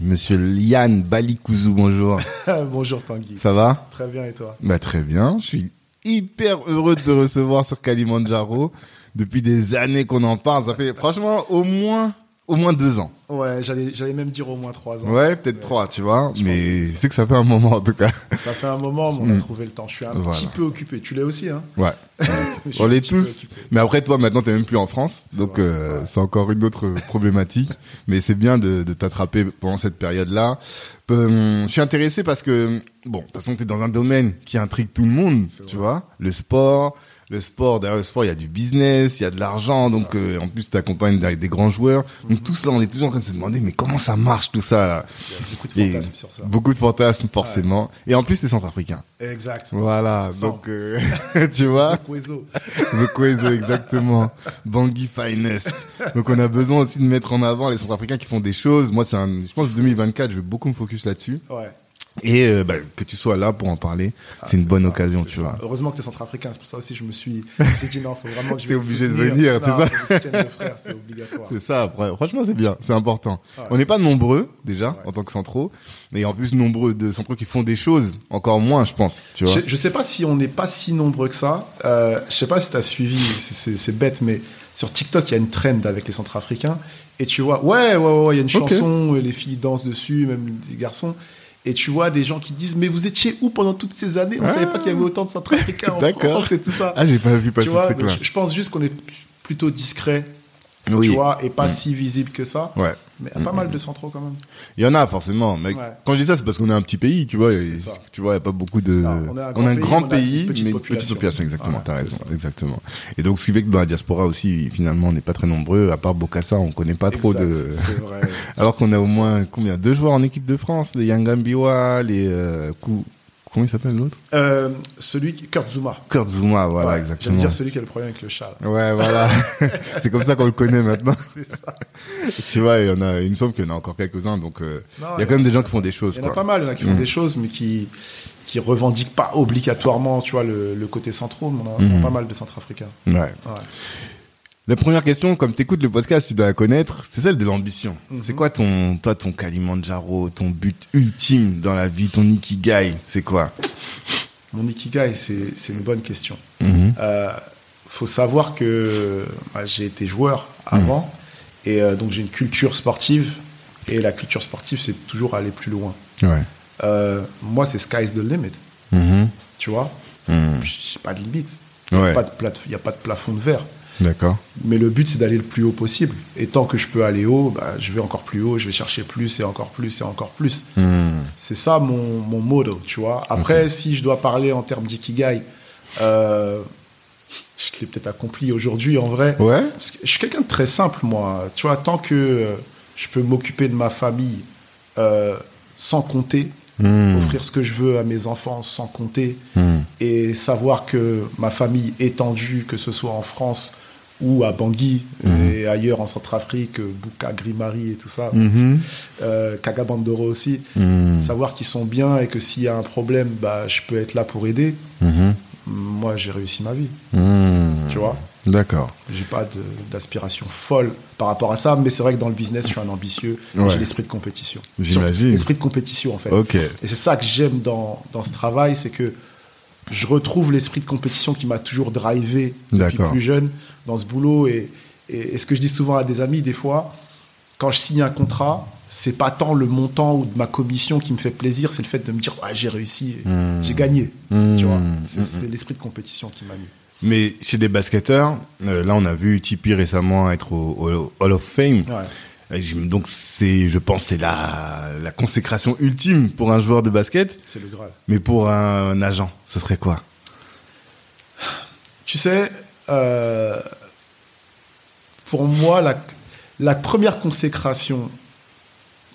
Monsieur Yann Balikouzou, bonjour. Bonjour Tanguy. Ça va? Très bien et toi? Bah très bien. Je suis hyper heureux de te recevoir sur Kalimandjaro. Depuis des années qu'on en parle, ça fait franchement au moins au moins deux ans. Ouais, j'allais j'allais même dire au moins trois ans. Ouais, peut-être trois, tu vois. Mais c'est que ça fait un moment en tout cas. Ça fait un moment, mais on a trouvé le temps. Je suis un Mm. Voilà. petit peu occupé. Tu l'es aussi, hein Ouais. Je On l'est tous. Mais après, toi, maintenant, t'es même plus en France. Donc, euh, ouais. c'est encore une autre problématique. Mais c'est bien de, de t'attraper pendant cette période-là. Euh, je suis intéressé parce que, bon, de toute façon, t'es dans un domaine qui intrigue tout le monde, tu vois. Le sport. Le sport, derrière le sport, il y a du business, il y a de l'argent, donc euh, en plus tu accompagnes des, des grands joueurs. Mhm. Donc tout cela, on est toujours en train de se demander, mais comment ça marche tout ça là? Il y a beaucoup de Et fantasmes sur ça. Beaucoup de fantasmes forcément. Et en plus, t'es centrafricain. Exact. Voilà, donc euh, tu vois? Kwezo. The Quezo, exactement. Bangui Finest. Donc, on a besoin aussi de mettre en avant les Centrafricains qui font des choses. Moi, c'est un, je pense que 2024, je vais beaucoup me focus là-dessus. Ouais. Et euh, bah, que tu sois là pour en parler, c'est une bonne ça, occasion, tu ça. vois. Heureusement que t'es centrafricain. C'est pour ça aussi je me suis, je me suis dit non, faut vraiment que je T'es obligé de venir, c'est ça c'est obligatoire. C'est ça, après. Franchement, c'est bien, c'est important. Ouais. On n'est pas nombreux, déjà, en tant que centraux. Et en plus, nombreux de centraux qui font des choses, encore moins, je pense, tu vois. Je, je sais pas si on n'est pas si nombreux que ça. Euh, je sais pas si tu as suivi, c'est- bête, mais sur TikTok, il y a une trend avec les Centrafricains. Et tu vois, ouais, ouais, ouais, ouais, il y a une Ok. chanson, les filles dansent dessus, même les garçons. Et tu vois des gens qui disent, mais vous étiez où pendant toutes ces années? On Ah. savait pas qu'il y avait autant de Centrafricains en. France et tout ça. Ah, j'ai pas vu passer ce truc-là. je pense juste qu'on est plutôt discret, Oui. tu vois, et pas si visible que ça. Ouais. Mais il y a pas mal de centraux quand même. Il y en a forcément, mais Ouais. quand je dis ça, c'est parce qu'on est un petit pays, tu vois. et. Tu vois, il y a pas beaucoup de. Non, on, a un grand pays, mais une petite population, exactement. Ouais, T'as raison, ça. exactement. Et donc, ce qui fait que dans la diaspora aussi, finalement, on n'est pas très nombreux. À part Bokassa, on connaît pas trop de. Vrai. Alors qu'on a au moins combien? Deux joueurs en équipe de France, les Yangambiwa, les euh, Kou- comment il s'appelle l'autre? Euh, celui qui, Kurt Zuma. Kurt Zuma, voilà, Ouais, J'allais exactement. dire celui qui a le problème avec le chat. là. Ouais, voilà. c'est comme ça qu'on le connaît maintenant. C'est ça. tu vois, il y en a, il me semble qu'il y en a encore quelques-uns, donc euh, Non, il y a quand même des gens qui font des choses, Il y en a pas mal, il y en a qui font des choses, mais qui qui revendiquent pas obligatoirement, tu vois, le, le côté central. Mais on a, on a pas mal de centrafricains. Ouais. Ouais. La première question, comme t'écoutes le podcast, tu dois la connaître, c'est celle de l'ambition. Mhm. C'est quoi ton, toi, ton Kalimandjaro, ton but ultime dans la vie, ton ikigai, c'est quoi? Mon ikigai, c'est c'est une bonne question. Mhm. Euh, faut savoir que bah, j'ai été joueur avant, et euh, donc j'ai une culture sportive. Et la culture sportive, c'est toujours aller plus loin. Ouais. Euh, moi, c'est sky's the limit, Mhm. tu vois? Mhm. J'ai pas de limite. Il n'y il a pas de plafond de verre. D'accord. Mais le but, c'est d'aller le plus haut possible. Et tant que je peux aller haut, bah, je vais encore plus haut, je vais chercher plus et encore plus et encore plus. Mhm. C'est ça mon, mon motto, tu vois. Après, si je dois parler en termes d'ikigai, euh, je l'ai peut-être accompli aujourd'hui en vrai. Ouais. Parce que je suis quelqu'un de très simple, moi. Tu vois, tant que euh, je peux m'occuper de ma famille euh, sans compter, Mhm. offrir ce que je veux à mes enfants sans compter, Mhm. et savoir que ma famille étendue, que ce soit en France ou à Bangui Mhm. et ailleurs en Centrafrique, Bouka, Grimari et tout ça, Mhm. euh, Kagabandoro aussi, Mhm. savoir qu'ils sont bien et que s'il y a un problème, bah, je peux être là pour aider. Mhm. Moi, j'ai réussi ma vie, Mhm. tu vois? D'accord. J'ai pas d'aspiration folle par rapport à ça, mais c'est vrai que dans le business, je suis un ambitieux. Ouais. J'ai l'esprit de compétition. J'imagine. L'esprit de compétition, en fait. Ok. Et c'est ça que j'aime dans, dans ce travail, c'est que je retrouve l'esprit de compétition qui m'a toujours drivé depuis plus jeune dans ce boulot. Et, et, et ce que je dis souvent à des amis, des fois, quand je signe un contrat, c'est pas tant le montant ou de ma commission qui me fait plaisir, c'est le fait de me dire, ouais, j'ai réussi, Mmh. j'ai gagné. Mmh. Tu vois, Mmh. c'est l'esprit de compétition qui m'a mis. Mais chez des basketteurs, euh, là on a vu Tipeee récemment être au, au Hall of Fame. Ouais. Donc c'est, je pense, c'est la, la consécration ultime pour un joueur de basket. C'est le Graal. Mais pour un agent, ce serait quoi? Tu sais, euh, pour moi, la, la première consécration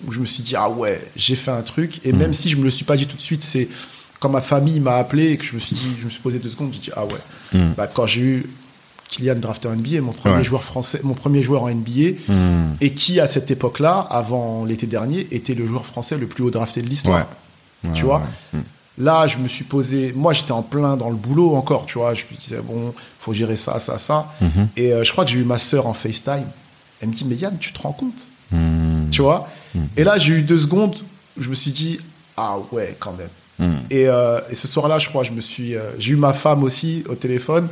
où je me suis dit, ah ouais, j'ai fait un truc. Et même si je me le suis pas dit tout de suite, c'est quand ma famille m'a appelé et que je me suis dit, je me suis posé deux secondes, j'ai dit, ah ouais. Bah, quand j'ai eu Kylian drafté en NBA, mon premier. Ouais. joueur français, mon premier joueur en NBA, Hmm. et qui à cette époque-là, avant l'été dernier, était le joueur français le plus haut drafté de l'histoire. Ouais. Tu Ouais, vois ouais. Là, je me suis posé. Moi, j'étais en plein dans le boulot encore, tu vois. Je me disais, bon, faut gérer ça, ça, ça. Mhm. Et euh, je crois que j'ai eu ma sœur en FaceTime. Elle me dit, mais Yann, tu te rends compte Hmm. Tu vois Et là, j'ai eu deux secondes où je me suis dit, ah ouais, quand même. Hmm. Et, euh, et ce soir-là, je crois, je me suis. euh, j'ai eu ma femme aussi au téléphone.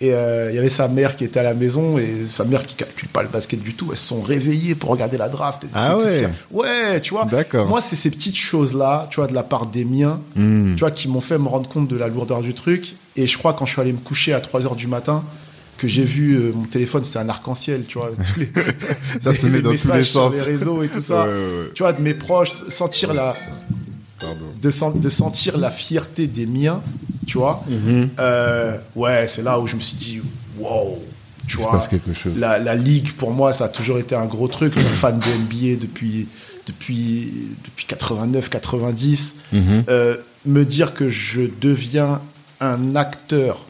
Et euh, il y avait sa mère qui était à la maison et sa mère qui calcule pas le basket du tout. Elles se sont réveillées pour regarder la draft. Ah ouais. Ouais, tu vois. D'accord. Moi, c'est ces petites choses-là, tu vois, de la part des miens, Hmm. tu vois, qui m'ont fait me rendre compte de la lourdeur du truc. Et je crois quand je suis allé me coucher à 3 heures du matin, que j'ai vu euh, mon téléphone, c'était un arc-en-ciel, tu vois. tous les- Ça se met dans tous les sur sens. les réseaux et tout ça. Ouais, ouais, ouais. Tu vois, de mes proches, sentir la. De, sen- de sentir la fierté des miens, tu vois. Mhm. Euh, ouais, c'est là où je me suis dit, wow, tu vois. passe quelque chose. La, la ligue, pour moi, ça a toujours été un gros truc. Je suis fan de NBA depuis, depuis, depuis 89, 90. Mhm. Euh, me dire que je deviens un acteur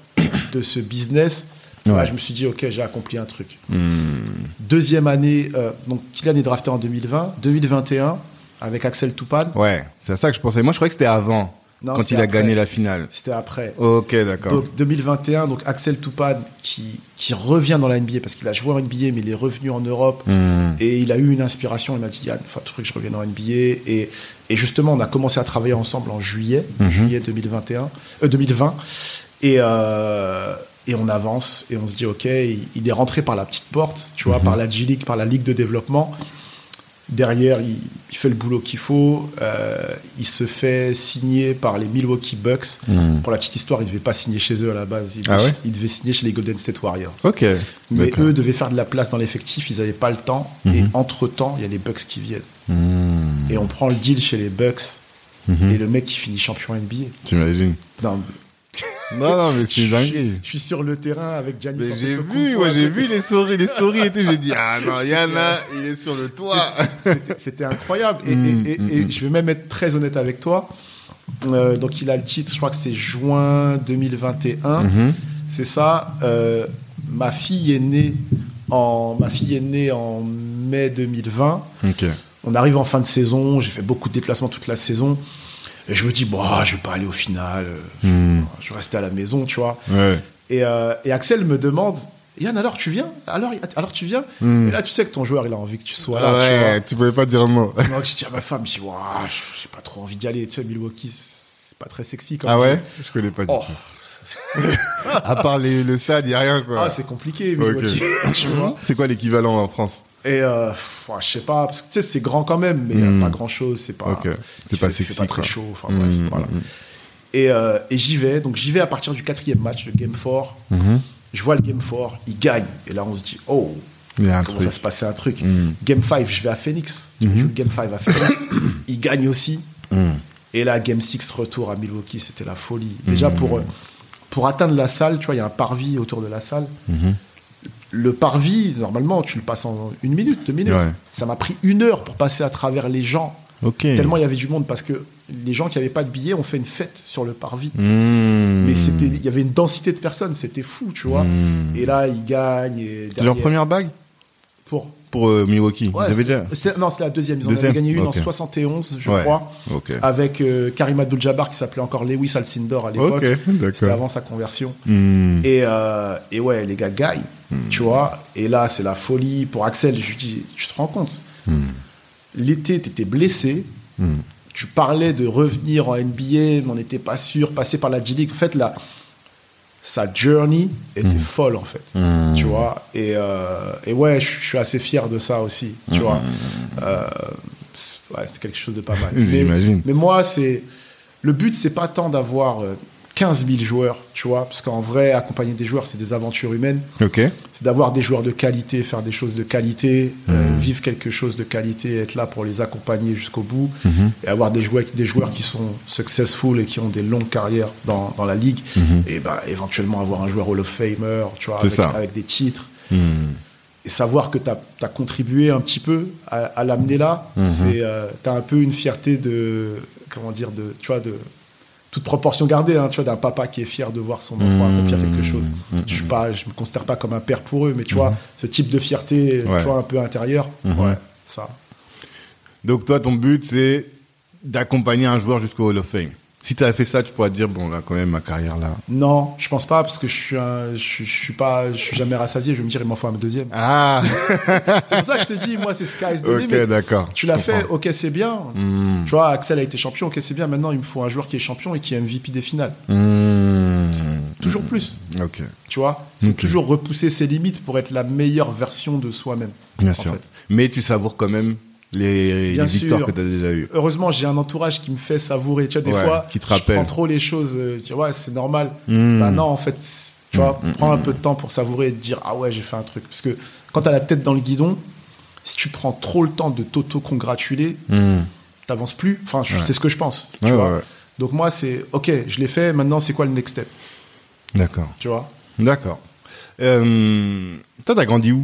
de ce business, Ouais. bah, je me suis dit, ok, j'ai accompli un truc. Hmm. Deuxième année, euh, donc Kylian est drafté en 2020. 2021, avec Axel Toupane, Ouais, c'est à ça que je pensais. Moi, je croyais que c'était avant, Non, quand il a après. gagné la finale. c'était après. Ok, d'accord. Donc 2021, donc Axel Toupane qui, qui revient dans la NBA parce qu'il a joué en NBA mais il est revenu en Europe Hmm. et il a eu une inspiration. Il m'a dit il faut que je revienne en NBA et, et justement on a commencé à travailler ensemble en juillet, Mhm. juillet 2021, euh, 2020 et euh, et on avance et on se dit ok, il, il est rentré par la petite porte, tu vois, Mhm. par la G League, par la Ligue de développement. Derrière, il, il fait le boulot qu'il faut. euh, il se fait signer par les Milwaukee Bucks. Hmm. Pour la petite histoire, il devait pas signer chez eux à la base. Il Ah devait, ouais il devait signer chez les Golden State Warriors. Ok. Mais D'accord. eux devaient faire de la place dans l'effectif, ils n'avaient pas le temps. Et entre-temps, il y a les Bucks qui viennent. Hmm. Et on prend le deal chez les Bucks. Et le mec qui finit champion NBA. T'imagines Non, Non, non, mais c'est dingue. Je suis sur le terrain avec Giannis Mais j'ai vu, ouais, j'ai vu les stories, les stories et tout. J'ai dit, ah non, Yana, il est sur le toit. C'était- incroyable. Et, Mm, et- et- mm, et mm. je vais même être très honnête avec toi. Euh, donc, il a le titre, je crois que c'est juin 2021. Mhm. C'est ça. Euh, ma fille est née en ma fille est née en mai 2020. Ok. On arrive en fin de saison. J'ai fait beaucoup de déplacements toute la saison. Et je me dis bon, ah, je vais pas aller au final. euh, Hmm. Je vais rester à la maison, tu vois. Ouais. Et, euh, et Axel me demande. Yann, alors tu viens? Alors, alors tu viens? Hmm. Et là, tu sais que ton joueur, il a envie que tu sois là. tu vois. ouais, tu pouvais pas dire un mot. Donc, je dis à ma femme, je dis, Ouah, j'ai pas trop envie d'y aller. Tu sais, Milwaukee, c'est pas très sexy quand Ah ouais? Je connais pas du Oh. À part les- le stade, il n'y a rien, quoi. ah, c'est compliqué. Milwaukee. tu vois C'est quoi l'équivalent en France? Et euh, pff, ouais, je sais pas, parce que tu sais, c'est grand quand même, mais Hmm. a pas grand chose. C'est pas, Ok. C'est pas sexy, très quoi. chaud. Enfin, bref, Hmm, voilà. hmm, Et, euh, et j'y vais. Donc, j'y vais à partir du quatrième match, le Game 4. Mhm. Je vois le Game 4, il gagne. Et là, on se dit, oh, Il y a un comment truc. ça se passait un truc. Hmm. Game 5, je vais à Phoenix. Je Mhm. joue le Game 5 à Phoenix. il gagne aussi. Hmm. Et là, Game 6 retour à Milwaukee, c'était la folie. Déjà, pour, euh, pour atteindre la salle, tu vois, il y a un parvis autour de la salle. Le parvis, normalement, tu le passes en une minute, deux minutes. Ouais. Ça m'a pris une heure pour passer à travers les gens. Tellement il y avait du monde parce que les gens qui n'avaient pas de billets ont fait une fête sur le parvis. Hmm. Mais c'était, il y avait une densité de personnes, c'était fou, tu vois. Hmm. Et là, ils gagnent. et C'est leur première bague? Pour. Pour euh, Milwaukee. Ouais, déjà. c'était- non, c'est la deuxième. Ils en Deuxième avaient gagné une en 71, je Ouais. crois. Ok. Avec euh, Karim Abdul-Jabbar qui s'appelait encore Lewis Alcindor à l'époque. Ok, C'était avant sa conversion. Hmm. Et, euh, et ouais, les gars gagnent, tu vois. Et là, c'est la folie. Pour Axel, je lui dis, tu te rends compte? Hmm. L'été, tu étais blessé. Hmm. Tu parlais de revenir en NBA, mais on n'était pas sûr, passer par la G-League. En fait, la, sa journey était folle, en fait. Hmm. Tu vois et, euh, et ouais, je suis assez fier de ça aussi, tu vois. Euh, ouais, c'était quelque chose de pas mal. mais, mais moi, c'est le but, c'est pas tant d'avoir euh, 15 000 joueurs, tu vois, parce qu'en vrai, accompagner des joueurs, c'est des aventures humaines. Ok. C'est d'avoir des joueurs de qualité, faire des choses de qualité, euh, Hmm. vivre quelque chose de qualité, être là pour les accompagner jusqu'au bout, Mhm. et avoir des joueurs, des joueurs qui sont successful et qui ont des longues carrières dans, dans la ligue, et bah, éventuellement avoir un joueur Hall of Famer, tu vois, avec, des titres. Et savoir que tu as, contribué un petit peu à, à l'amener là, Mhm. c'est euh, tu as un peu une fierté de comment dire de tu vois de toute proportion gardée hein, tu vois d'un papa qui est fier de voir son enfant Mhm. accomplir quelque chose. Je suis pas je me considère pas comme un père pour eux mais tu vois ce type de fierté. Ouais. tu vois un peu intérieure, ouais, ça. Donc toi, ton but, c'est d'accompagner un joueur jusqu'au Hall of Fame. Si tu avais fait ça, tu pourrais te dire, bon, là, quand même, ma carrière, là. Non, je pense pas parce que je suis un, je, suis- je suis pas je suis jamais rassasié, je vais me dire il m'en faut un deuxième. Ah C'est pour ça que je te dis moi c'est sky's the Ok, limit. d'accord. Tu l'as fait, ok, c'est bien. Hmm. Tu vois, Axel a été champion, ok, c'est bien. Maintenant, il me faut un joueur qui est champion et qui est MVP des finales. Hmm. Toujours plus. Ok, Tu vois, c'est Ok. toujours repousser ses limites pour être la meilleure version de soi-même. bien en sûr. fait. Mais tu savoures quand même les, les victoires que tu as déjà eues. Heureusement, j'ai un entourage qui me fait savourer. Tu vois, des Ouais, fois, qui te je rappelle. prends trop les choses. euh, Tu vois, c'est normal. Hmm. Bah non, en fait, tu vois, Mm, prends un peu de temps pour savourer et te dire ah ouais, j'ai fait un truc. Parce que quand t'as la tête dans le guidon, si tu prends trop le temps de t'auto-congratuler, Hmm. t'avances plus. Enfin, je- Ouais. c'est ce que je pense. Tu Ouais, vois. Donc moi, c'est ok, je l'ai fait. Maintenant, c'est quoi le next step? D'accord. Tu vois? D'accord. Euh, toi, t'as grandi où?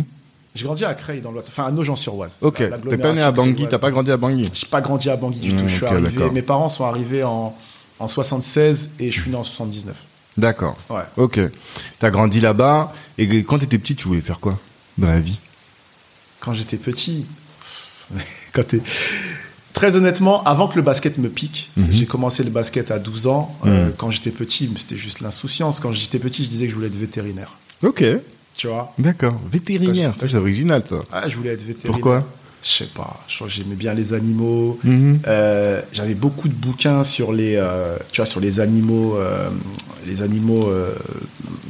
J'ai grandi à Creil, dans l'Oise. Enfin, à Nogent-sur-Oise. Ok. T'es pas né à Bangui, t'as pas grandi à Bangui J'ai pas grandi à Bangui du tout. Je suis ok, arrivé. d'accord. Mes parents sont arrivés en, en 76 et je suis né en 79. D'accord. Ouais. Ok. T'as grandi là-bas. Et quand t'étais petit, tu voulais faire quoi dans la vie? Quand j'étais petit, quand t'es- Très honnêtement, avant que le basket me pique, Mhm. j'ai commencé le basket à 12 ans. Euh, quand j'étais petit, c'était juste l'insouciance. Quand j'étais petit, je disais que je voulais être vétérinaire. Ok. Tu vois D'accord. Vétérinaire. C'est original, ça. ah, Je voulais être vétérinaire. Pourquoi Je sais pas. J'aimais bien les animaux. Mhm. Euh, j'avais beaucoup de bouquins sur les, euh, tu vois, sur les animaux, euh, les animaux,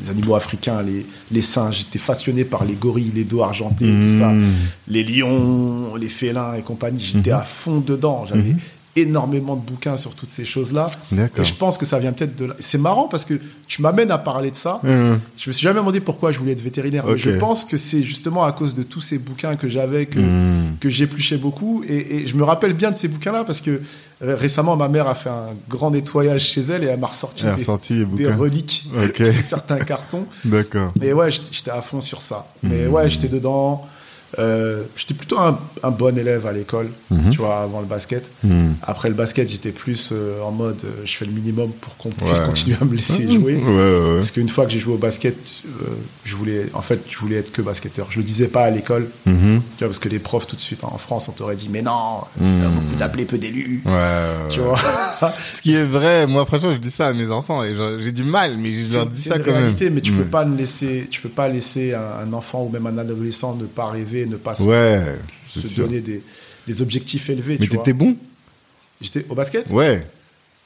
les animaux africains, les, les singes. J'étais fasciné par les gorilles, les dos argentés, tout ça, Mhm. les lions, les félins et compagnie. J'étais à fond dedans. J'avais Mhm. Énormément de bouquins sur toutes ces choses-là. Et je pense que ça vient peut-être de là. C'est marrant parce que tu m'amènes à parler de ça. Mhm. Je me suis jamais demandé pourquoi je voulais être vétérinaire. Mais je pense que c'est justement à cause de tous ces bouquins que j'avais que, Mhm. que j'épluchais beaucoup. Et, et je me rappelle bien de ces bouquins-là parce que euh, récemment, ma mère a fait un grand nettoyage chez elle et elle m'a ressorti Elle a des, ressorti des reliques de certains cartons. D'accord. Et ouais, j'étais à fond sur ça. Mais Mhm. ouais, j'étais dedans. Euh, j'étais plutôt un, un bon élève à l'école, Mhm. tu vois, avant le basket. Mhm. Après le basket, j'étais plus euh, en mode, euh, je fais le minimum pour qu'on puisse Ouais. continuer à me laisser jouer. Ouais, ouais, ouais. Parce qu'une fois que j'ai joué au basket, je voulais, en fait, je voulais être que basketteur. Je le disais pas à l'école, Mhm. tu vois, parce que les profs tout de suite en France, on t'aurait dit, mais non, beaucoup d'appelés, peu d'élus, tu vois. Ce qui est vrai, moi franchement, je dis ça à mes enfants et j'ai du mal, mais je leur dis ça une quand réalité, même. mais tu peux pas ne laisser, tu peux pas laisser un, un enfant ou même un adolescent ne pas rêver, ne pas se, Ouais, donner des, des objectifs élevés. Mais t'étais bon J'étais au basket. Ouais.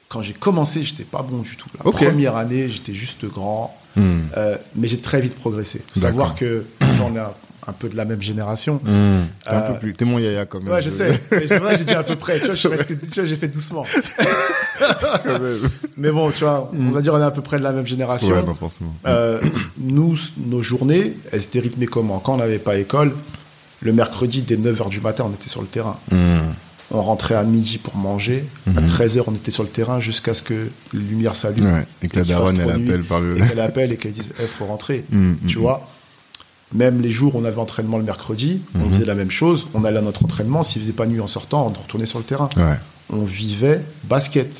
Quand j'ai commencé, j'étais pas bon du tout. La Ok. première année, j'étais juste grand, Mm. euh, mais j'ai très vite progressé. Faut savoir que on est un, peu de la même génération. Mm. T'es un Euh, peu plus. T'es mon yaya quand même. Ouais, je sais. Mais c'est vrai, j'ai dit à peu près. Tu vois, je suis resté, tu vois, j'ai fait doucement. Quand même. Mais bon, tu vois, on va dire on est à peu près de la même génération. Ouais, non, forcément. Euh, nous, nos journées, elles étaient rythmées comment Quand on n'avait pas école, le mercredi, dès 9h du matin, on était sur le terrain. Mm. On rentrait à midi pour manger. À Mhm. 13h, on était sur le terrain jusqu'à ce que les lumières s'allument. Ouais. Et que la daronne, elle appelle par le. Et qu'elle appelle et qu'elle dise il faut rentrer. Mm, Tu vois? Même les jours où on avait entraînement le mercredi, on faisait la même chose. On allait à notre entraînement. S'il faisait pas nuit en sortant, on retournait sur le terrain. Ouais. On vivait basket.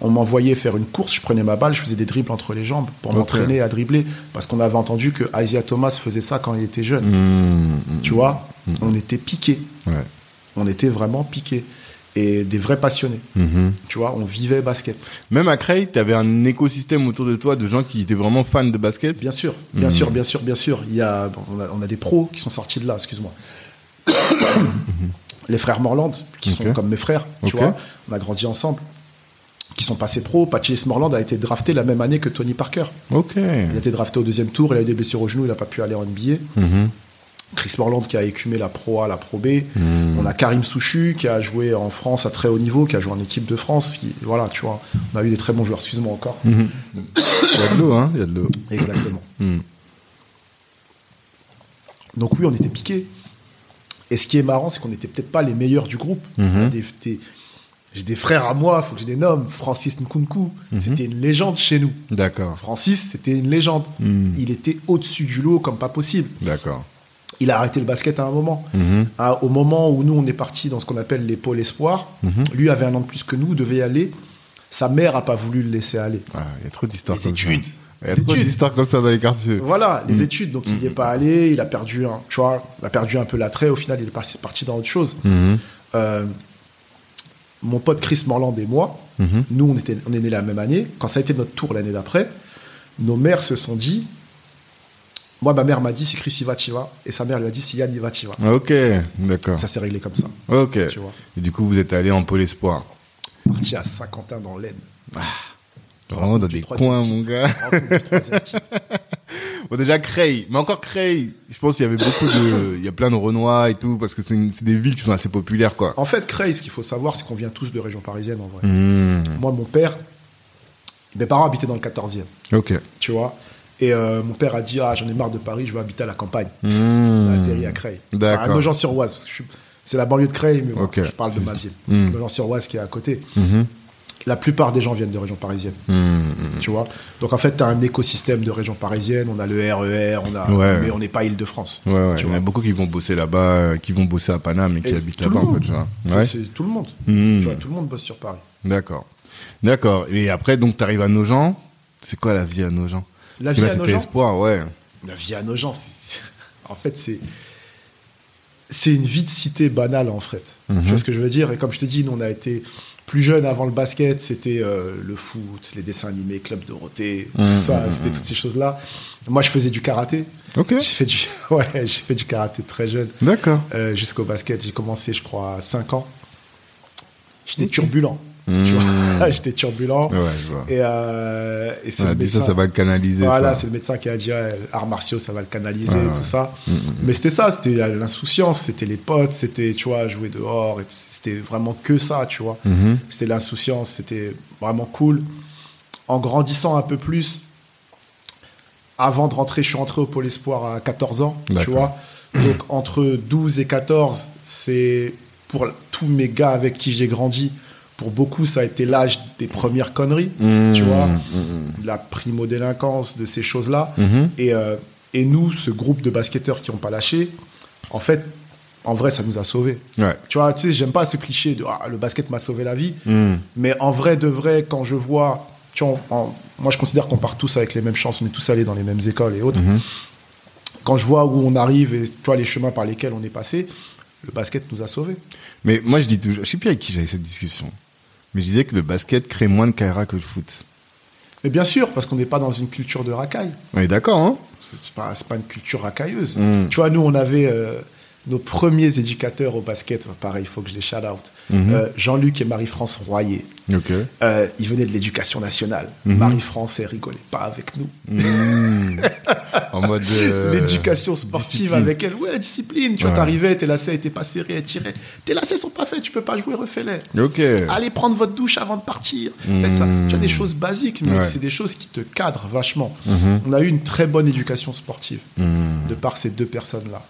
On m'envoyait faire une course, je prenais ma balle, je faisais des dribbles entre les jambes pour m'entraîner à dribbler. Parce qu'on avait entendu que Isaiah Thomas faisait ça quand il était jeune. Tu vois? On était piqués. Ouais. On était vraiment piqués. Et des vrais passionnés. Mhm. Tu vois, on vivait basket. Même à Creil, t'avais un écosystème autour de toi de gens qui étaient vraiment fans de basket. Bien sûr, bien Mhm. sûr, bien sûr, bien sûr. Il y a, on, a, on a des pros qui sont sortis de là, excuse-moi. Les frères Morland, qui sont comme mes frères, tu vois. On a grandi ensemble. Qui sont passés pro. Patrice Morland a été drafté la même année que Tony Parker. Ok. Il a été drafté au deuxième tour, il a eu des blessures au genou, il n'a pas pu aller en NBA. Mhm. Chris Morland qui a écumé la Pro A, la Pro B. Mhm. On a Karim Souchu qui a joué en France à très haut niveau, qui a joué en équipe de France. Qui, voilà, tu vois, on a eu des très bons joueurs. Excuse-moi encore. Mhm. Il y a de l'eau, hein. Il y a de l'eau. Exactement. Mm. Donc oui, on était piqués. Et ce qui est marrant, c'est qu'on n'était peut-être pas les meilleurs du groupe. Des- des- J'ai des frères à moi, faut que je les nomme. Francis Nkunku, c'était une légende chez nous. D'accord. Francis, c'était une légende. Il était au-dessus du lot comme pas possible. D'accord. Il a arrêté le basket à un moment. Mhm. Au moment où nous, on est parti dans ce qu'on appelle les pôles espoirs, Mhm. lui avait un an de plus que nous, devait y aller. Sa mère a pas voulu le laisser aller. Ah, Il y a trop d'histoires comme ça. Il y a Les trop études. d'histoires comme ça dans les quartiers. Voilà, les Mhm. études. Donc, il n'y est pas allé. Il a perdu un, tu vois, il a perdu un peu l'attrait. Au final, il est parti, parti dans autre chose. Euh, mon pote Chris Morland et moi, nous, on, était, on est nés la même année. Quand ça a été notre tour l'année d'après, nos mères se sont dit. Moi, ma mère m'a dit si Chris y va, tu vas. Et sa mère lui a dit si Yann y va, tu vas. Ok, d'accord. Ça s'est réglé comme ça. Ok. Tu vois. Et du coup, vous êtes allé en pôle espoir. Parti à Saint-Quentin dans l'Aisne. Vraiment dans des coins, mon gars. Bon, déjà, Creil. Mais encore Creil. Je pense qu'il y avait beaucoup de, il y a plein de Renois et tout, parce que c'est une- des villes qui sont assez populaires, quoi. En fait, Creil, ce qu'il faut savoir, c'est qu'on vient tous de région parisienne en vrai. Mhm. Moi, mon père, mes parents habitaient dans le 14e, Ok. tu vois. Et euh, mon père a dit Ah, j'en ai marre de Paris, je veux habiter à la campagne. Mhm. On a atterri à Creil. D'accord. À Nogent-sur-Oise, parce que je suis- c'est la banlieue de Creil, mais bon, je parle de ma ville. Mhm. Nogent-sur-Oise qui est à côté. Mhm. La plupart des gens viennent de région parisienne, Mhm. tu vois? Donc en fait, tu as un écosystème de région parisienne, on a le RER, on a, Ouais. mais on n'est pas Île-de-France. Ouais, ouais. tu Il y en a beaucoup qui vont bosser là-bas, euh, qui vont bosser à Paname et qui habitent là-bas, en fait, tu. C'est tout le monde. Mhm. Tu vois, tout le monde bosse sur Paris. D'accord. D'accord. Et après, donc, t'arrives à Nogent. C'est quoi la vie à Nogent? La vie à Nogent espoir, ouais. La vie à Nogent, c'est- en fait, c'est c'est une vie de cité banale en fait. Mhm. Tu vois ce que je veux dire? Et comme je te dis, nous on a été plus jeunes avant le basket, c'était euh, le foot, les dessins animés, Club Dorothée, tout Mhm, ça, mhm, c'était toutes ces choses-là. Moi, je faisais du karaté. Ok. J'ai fait du ouais, j'ai fait du karaté très jeune D'accord. euh, jusqu'au basket. J'ai commencé, je crois, à 5 ans. J'étais turbulent. Vois J'étais turbulent. Ouais, je vois. Et, euh, et c'est le ça, médecin- ça va le canaliser. voilà, c'est le médecin qui a dit ouais, arts martiaux, ça va le canaliser, ouais. tout ça. Mm, mm, Mais c'était ça, c'était l'insouciance, c'était les potes, c'était, tu vois, jouer dehors, c'était vraiment que ça, tu vois. C'était l'insouciance, c'était vraiment cool. En grandissant un peu plus, avant de rentrer, je suis rentré au Pôle Espoir à 14 ans, tu vois. Donc entre 12 et 14, c'est pour tous mes gars avec qui j'ai grandi, pour beaucoup, ça a été l'âge des premières conneries, tu vois, Mhm. de la primo-délinquance, de ces choses-là. Et, euh, et nous, ce groupe de basketteurs qui n'ont pas lâché, en fait, en vrai, ça nous a sauvés. Ouais. Tu vois, tu sais, j'aime pas ce cliché de ah, le basket m'a sauvé la vie. Mais en vrai, de vrai, quand je vois. Tu vois, en- moi, je considère qu'on part tous avec les mêmes chances, on est tous allés dans les mêmes écoles et autres. Quand je vois où on arrive et tu vois, les chemins par lesquels on est passé, le basket nous a sauvés. Mais moi, je dis toujours, je sais plus avec qui j'avais cette discussion, mais je disais que le basket crée moins de Kaira que le foot. Mais bien sûr, parce qu'on n'est pas dans une culture de racaille. Est d'accord, hein C'est pas, pas une culture racailleuse. Mm. Tu vois, nous, on avait euh, nos premiers éducateurs au basket. Pareil, il faut que je les shout out. Mhm. Euh, Jean-Luc et Marie-France Royer. Ok. Euh, ils venaient de l'éducation nationale. Mhm. Marie-France, elle rigolait pas avec nous. Mhm. en mode. euh, L'éducation sportive discipline. avec elle, ouais, discipline. Tu vois, Ouais. t'arrivais, tes lacets étaient pas serrés, elle tirait. Tes lacets sont pas faits, tu peux pas jouer, refais-les. Allez prendre votre douche avant de partir. Faites ça. Tu as des choses basiques, mais Ouais. c'est des choses qui te cadrent vachement. On a eu une très bonne éducation sportive de par ces deux personnes-là.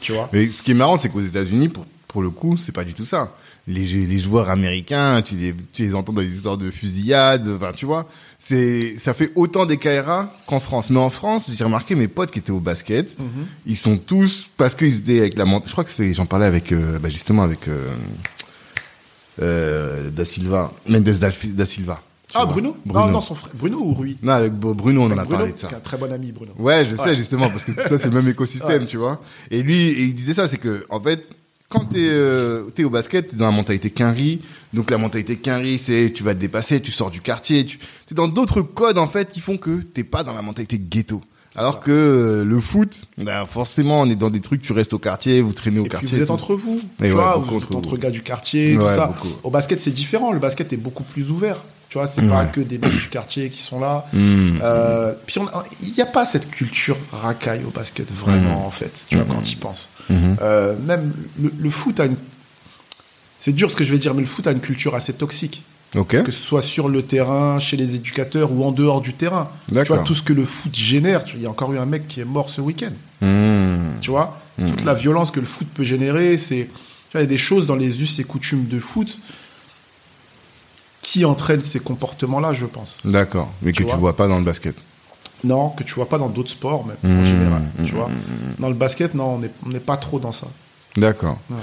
Tu vois Mais ce qui est marrant, c'est qu'aux États-Unis, pour, pour le coup, c'est pas du tout ça. Les, les joueurs américains, tu les, tu les entends dans des histoires de fusillades, enfin, tu vois. C'est, ça fait autant des KRA qu'en France. Mais en France, j'ai remarqué mes potes qui étaient au basket, Mhm. ils sont tous, parce qu'ils étaient avec la ment- je crois que c'est, j'en parlais avec, euh, bah, justement avec, euh, euh, Da Silva, Mendes da, da Silva. Ah. Bruno, Bruno. Non, non, son frère. Bruno ou Rui? Non, avec Bruno, on en a Bruno, parlé de ça. un très bon ami, Bruno. Ouais, je sais justement parce que tout ça c'est le même écosystème, Ouais. tu vois. Et lui, et il disait ça, c'est que en fait, quand t'es euh, t'es au basket, t'es dans la mentalité quinri. Donc la mentalité quinri, c'est tu vas te dépasser, tu sors du quartier, tu es dans d'autres codes en fait qui font que t'es pas dans la mentalité ghetto. Alors ça. que euh, le foot, ben, forcément, on est dans des trucs, tu restes au quartier, vous traînez au Et puis quartier. vous êtes entre vous, tu ouais, vois, beaucoup vous êtes entre vous. gars du quartier, tout Ouais, ça. beaucoup. Au basket, c'est différent. Le basket est beaucoup plus ouvert. Tu vois, c'est pas Ouais. que des mecs du quartier qui sont là. Hmm. Euh, puis il n'y a pas cette culture racaille au basket vraiment en fait. Tu vois quand tu y penses. Euh, même le, le foot a une. C'est dur ce que je vais dire, mais le foot a une culture assez toxique. Que ce soit sur le terrain, chez les éducateurs ou en dehors du terrain. Tu vois, tout ce que le foot génère. Il y a encore eu un mec qui est mort ce week-end. Hmm. Tu vois. Toute la violence que le foot peut générer, c'est. Il y a des choses dans les us et coutumes de foot qui entraînent ces comportements-là, je pense. D'accord. Mais Tu que vois tu vois pas dans le basket. Non, que tu vois pas dans d'autres sports, Mmh, en général. mmh, Tu vois. Dans le basket, non, on n'est on n'est pas trop dans ça. D'accord. Ouais.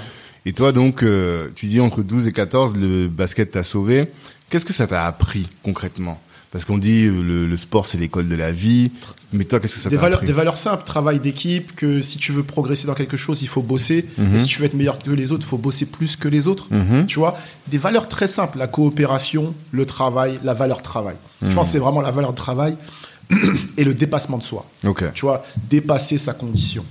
Et toi, donc, euh, tu dis entre 12 et 14, le basket t'a sauvé. Qu'est-ce que ça t'a appris concrètement? Parce qu'on dit euh, le, le sport, c'est l'école de la vie. Mais toi, qu'est-ce que ça Des t'a valeurs, appris? des valeurs simples, travail d'équipe, que si tu veux progresser dans quelque chose, il faut bosser. Mhm. Et si tu veux être meilleur que les autres, il faut bosser plus que les autres. Mhm. Tu vois, des valeurs très simples, la coopération, le travail, la valeur travail. Je Mhm. pense que c'est vraiment la valeur de travail et le dépassement de soi. Tu vois, dépasser sa condition.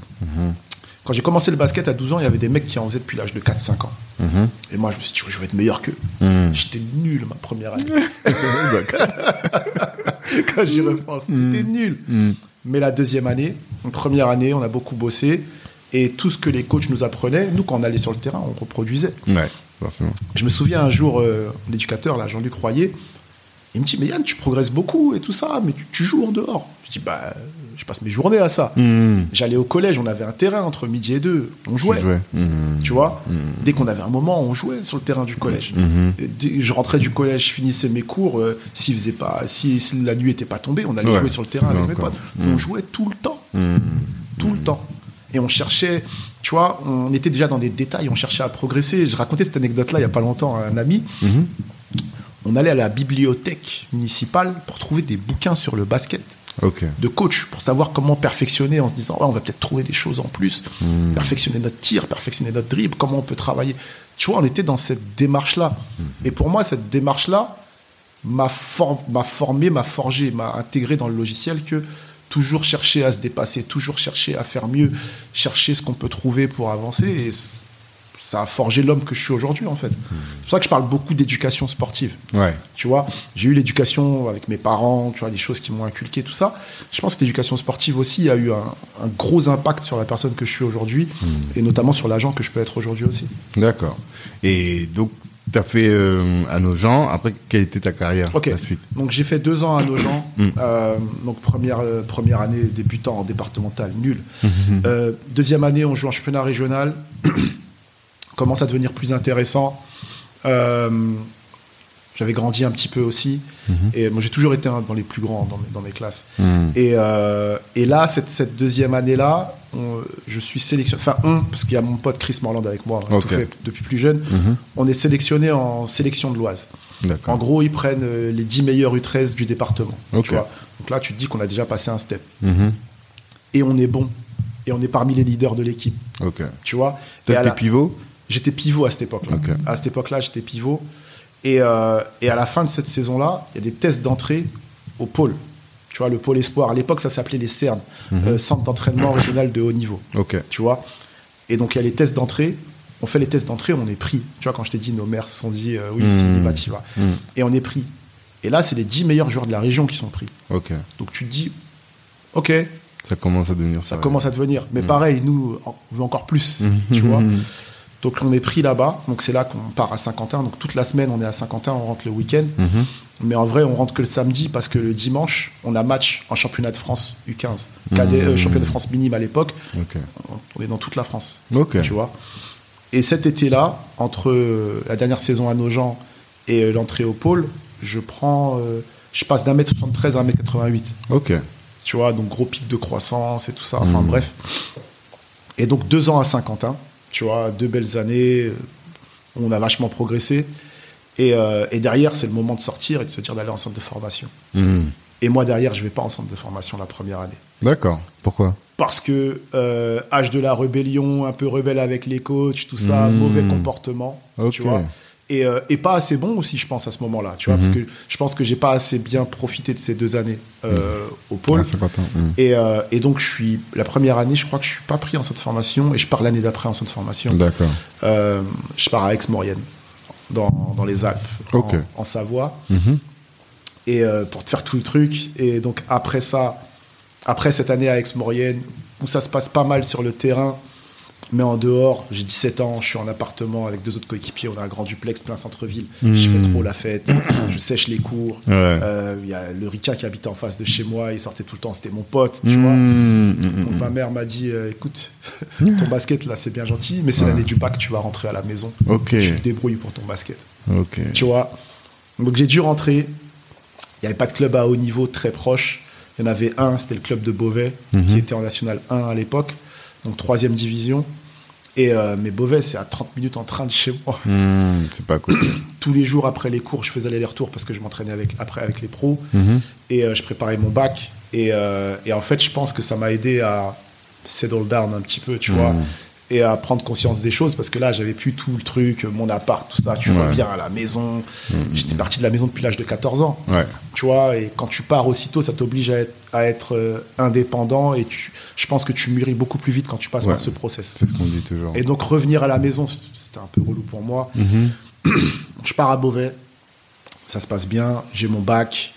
Mhm. Quand j'ai commencé le basket à 12 ans, il y avait des mecs qui en faisaient depuis l'âge de 4-5 ans. Mhm. Et moi, je me suis dit, je vais être meilleur qu'eux. Mhm. J'étais nul ma première année. Quand j'y repense, c'était nul. Mhm. Mais la deuxième année, première année, on a beaucoup bossé. Et tout ce que les coachs nous apprenaient, nous, quand on allait sur le terrain, on reproduisait. Ouais, forcément. Je me souviens un jour, euh, l'éducateur, là, Jean-Luc Royer, il me dit, mais Yann, tu progresses beaucoup et tout ça, mais tu, tu joues en dehors. Je dis, bah, je passe mes journées à ça. Mhm. J'allais au collège, on avait un terrain entre midi et deux, on jouait. Tu. Tu vois, dès qu'on avait un moment, on jouait sur le terrain du collège. Je rentrais du collège, je finissais mes cours. euh, s'il faisait pas, si, si la nuit était pas tombée, on allait Ouais, jouer sur le terrain avec mes potes. On jouait tout le temps, tout le temps. Et on cherchait, tu vois, on était déjà dans des détails, on cherchait à progresser. Je racontais cette anecdote-là il y a pas longtemps à un ami. On allait à la bibliothèque municipale pour trouver des bouquins sur le basket Ok. de coach pour savoir comment perfectionner en se disant on va peut-être trouver des choses en plus, perfectionner notre tir, perfectionner notre dribble, comment on peut travailler. Tu vois, on était dans cette démarche-là. Et pour moi, cette démarche-là m'a for- m'a formé, m'a forgé, m'a intégré dans le logiciel que toujours chercher à se dépasser, toujours chercher à faire mieux, chercher ce qu'on peut trouver pour avancer. Et ça a forgé l'homme que je suis aujourd'hui, en fait. C'est pour ça que je parle beaucoup d'éducation sportive. Ouais. Tu vois, j'ai eu l'éducation avec mes parents, tu vois, des choses qui m'ont inculqué, tout ça. Je pense que l'éducation sportive aussi a eu un, un gros impact sur la personne que je suis aujourd'hui, et notamment sur l'agent que je peux être aujourd'hui aussi. D'accord. Et donc, tu as fait euh, à nos gens. Après, quelle était ta carrière Ok. La suite? Donc j'ai fait deux ans à Nogent. Euh, donc première, euh, première année débutant en départemental, nul. Euh, deuxième année, on joue en championnat régional. Commence à devenir plus intéressant. Euh, J'avais grandi un petit peu aussi. Et moi, j'ai toujours été un dans les plus grands dans mes, dans mes classes. Mhm. Et, euh, et là, cette, cette deuxième année-là, je suis sélectionné. Enfin, on, parce qu'il y a mon pote Chris Morland avec moi, Ok. tout fait depuis plus jeune. Mhm. On est sélectionné en sélection de l'Oise. En gros, ils prennent euh, les 10 meilleurs U13 du département. Tu vois. Donc là, tu te dis qu'on a déjà passé un step. Mhm. Et on est bon. Et on est parmi les leaders de l'équipe. Tu vois. Toi, t'es la- pivot? J'étais pivot à cette époque-là. À cette époque-là, j'étais pivot. Et, euh, et à la fin de cette saison-là, il y a des tests d'entrée au pôle. Tu vois, le pôle espoir. À l'époque, ça s'appelait les CERN, euh, Centre d'entraînement régional de haut niveau. Ok. Tu vois. Et donc, il y a les tests d'entrée. On fait les tests d'entrée, on est pris. Tu vois, quand je t'ai dit, nos mères se sont dit, euh, oui, Mhm. c'est bah, t'y vas. Mhm. Et on est pris. Et là, c'est les 10 meilleurs joueurs de la région qui sont pris. Ok. Donc, tu te dis, OK, Ça commence à devenir ça ça. commence à devenir. Mais pareil, nous, on veut encore plus. Mhm. Tu vois donc on est pris là-bas, donc c'est là qu'on part à Saint-Quentin. Donc toute la semaine on est à Saint-Quentin, on rentre le week-end. Mhm. Mais en vrai on rentre que le samedi parce que le dimanche on a match en championnat de France U15, cadet, euh, championnat de France minime à l'époque. On- est dans toute la France, tu vois. Et cet été-là, entre euh, la dernière saison à Nogent et euh, l'entrée au pôle, je prends, euh, je passe d'un mètre 73 à un mètre 88 Ok. tu vois, donc gros pic de croissance et tout ça, enfin bref. Et donc deux ans à Saint-Quentin, tu vois, deux belles années, on a vachement progressé. Et, euh, et derrière, c'est le moment de sortir et de se dire d'aller en centre de formation. Mhm. Et moi, derrière, je vais pas en centre de formation la première année. D'accord. Pourquoi? Parce que euh, âge de la rébellion, un peu rebelle avec les coachs, tout ça, Mmh. mauvais comportement, tu vois. Et, euh, et pas assez bon aussi, je pense, à ce moment-là, tu vois, Mhm. parce que je pense que j'ai pas assez bien profité de ces deux années euh, au pôle. À 50 ans. Mhm. Et, euh, et donc, je suis la première année, je crois que je suis pas pris en centre de formation et je pars l'année d'après en centre de formation. D'accord. Je pars à Aix-Maurienne, dans, dans les Alpes, en- Savoie, Mhm. et pour te faire tout le truc. Et donc, après ça, après cette année à Aix-Maurienne, où ça se passe pas mal sur le terrain, mais en dehors, j'ai 17 ans, je suis en appartement avec deux autres coéquipiers, on a un grand duplex plein centre-ville, je fais trop la fête, je sèche les cours. Ouais. Euh, Il y a le Ricard qui habitait en face de chez moi, il sortait tout le temps, c'était mon pote, tu vois. Mhm. Donc ma mère m'a dit euh, écoute, ton basket là c'est bien gentil, mais c'est l'année du bac, tu vas rentrer à la maison. Ok. Tu te débrouilles pour ton basket. Tu vois Donc j'ai dû rentrer. Il n'y avait pas de club à haut niveau très proche. Il y en avait un, c'était le club de Beauvais, Mhm. qui était en National 1 à l'époque, donc troisième division. Et euh, mais Beauvais, c'est à 30 minutes en train de chez moi. Hmm, c'est pas cool. Tous les jours après les cours, je faisais l'aller-retour parce que je m'entraînais avec, après avec les pros. Mhm. Et euh, je préparais mon bac. Et, euh, et en fait, je pense que ça m'a aidé à settle down un petit peu, tu vois, Mhm. Et à prendre conscience des choses parce que là, j'avais plus tout le truc, mon appart, tout ça. Tu Ouais. reviens à la maison. J'étais parti de la maison depuis l'âge de 14 ans. Ouais. Tu vois, et quand tu pars aussitôt, ça t'oblige à être, à être euh, indépendant. Et tu, je pense que tu mûris beaucoup plus vite quand tu passes Ouais. par ce process. C'est ce qu'on dit toujours. Et donc, revenir à la maison, c'était un peu relou pour moi. Mhm. Je pars à Beauvais, ça se passe bien, j'ai mon bac.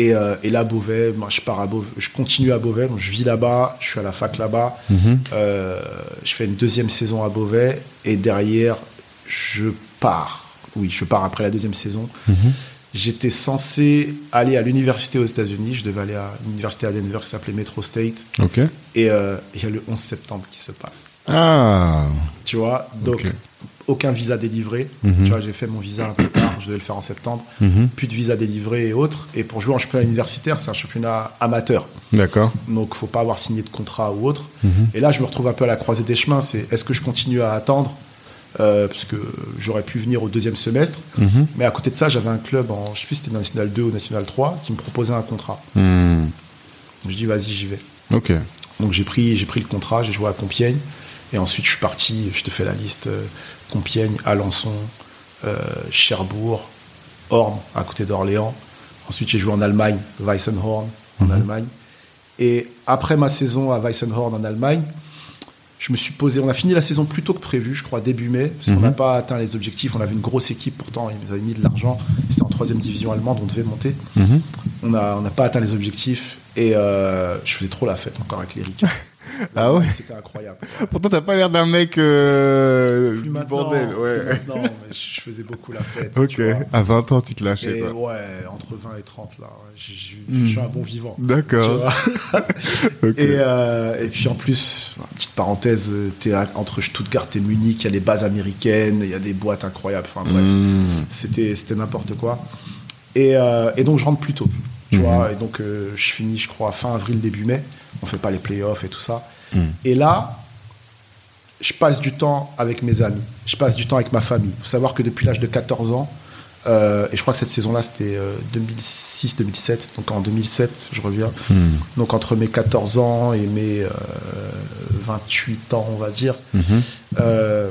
Et, euh, et là, Beauvais, moi, je pars à Beauvais, je continue à Beauvais, donc je vis là-bas, je suis à la fac là-bas. Mhm. Euh, je fais une deuxième saison à Beauvais et derrière, je pars. Oui, je pars après la deuxième saison. Mhm. J'étais censé aller à l'université aux États-Unis. Je devais aller à l'université à Denver qui s'appelait Metro State. Et euh, il y a le 11 septembre qui se passe. Ah. Tu vois, donc. Aucun visa délivré. Mhm. Tu vois, j'ai fait mon visa un peu tard, je devais le faire en septembre. Mhm. Plus de visa délivré et autres. Et pour jouer en championnat universitaire, c'est un championnat amateur. D'accord. Donc, faut pas avoir signé de contrat ou autre. Mhm. Et là, je me retrouve un peu à la croisée des chemins. C'est est-ce que je continue à attendre? Euh, parce que j'aurais pu venir au deuxième semestre. Mais à côté de ça, j'avais un club en, je sais plus si c'était National 2 ou National 3 qui me proposait un contrat. Hmm. Je dis vas-y, j'y vais. Donc j'ai pris, j'ai pris le contrat, j'ai joué à Compiègne. Et ensuite, je suis parti, je te fais la liste euh, Compiègne, Alençon, euh, Cherbourg, Orme, à côté d'Orléans. Ensuite, j'ai joué en Allemagne, Weissenhorn, en Allemagne. Et après ma saison à Weissenhorn, en Allemagne, je me suis posé. On a fini la saison plus tôt que prévu, je crois, début mai, parce qu'on n'a pas atteint les objectifs. On avait une grosse équipe, pourtant, ils nous avaient mis de l'argent. C'était en troisième division allemande, on devait monter. Mhm. On n'a on pas atteint les objectifs. Et euh, je faisais trop la fête encore avec les ricains. Ah ouais C'était incroyable. Pourtant, t'as pas l'air d'un mec euh, Plus du bordel. Ouais. maintenant, mais je faisais beaucoup la fête. Ok. tu vois. À 20 ans, tu te lâchais, Et ouais, entre 20 et 30, là, ouais, Hmm. je suis un bon vivant. D'accord. Et, euh, et puis en plus, petite parenthèse, euh, t'es entre Stuttgart et Munich, il y a les bases américaines, il y a des boîtes incroyables. Enfin bref, Hmm. c'était n'importe quoi. Et, euh, et donc je rentre plus tôt. Tu Mhm. vois, et donc euh, je finis, je crois, fin avril, début mai. On fait pas les playoffs et tout ça. Mhm. Et là, je passe du temps avec mes amis. Je passe du temps avec ma famille. Il faut savoir que depuis l'âge de 14 ans, euh, et je crois que cette saison-là, c'était 2006-2007. Donc en 2007, je reviens. Hmm. Donc entre mes 14 ans et mes euh, 28 ans, on va dire, Mhm. euh,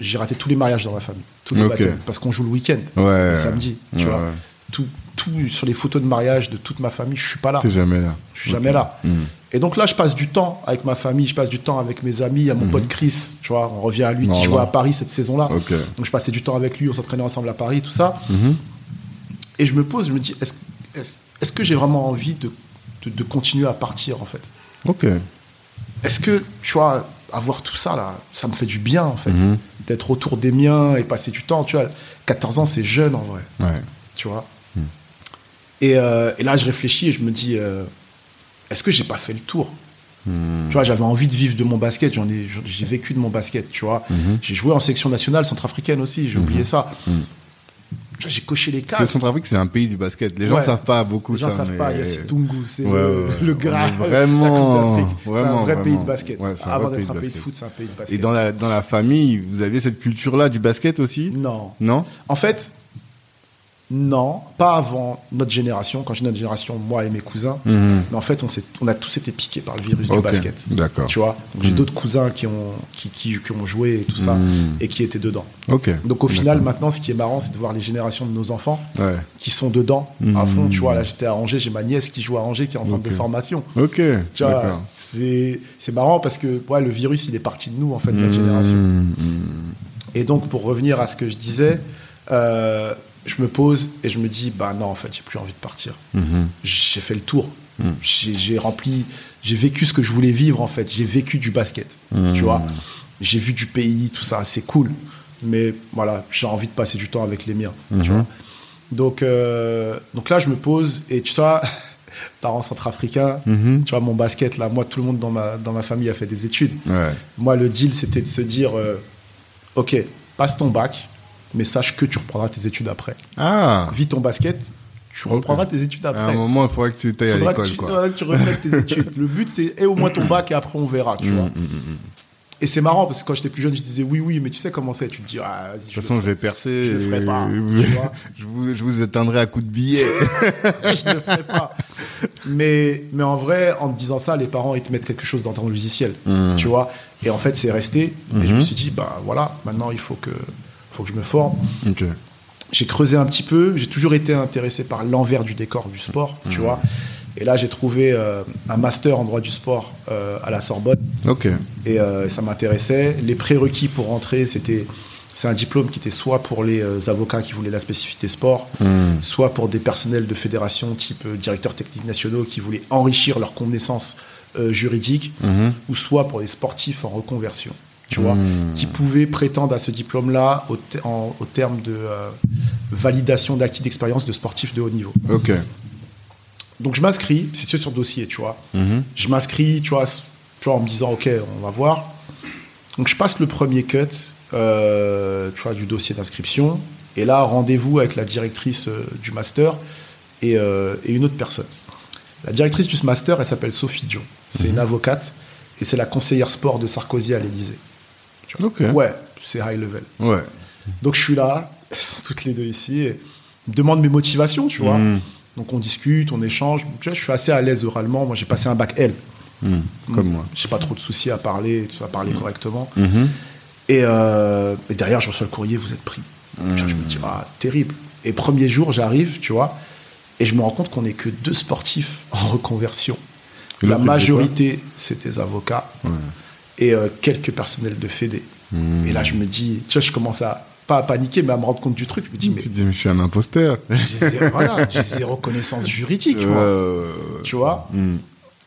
j'ai raté tous les mariages dans ma famille. Tous les Ok. baptêmes, parce qu'on joue le week-end, Ouais. le samedi. Tu Ouais, vois. ouais. Tout, tout sur les photos de mariage de toute ma famille, je suis pas là. T'es jamais là. Je suis jamais là. Hmm. Et donc là, je passe du temps avec ma famille, je passe du temps avec mes amis. A mon pote Chris, tu vois, on revient à lui qui jouait à Paris cette saison-là. Donc je passais du temps avec lui, on s'entraînait ensemble à Paris, tout ça. Mhm. Et je me pose, je me dis, est-ce que j'ai vraiment envie de, de, de continuer à partir, en fait? Ok. Est-ce que, tu vois, avoir tout ça, là, ça me fait du bien, en fait. D'être autour des miens et passer du temps, tu vois. 14 ans, c'est jeune, en vrai, Ouais. tu vois. Et, euh, et là, je réfléchis et je me dis, euh, est-ce que j'ai pas fait le tour? Tu vois, j'avais envie de vivre de mon basket, j'en ai, j'ai vécu de mon basket, tu vois. J'ai joué en section nationale centrafricaine aussi, j'ai oublié ça. Tu vois, J'ai coché les cases. Centrafrique, c'est un pays du basket. Les gens Ouais. savent pas beaucoup Les gens ça. savent mais- pas, il y a Situngu, c'est Ouais, le, ouais, le vraiment-. C'est un vraiment, vrai pays de basket. Avant d'être un pays de foot, c'est un pays de basket. Et dans la, dans la famille, vous aviez cette culture-là du basket aussi? Non. Non? En fait, non, pas avant notre génération. Quand j'ai notre génération, moi et mes cousins. Mhm. Mais en fait, on, a tous été piqués par le virus du Ok, basket. d'accord. Tu vois J'ai d'autres cousins qui ont, qui, qui, qui ont joué et tout ça, Mhm. et qui étaient dedans. Ok. Donc au final, maintenant, ce qui est marrant, c'est de voir les générations de nos enfants Ouais. qui sont dedans à Mhm. fond. Tu vois, là, j'étais à Angers, j'ai ma nièce qui joue à Angers, qui est en centre Ok. de formation. Ok. Tu vois, c'est marrant parce que ouais, le virus, il est parti de nous, en fait, notre Mhm. génération. Mhm. Et donc, pour revenir à ce que je disais, euh, je me pose et je me dis, bah non, en fait, j'ai plus envie de partir. Mhm. J'ai fait le tour. J'ai j'ai rempli, j'ai vécu ce que je voulais vivre, en fait. J'ai vécu du basket, tu vois. J'ai vu du pays, tout ça, c'est cool. Mais voilà, j'ai envie de passer du temps avec les miens, tu vois. Donc, euh, donc là, je me pose et tu sais, parents centrafricains, Mhm. tu vois, mon basket, là, moi, tout le monde dans ma, dans ma famille a fait des études. Ouais. Moi, le deal, c'était de se dire, euh, ok, passe ton bac, mais sache que tu reprendras tes études après. Ah Vis ton basket, tu reprendras tes études À après. un moment, il faudrait que tu ailles à Faudra l'école, quoi. faudra que tu refaites tes études. Le but, c'est et au moins ton bac et après on verra, Mm, tu vois. Et c'est marrant parce que quand j'étais plus jeune, je disais oui, oui, mais tu sais comment c'est. Tu te dis, ah, vas-y, De toute façon, je vais percer. je le ferai pas, tu vois. je, vous, je vous éteindrai à coups de billets. je le ferai pas. Mais, mais en vrai, en te disant ça, les parents, ils te mettent quelque chose dans ton logiciel, Mm. tu vois. Et en fait, c'est resté. Et Mm-hmm. je me suis dit, bah voilà, maintenant, il faut que, faut que je me forme. J'ai creusé un petit peu. J'ai toujours été intéressé par l'envers du décor du sport, tu vois. Et là, j'ai trouvé euh, un master en droit du sport euh, à la Sorbonne. Ok. et euh, ça m'intéressait. Les prérequis pour rentrer, c'était c'est un diplôme qui était soit pour les avocats qui voulaient la spécificité sport, Hmm. soit pour des personnels de fédération type directeurs techniques nationaux qui voulaient enrichir leurs connaissances juridiques, Mhm. ou soit pour les sportifs en reconversion. Tu vois, qui pouvaient prétendre à ce diplôme-là au, te- en- au terme de euh, validation d'acquis d'expérience de sportifs de haut niveau. Ok. Donc je m'inscris, c'est sûr sur dossier, tu vois. Mhm. Je m'inscris, tu vois, tu vois, en me disant, ok, on va voir. Donc je passe le premier cut, euh, tu vois, du dossier d'inscription. Et là, rendez-vous avec la directrice euh, du master et, et une autre personne. La directrice du master, elle s'appelle Sophie Dion. C'est une avocate et c'est la conseillère sport de Sarkozy à l'Élysée. Tu vois. Ok. Ouais, c'est high level. Ouais. Donc je suis là, elles sont toutes les deux ici, et me demande mes motivations, tu vois. Mm. Donc on discute, on échange. Tu vois, je suis assez à l'aise oralement. Moi, j'ai passé un bac L. Hmm. Comme moi. J'ai pas trop de soucis à parler, vas parler correctement. Mhm. Et, euh, et derrière, je reçois le courrier, vous êtes pris. Vois, je me dis, ah, terrible. Et premier jour, j'arrive, tu vois, et je me rends compte qu'on n'est que deux sportifs en reconversion. La majorité, c'était des avocats et euh, quelques personnels de Fédé. Hmm. Et là, je me dis, tu vois, je commence à, pas à paniquer, mais à me rendre compte du truc. Je me dis, mais Tu dis, mais je suis un imposteur. j'ai zéro, voilà, j'ai zéro connaissance juridique, moi. Euh, Tu vois hmm.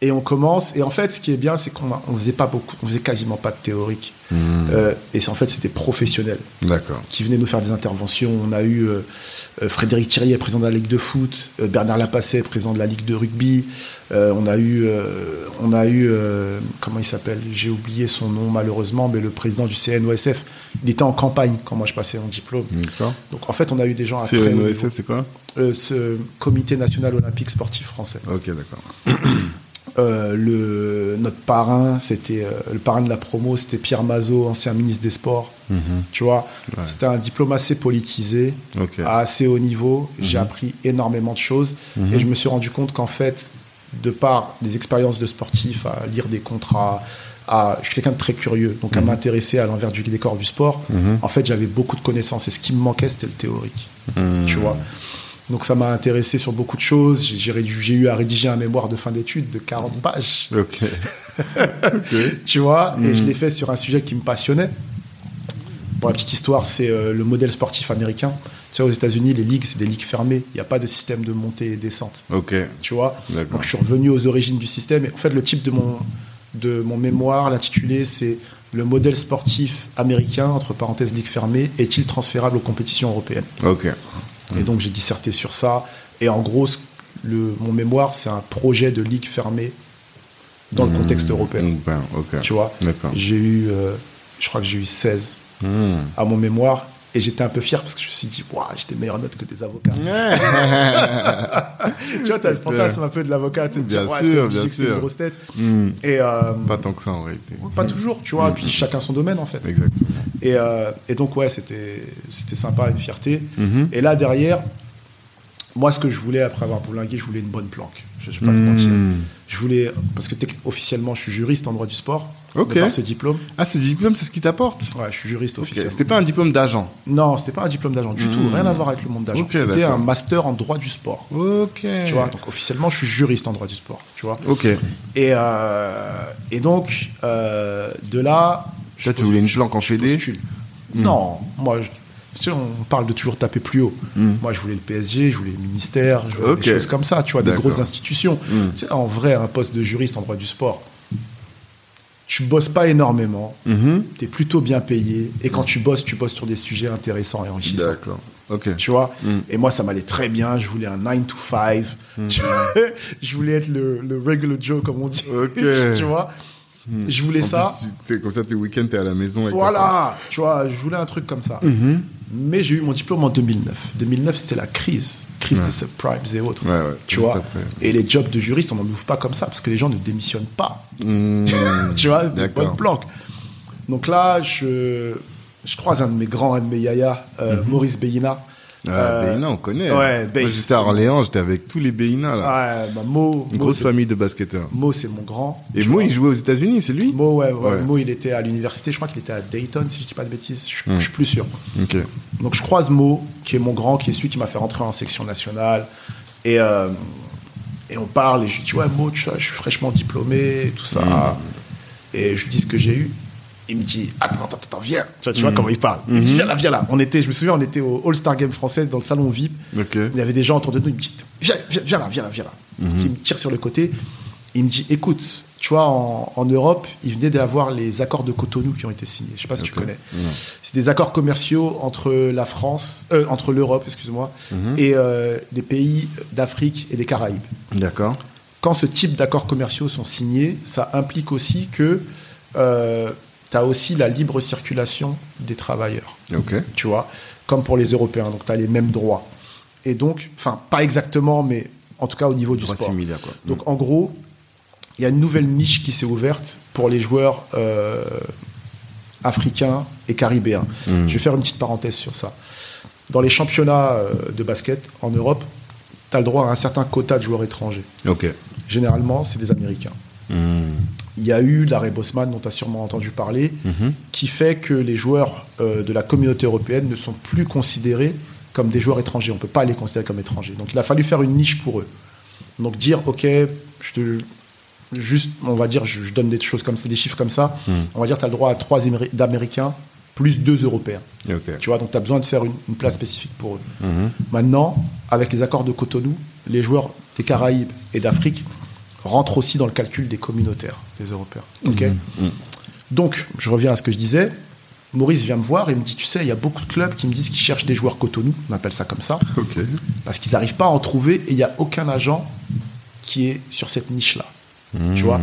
Et on commence. Et en fait, ce qui est bien, c'est qu'on on faisait pas beaucoup, on faisait quasiment pas de théorique. Euh, et en fait, c'était professionnel D'accord. qui venaient nous faire des interventions. On a eu euh, euh, Frédéric Thirier, président de la Ligue de foot, euh, Bernard Lapasset, président de la Ligue de rugby. On a eu, on a eu, comment il s'appelle? J'ai oublié son nom malheureusement, mais le président du CNOSF. Il était en campagne quand moi je passais mon diplôme. D'accord. Donc en fait, on a eu des gens à C'est très haut le niveau. NOSF, c'est quoi? Ce Comité national olympique sportif français. Ok, d'accord. Euh, le, notre parrain, c'était euh, le parrain de la promo, c'était Pierre Mazot, ancien ministre des Sports. Tu vois, Ouais. c'était un diplôme assez politisé, à assez haut niveau. J'ai appris énormément de choses et je me suis rendu compte qu'en fait, de par des expériences de sportif, à lire des contrats, à, je suis quelqu'un de très curieux, donc à m'intéresser à l'envers du décor du sport. En fait, j'avais beaucoup de connaissances et ce qui me manquait, c'était le théorique. Tu vois. Donc ça m'a intéressé sur beaucoup de choses. J'ai- eu à rédiger un mémoire de fin d'études de 40 pages, Ok. tu vois, et je l'ai fait sur un sujet qui me passionnait. Pour la petite histoire, c'est euh, le modèle sportif américain. Tu sais, aux États-Unis, les ligues, c'est des ligues fermées. Il n'y a pas de système de montée et descente. Ok. Tu vois? Donc je suis revenu aux origines du système. Et en fait, le type de mon, de mon mémoire, l'intitulé, c'est le modèle sportif américain, entre parenthèses, ligue fermée, est-il transférable aux compétitions européennes? Ok. Et donc j'ai disserté sur ça. Et en gros, le, mon mémoire, c'est un projet de ligue fermée dans le contexte européen. Donc, ben. Tu vois? J'ai eu, euh, je crois que j'ai eu 16 Hmm. à mon mémoire. Et j'étais un peu fier parce que je me suis dit, Waouh, j'ai des meilleures notes que des avocats. tu vois, t'as le fantasme un peu de l'avocat, tu Bien ouais, sûr, c'est obligé bien c'est une grosse tête. Hmm. Et euh, Pas tant que ça en réalité. pas toujours, tu vois, puis chacun son domaine en fait. Exactement. Et, euh, et donc, ouais, c'était sympa, une fierté. Mhm. Et là, derrière, moi, ce que je voulais après avoir bourlingué, je voulais une bonne planque. Je vais pas te mentir. Hmm. Je voulais, parce que officiellement, je suis juriste en droit du sport. Ok. de par ce diplôme. Ah, ce diplôme, c'est ce qui t'apporte? Ouais, je suis juriste Ok. officiellement. C'était pas un diplôme d'agent? Non, c'était pas un diplôme d'agent du tout. Rien à voir avec le monde d'agent. C'était un master en droit du sport. Ok. Tu vois, donc officiellement, je suis juriste en droit du sport. Tu vois. Ok. Et, euh, et donc, euh, de là. Toi, tu voulais une planque en fédé? postule. Non, moi, je- tu sais, on parle de toujours taper plus haut. Moi, je voulais le PSG, je voulais le ministère, je voulais des choses comme ça, tu vois, des grosses institutions. Tu sais, en vrai, un poste de juriste en droit du sport, tu bosses pas énormément, Mhm. tu es plutôt bien payé, et quand tu bosses, tu bosses sur des sujets intéressants et enrichissants. D'accord. Ok. Tu vois Et moi, ça m'allait très bien. Je voulais un 9 to 5. Tu vois je voulais être le, le regular Joe, comme on dit. Ok. tu vois Je voulais En ça. plus, comme ça, tes week-ends, t'es à la maison. avec. Voilà, tu vois, je voulais un truc comme ça. Mais j'ai eu mon diplôme en 2009. 2009, c'était la crise. crises des subprimes et autres. Ouais, ouais, tu vois. après. Et les jobs de juriste, on n'en ouvre pas comme ça parce que les gens ne démissionnent pas. Mmh. tu vois, des bonnes planques. Donc là, je, je croise un de mes grands, un de mes yayas, euh, Maurice Beyina. Ah, Euh, Béina, on connaît. ouais, Moi, j'étais à Orléans, j'étais avec tous les Béina, là. Ouais, bah, Mo, Une Mo, grosse famille de basketteurs. Mo, c'est mon grand. Et vois. il jouait aux États-Unis, c'est lui? Mo, ouais, ouais. Mo, il était à l'université, je crois qu'il était à Dayton, si je dis pas de bêtises. Je, Hmm. je suis plus sûr. Donc je croise Mo, qui est mon grand, qui est celui qui m'a fait rentrer en section nationale. Et, euh, et on parle, et je lui dis, ouais, Mo, tu vois, je suis fraîchement diplômé, et tout ça. Hmm. Et je lui dis ce que j'ai eu. Il me dit, attends, attends, attends, viens. Tu vois, tu vois comment il parle. Il me dit, viens là, viens là. On était, je me souviens, on était au All-Star Game français dans le salon VIP. Il y avait des gens autour de nous. Il me dit, viens, viens, viens là, viens là, viens là. Il me tire sur le côté. Il me dit, écoute, tu vois, en, en Europe, il venait d'avoir les accords de Cotonou qui ont été signés. Je sais pas si tu Ok. connais. C'est des accords commerciaux entre la France, euh, entre l'Europe, excuse-moi, et euh, des pays d'Afrique et des Caraïbes. D'accord. Quand ce type d'accords commerciaux sont signés, ça implique aussi que tu as aussi la libre circulation des travailleurs tu vois, comme pour les Européens. Donc, tu as les mêmes droits. Et donc, enfin, pas exactement, mais en tout cas au niveau du Droit sport. similaire, quoi. Donc, en gros, il y a une nouvelle niche qui s'est ouverte pour les joueurs euh, africains et caribéens. Mm. Je vais faire une petite parenthèse sur ça. Dans les championnats euh, de basket en Europe, tu as le droit à un certain quota de joueurs étrangers. Ok. Généralement, c'est des Américains. Hmm. Il y a eu l'arrêt Bosman, dont tu as sûrement entendu parler, Mhm. qui fait que les joueurs euh, de la communauté européenne ne sont plus considérés comme des joueurs étrangers. On ne peut pas les considérer comme étrangers. Donc il a fallu faire une niche pour eux. Donc dire, OK, je te, juste, on va dire, je, je donne des choses comme ça, des chiffres comme ça, on va dire, tu as le droit à trois d'Américains plus deux Européens. Tu vois, donc tu as besoin de faire une, une place spécifique pour eux. Maintenant, avec les accords de Cotonou, les joueurs des Caraïbes et d'Afrique rentrent aussi dans le calcul des communautaires, des Européens. Ok Donc, je reviens à ce que je disais. Maurice vient me voir et me dit, tu sais, il y a beaucoup de clubs qui me disent qu'ils cherchent des joueurs Cotonou, on appelle ça comme ça, parce qu'ils n'arrivent pas à en trouver et il n'y a aucun agent qui est sur cette niche-là. Tu vois?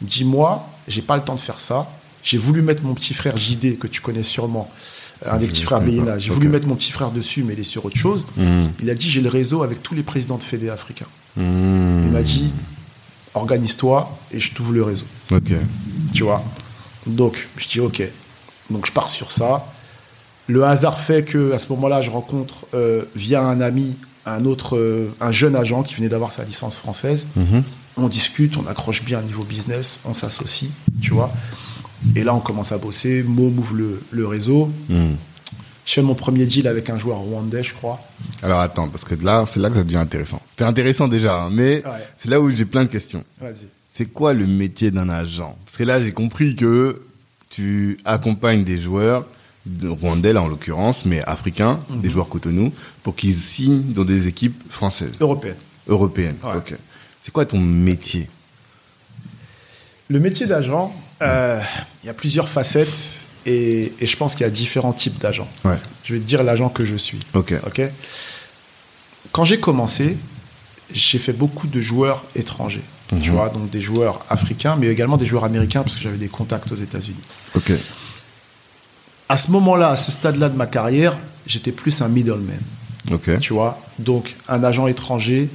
Dis-moi, j'ai pas le temps de faire ça. J'ai voulu mettre mon petit frère JD, que tu connais sûrement, un des petits frères Béina. J'ai voulu mettre mon petit frère dessus, mais il est sur autre chose. Hmm. Il a dit j'ai le réseau avec tous les présidents de fédé africains. Hmm. Il m'a dit organise-toi et je t'ouvre le réseau. Ok. Tu vois? Donc, je dis OK. Donc, je pars sur ça. Le hasard fait que à ce moment-là, je rencontre euh, via un ami un autre, euh, un jeune agent qui venait d'avoir sa licence française. Mhm. On discute, on accroche bien au niveau business, on s'associe, tu vois. Et là, on commence à bosser. Mo m'ouvre le, le réseau. Hmm. Je fais mon premier deal avec un joueur rwandais, je crois. Alors attends, parce que là, c'est là que ça devient intéressant. C'était intéressant déjà, hein, mais Ouais. c'est là où j'ai plein de questions. Vas-y. C'est quoi le métier d'un agent? Parce que là, j'ai compris que tu accompagnes des joueurs, de rwandais là en l'occurrence, mais africains, Mhm. des joueurs Cotonou, pour qu'ils signent dans des équipes françaises, Européenne. européennes. Ouais. Ok. C'est quoi ton métier? Le métier d'agent, euh, il y a plusieurs facettes et, et je pense qu'il y a différents types d'agents. Ouais. Je vais te dire l'agent que je suis. Ok. Ok. Quand j'ai commencé, j'ai fait beaucoup de joueurs étrangers. Tu Mhm. vois, donc des joueurs africains, mais également des joueurs américains parce que j'avais des contacts aux États-Unis. Ok. À ce moment-là, à ce stade-là de ma carrière, j'étais plus un middleman. Ok. Tu vois, donc un agent étranger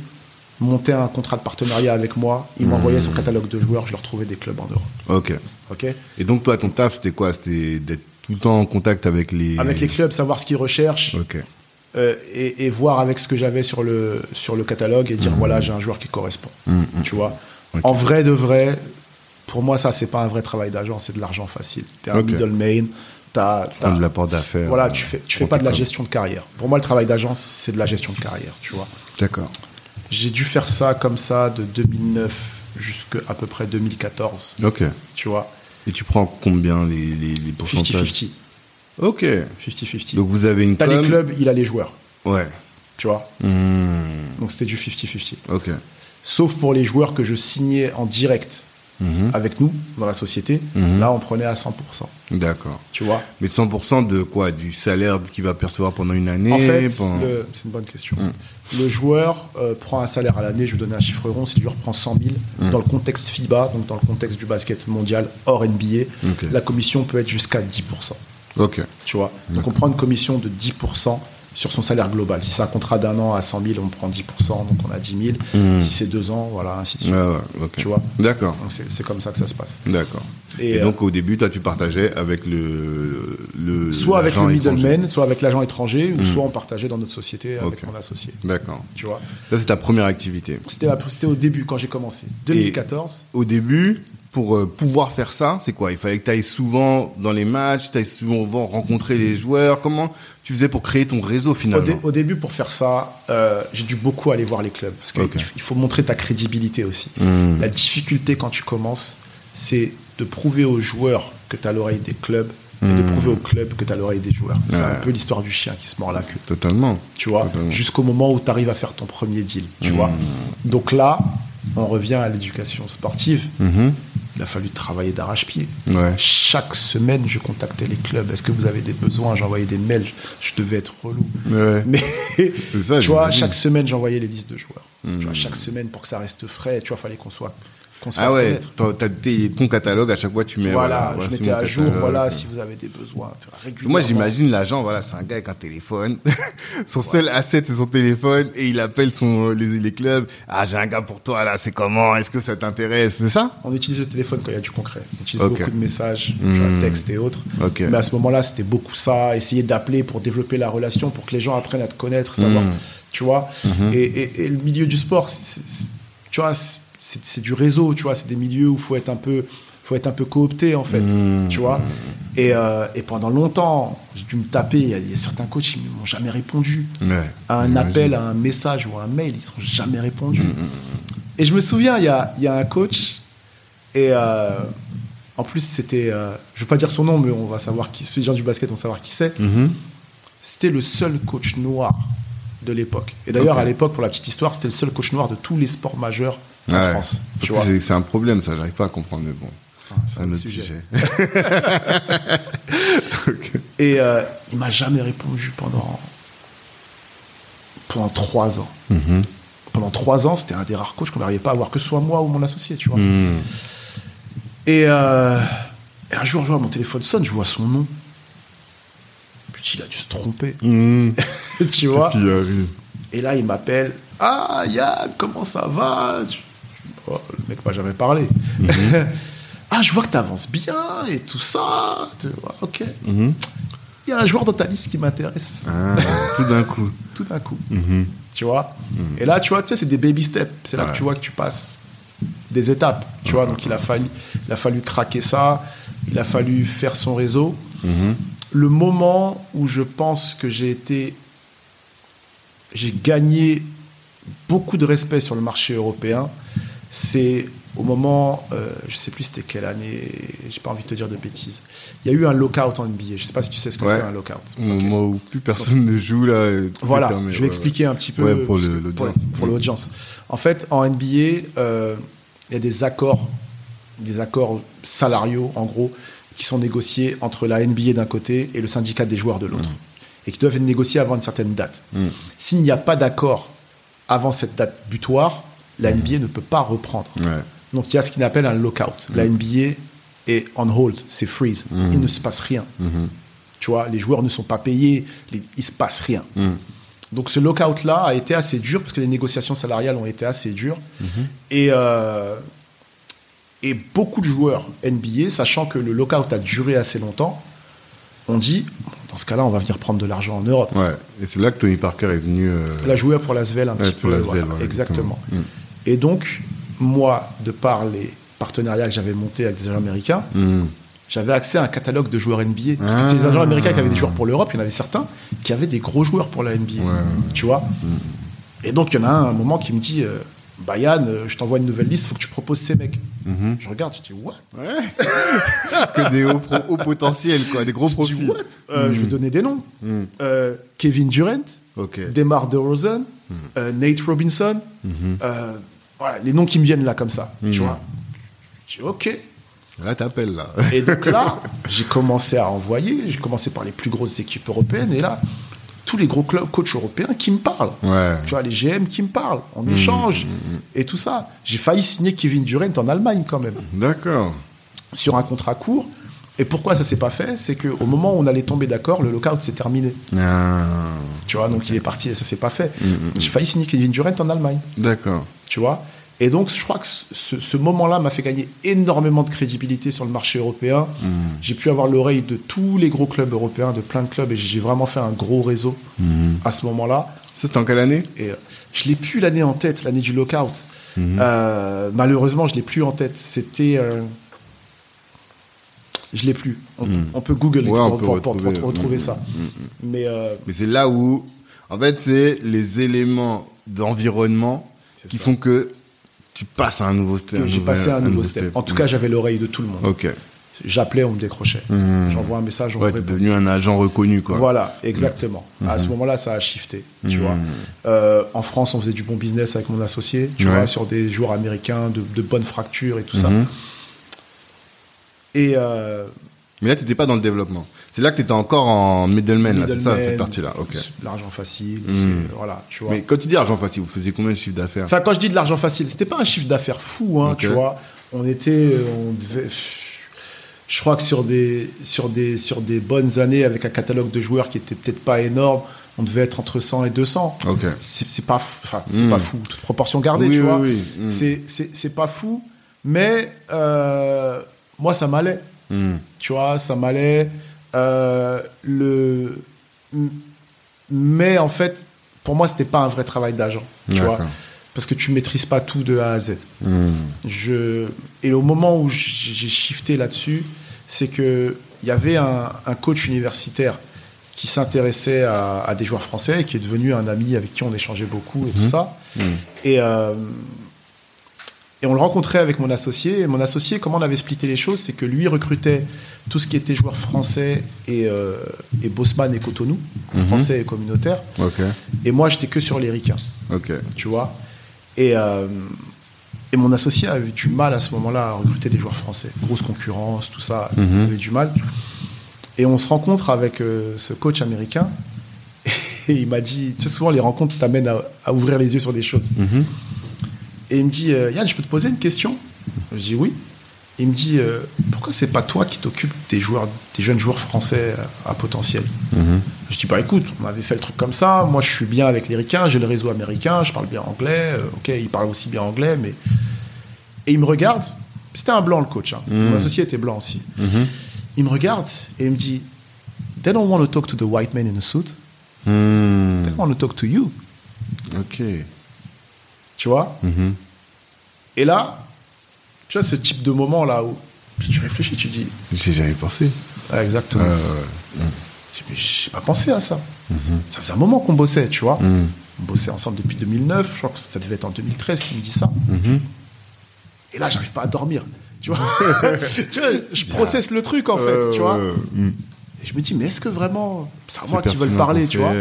montait un contrat de partenariat avec moi, il m'envoyait son catalogue de joueurs, je leur trouvais des clubs en Europe. Ok. Ok. Et donc toi, ton taf, c'était quoi? C'était d'être tout le temps en contact avec les. Avec les clubs, savoir ce qu'ils recherchent Ok. euh, et, et voir avec ce que j'avais sur le, sur le catalogue et dire voilà, j'ai un joueur qui correspond. Mhm. Tu vois? En vrai de vrai, pour moi, ça, c'est pas un vrai travail d'agent, c'est de l'argent facile. Tu es un Ok. middleman, t'as- t'as- de l'apport d'affaires. Voilà, euh, tu fais, tu fais pas tes de la gestion de carrière. Pour moi, le travail d'agent, c'est de la gestion de carrière, tu vois? D'accord. J'ai dû faire ça comme ça de 2009 jusqu'à à peu près 2014, Ok. tu vois. Et tu prends combien les, les, les pourcentages? 50-50. Ok. 50-50. Donc vous avez une T'as les com- clubs, il a les joueurs, Ouais. tu vois. Hmm. Donc c'était du 50-50. Ok. Sauf pour les joueurs que je signais en direct Mhm. avec nous, dans la société. Mhm. Là, on prenait à 100%, D'accord. tu vois. Mais 100% de quoi? Du salaire qu'il va percevoir pendant une année En fait, pendant- c'est une bonne question. Mm. Le joueur euh, prend un salaire à l'année, je vais donner un chiffre rond, si le joueur prend 100 000, Mm. dans le contexte FIBA, donc dans le contexte du basket mondial hors NBA, la commission peut être jusqu'à 10%. Ok. Tu vois? Donc on prend une commission de 10% sur son salaire global. Si c'est un contrat d'un an à 100 000, on prend 10%, donc on a 10 000. Mhm. Si c'est deux ans, voilà, ainsi de suite. Ouais, ouais, ok. Tu vois D'accord. Donc c'est comme ça que ça se passe. D'accord. Et, Et, euh, donc au début, toi, tu partageais avec le, le Soit avec le middleman, soit avec l'agent étranger, ou soit on partageait dans notre société avec Ok. mon associé. D'accord. Tu vois Ça, c'est ta première activité. C'était au début quand j'ai commencé. 2014. Au début, pour euh, pouvoir faire ça, c'est quoi? Il fallait que tu ailles souvent dans les matchs, tu ailles souvent rencontrer les joueurs. Comment tu faisais pour créer ton réseau Au, finalement? dé- au début, pour faire ça, euh, j'ai dû beaucoup aller voir les clubs. Parce qu'il faut montrer ta crédibilité aussi. Hmm. La difficulté quand tu commences, c'est de prouver aux joueurs que tu as l'oreille des clubs et de prouver aux clubs que tu as l'oreille des joueurs. C'est Hmm. Ouais. un peu l'histoire du chien qui se mord la queue. Totalement. Tu vois, jusqu'au moment où tu arrives à faire ton premier deal. Tu vois? Donc là, on revient à l'éducation sportive. Il a fallu travailler d'arrache-pied. Ouais. Chaque semaine, je contactais les clubs. Est-ce que vous avez des besoins? J'envoyais des mails. Je devais être relou. Ouais. Mais ça, tu vois, chaque semaine, j'envoyais les listes de joueurs. Tu vois, chaque semaine, pour que ça reste frais, tu vois, fallait qu'on soit, qu'on se Ah ouais, t'as- ton catalogue, à chaque fois tu mets. Voilà, je voici mettais à jour, catalogue. voilà, si vous avez des besoins. Moi, j'imagine l'agent, voilà, c'est un gars avec un téléphone. son seul asset, c'est son téléphone, et il appelle son, les, les clubs. Ah, j'ai un gars pour toi, là, c'est comment? Est-ce que ça t'intéresse? C'est ça? On utilise le téléphone quand il y a du concret. On utilise beaucoup de messages, vois, textes et autres. Mais à ce moment-là, c'était beaucoup ça, essayer d'appeler pour développer la relation, pour que les gens apprennent à te connaître, savoir, tu vois. et, et- et le milieu du sport, tu vois, c'est du réseau, tu vois. C'est des milieux où faut être un peu, faut être un peu coopté en fait, tu vois. Et, euh, et pendant longtemps, j'ai dû me taper. Il y, a- il y a certains coachs qui m'ont jamais répondu Ouais. à un appel, à un message ou à un mail, ils sont jamais répondu. Et je me souviens, il y a, il y a un coach, et euh, en plus, c'était, euh, je vais pas dire son nom, mais on va savoir qui, les gens du basket vont savoir qui c'est. C'était le seul coach noir de l'époque. Et d'ailleurs, à l'époque, pour la petite histoire, c'était le seul coach noir de tous les sports majeurs en Ouais. France. C'est- un problème, ça, j'arrive pas à comprendre, mais bon. Enfin, C'est un autre sujet. Et euh, il m'a jamais répondu pendant pendant trois ans. Mhm. Pendant trois ans, c'était un des rares coachs qu'on n'arrivait pas à avoir, que ce soit moi ou mon associé, tu vois. Et, euh, et un jour, je vois mon téléphone sonne, je vois son nom. Il a dû se tromper, Mhm. tu vois. Et là, il m'appelle. Ah, Yann, comment ça va? Oh, Le mec m'a jamais parlé. ah, je vois que tu avances bien et tout ça. Ok. Mhm. Il y a un joueur dans ta liste qui m'intéresse. Ah, tout d'un coup. Tout d'un coup. Mhm. Tu vois Et là, tu vois, tu sais, c'est des baby steps. C'est là Ouais. que tu vois que tu passes des étapes. Tu vois, donc il a, fallu, il a fallu craquer ça. Il a fallu faire son réseau. Mhm. Le moment où je pense que j'ai été. J'ai gagné beaucoup de respect sur le marché européen, c'est au moment, euh, je sais plus c'était quelle année, j'ai pas envie de te dire de bêtises. Il y a eu un lockout en NBA. Je sais pas si tu sais ce que Ouais. c'est un lockout. Au moment où plus personne ne joue, là. Voilà, fermé, je vais ouais, expliquer un petit peu pour l'audience. En fait, en NBA, euh, il y a des accords, des accords salariaux, en gros, qui sont négociés entre la NBA d'un côté et le syndicat des joueurs de l'autre, et qui doivent être négociés avant une certaine date. Mm. S'il n'y a pas d'accord avant cette date butoir, la NBA ne peut pas reprendre. Ouais. Donc il y a ce qu'on appelle un lockout. La NBA est on hold, c'est freeze. Il ne se passe rien. Tu vois, les joueurs ne sont pas payés, les- il se passe rien. Donc ce lockout-là a été assez dur parce que les négociations salariales ont été assez dures. Et, euh, et beaucoup de joueurs NBA, sachant que le lockout a duré assez longtemps, ont dit, dans ce cas-là, on va venir prendre de l'argent en Europe. Ouais. Et c'est là que Tony Parker est venu. euh, Elle a joué pour l'Asvel un Ouais, petit pour peu. voilà, ouais, exactement. exactement. Et donc, moi, de par les partenariats que j'avais montés avec des agents américains, mhm. j'avais accès à un catalogue de joueurs NBA. Parce que Ah. c'est les agents américains qui avaient des joueurs pour l'Europe, il y en avait certains qui avaient des gros joueurs pour la NBA. Ouais. Tu vois Et donc, il y en a un, un moment qui me dit euh, Bah, Yann, euh, je t'envoie une nouvelle liste, il faut que tu proposes ces mecs. Mhm. Je regarde, je dis What? Ouais. que des hauts, potentiels, quoi. Des gros Je dis profils. What? Euh, Je vais donner des noms. Euh, Kevin Durant, Ok. Demar DeRozan, euh, Nate Robinson. Voilà, les noms qui me viennent là comme ça. Tu vois Je dis Ok. Là, t'appelles, là. Et donc là, j'ai commencé à envoyer. J'ai commencé par les plus grosses équipes européennes. Et là, tous les gros clubs, coachs européens qui me parlent. Ouais. Tu vois, les GM qui me parlent. On échange. Et tout ça. J'ai failli signer Kevin Durant en Allemagne quand même. D'accord. Sur un contrat court. Et pourquoi ça s'est pas fait? C'est qu'au moment où on allait tomber d'accord, le lockout s'est terminé. Ah, Tu vois, donc il est parti et ça s'est pas fait. J'ai failli signer Kevin Durant en Allemagne. d'accord. Tu vois Et donc, je crois que ce, ce moment-là m'a fait gagner énormément de crédibilité sur le marché européen. Mm. J'ai pu avoir l'oreille de tous les gros clubs européens, de plein de clubs, et j'ai vraiment fait un gros réseau Mm. à ce moment-là. C'était en quelle année? Et euh, je l'ai plus l'année en tête, l'année du lockout. Euh, malheureusement, je l'ai plus en tête. C'était. euh, Je l'ai plus. On, on peut Ouais, pour, on peut pour- pour- pour retrouver. ça. Mais euh, Mais c'est là où, en fait, c'est les éléments d'environnement qui ça. font que tu passes à un nouveau step. j'ai passé un nouveau step. En tout cas, j'avais l'oreille de tout le monde. Ok. J'appelais, on me décrochait. Mhm. J'envoie un message, on Ouais, me répond. devenu un agent reconnu, quoi. Voilà, exactement. À ce moment-là, ça a shifté. Tu vois. Euh, en France, on faisait du bon business avec mon associé, tu vois, sur des joueurs américains de, de bonnes fractures et tout ça. Et euh, Mais là, t'étais pas dans le développement. C'est là que t'étais encore en middleman, là, c'est ça, middleman, cette partie-là. Ok. L'argent facile, Mhm. c'est- voilà, tu vois. Mais quand tu dis argent facile, vous faisiez combien de chiffre d'affaires? Enfin, quand je dis de l'argent facile, c'était pas un chiffre d'affaires fou, hein, tu vois. On était, euh, on devait, je crois que sur des, sur des, sur des bonnes années avec un catalogue de joueurs qui était peut-être pas énorme, on devait être entre 100 et 200. Ok. C'est pas, fou, enfin, c'est Mm. pas fou, toute proportion gardée, Oui, tu oui, vois. oui, mm. C'est, c'est, pas fou, mais euh, moi ça m'allait, Hmm. tu vois, ça m'allait. Euh, le, mais en fait, pour moi, c'était pas un vrai travail d'agent, tu vois, parce que tu maîtrises pas tout de A à Z. Hmm. Je et au moment où j'ai shifté là-dessus, c'est que il y avait un, un coach universitaire qui s'intéressait à, à des joueurs français et qui est devenu un ami avec qui on échangeait beaucoup et tout ça. Hmm. Et euh, et on le rencontrait avec mon associé. Et mon associé, comment on avait splitté les choses, c'est que lui recrutait tout ce qui était joueurs français et, euh, et Bosman et Cotonou, Mhm. français et communautaire. Et moi, j'étais que sur les ricains tu vois. Et, euh, et mon associé avait du mal à ce moment-là à recruter des joueurs français. Grosse concurrence, tout ça, Mhm. il avait du mal. Et on se rencontre avec euh, ce coach américain. Et il m'a dit, tu sais, souvent les rencontres t'amènent à, à ouvrir les yeux sur des choses. Mhm. Et il me dit, euh, Yann, je peux te poser une question? Je dis oui. Il me dit, euh, pourquoi c'est pas toi qui t'occupes des joueurs, des jeunes joueurs français à, potentiel? Mhm. je dis, bah écoute, on avait fait le truc comme ça. Moi, je suis bien avec les ricains, j'ai le réseau américain, je parle bien anglais. euh, ok, il parle aussi bien anglais, mais. Et il me regarde. C'était un blanc, le coach. hein. Mhm. Mon associé était blanc aussi. Mhm. Il me regarde et il me dit They don't want to talk to the white man in a suit. Hmm. They want to talk to you. Ok. Tu vois Mhm. Et là, tu vois ce type de moment là où tu réfléchis, tu dis J'ai jamais pensé. Ah, exactement. Euh, ouais. Dis, mais j'ai pas pensé à ça. Ça faisait un moment qu'on bossait, tu vois. Mhm. On bossait ensemble depuis 2009. Je crois que ça devait être en 2013 qu'il me dit ça. Mhm. Et là, j'arrive pas à dormir. Tu vois, tu vois je processe le truc en fait, Euh, tu vois. ouais, hmm. Et je me dis, mais est-ce que vraiment, c'est à moi qui veulent parler, tu vois.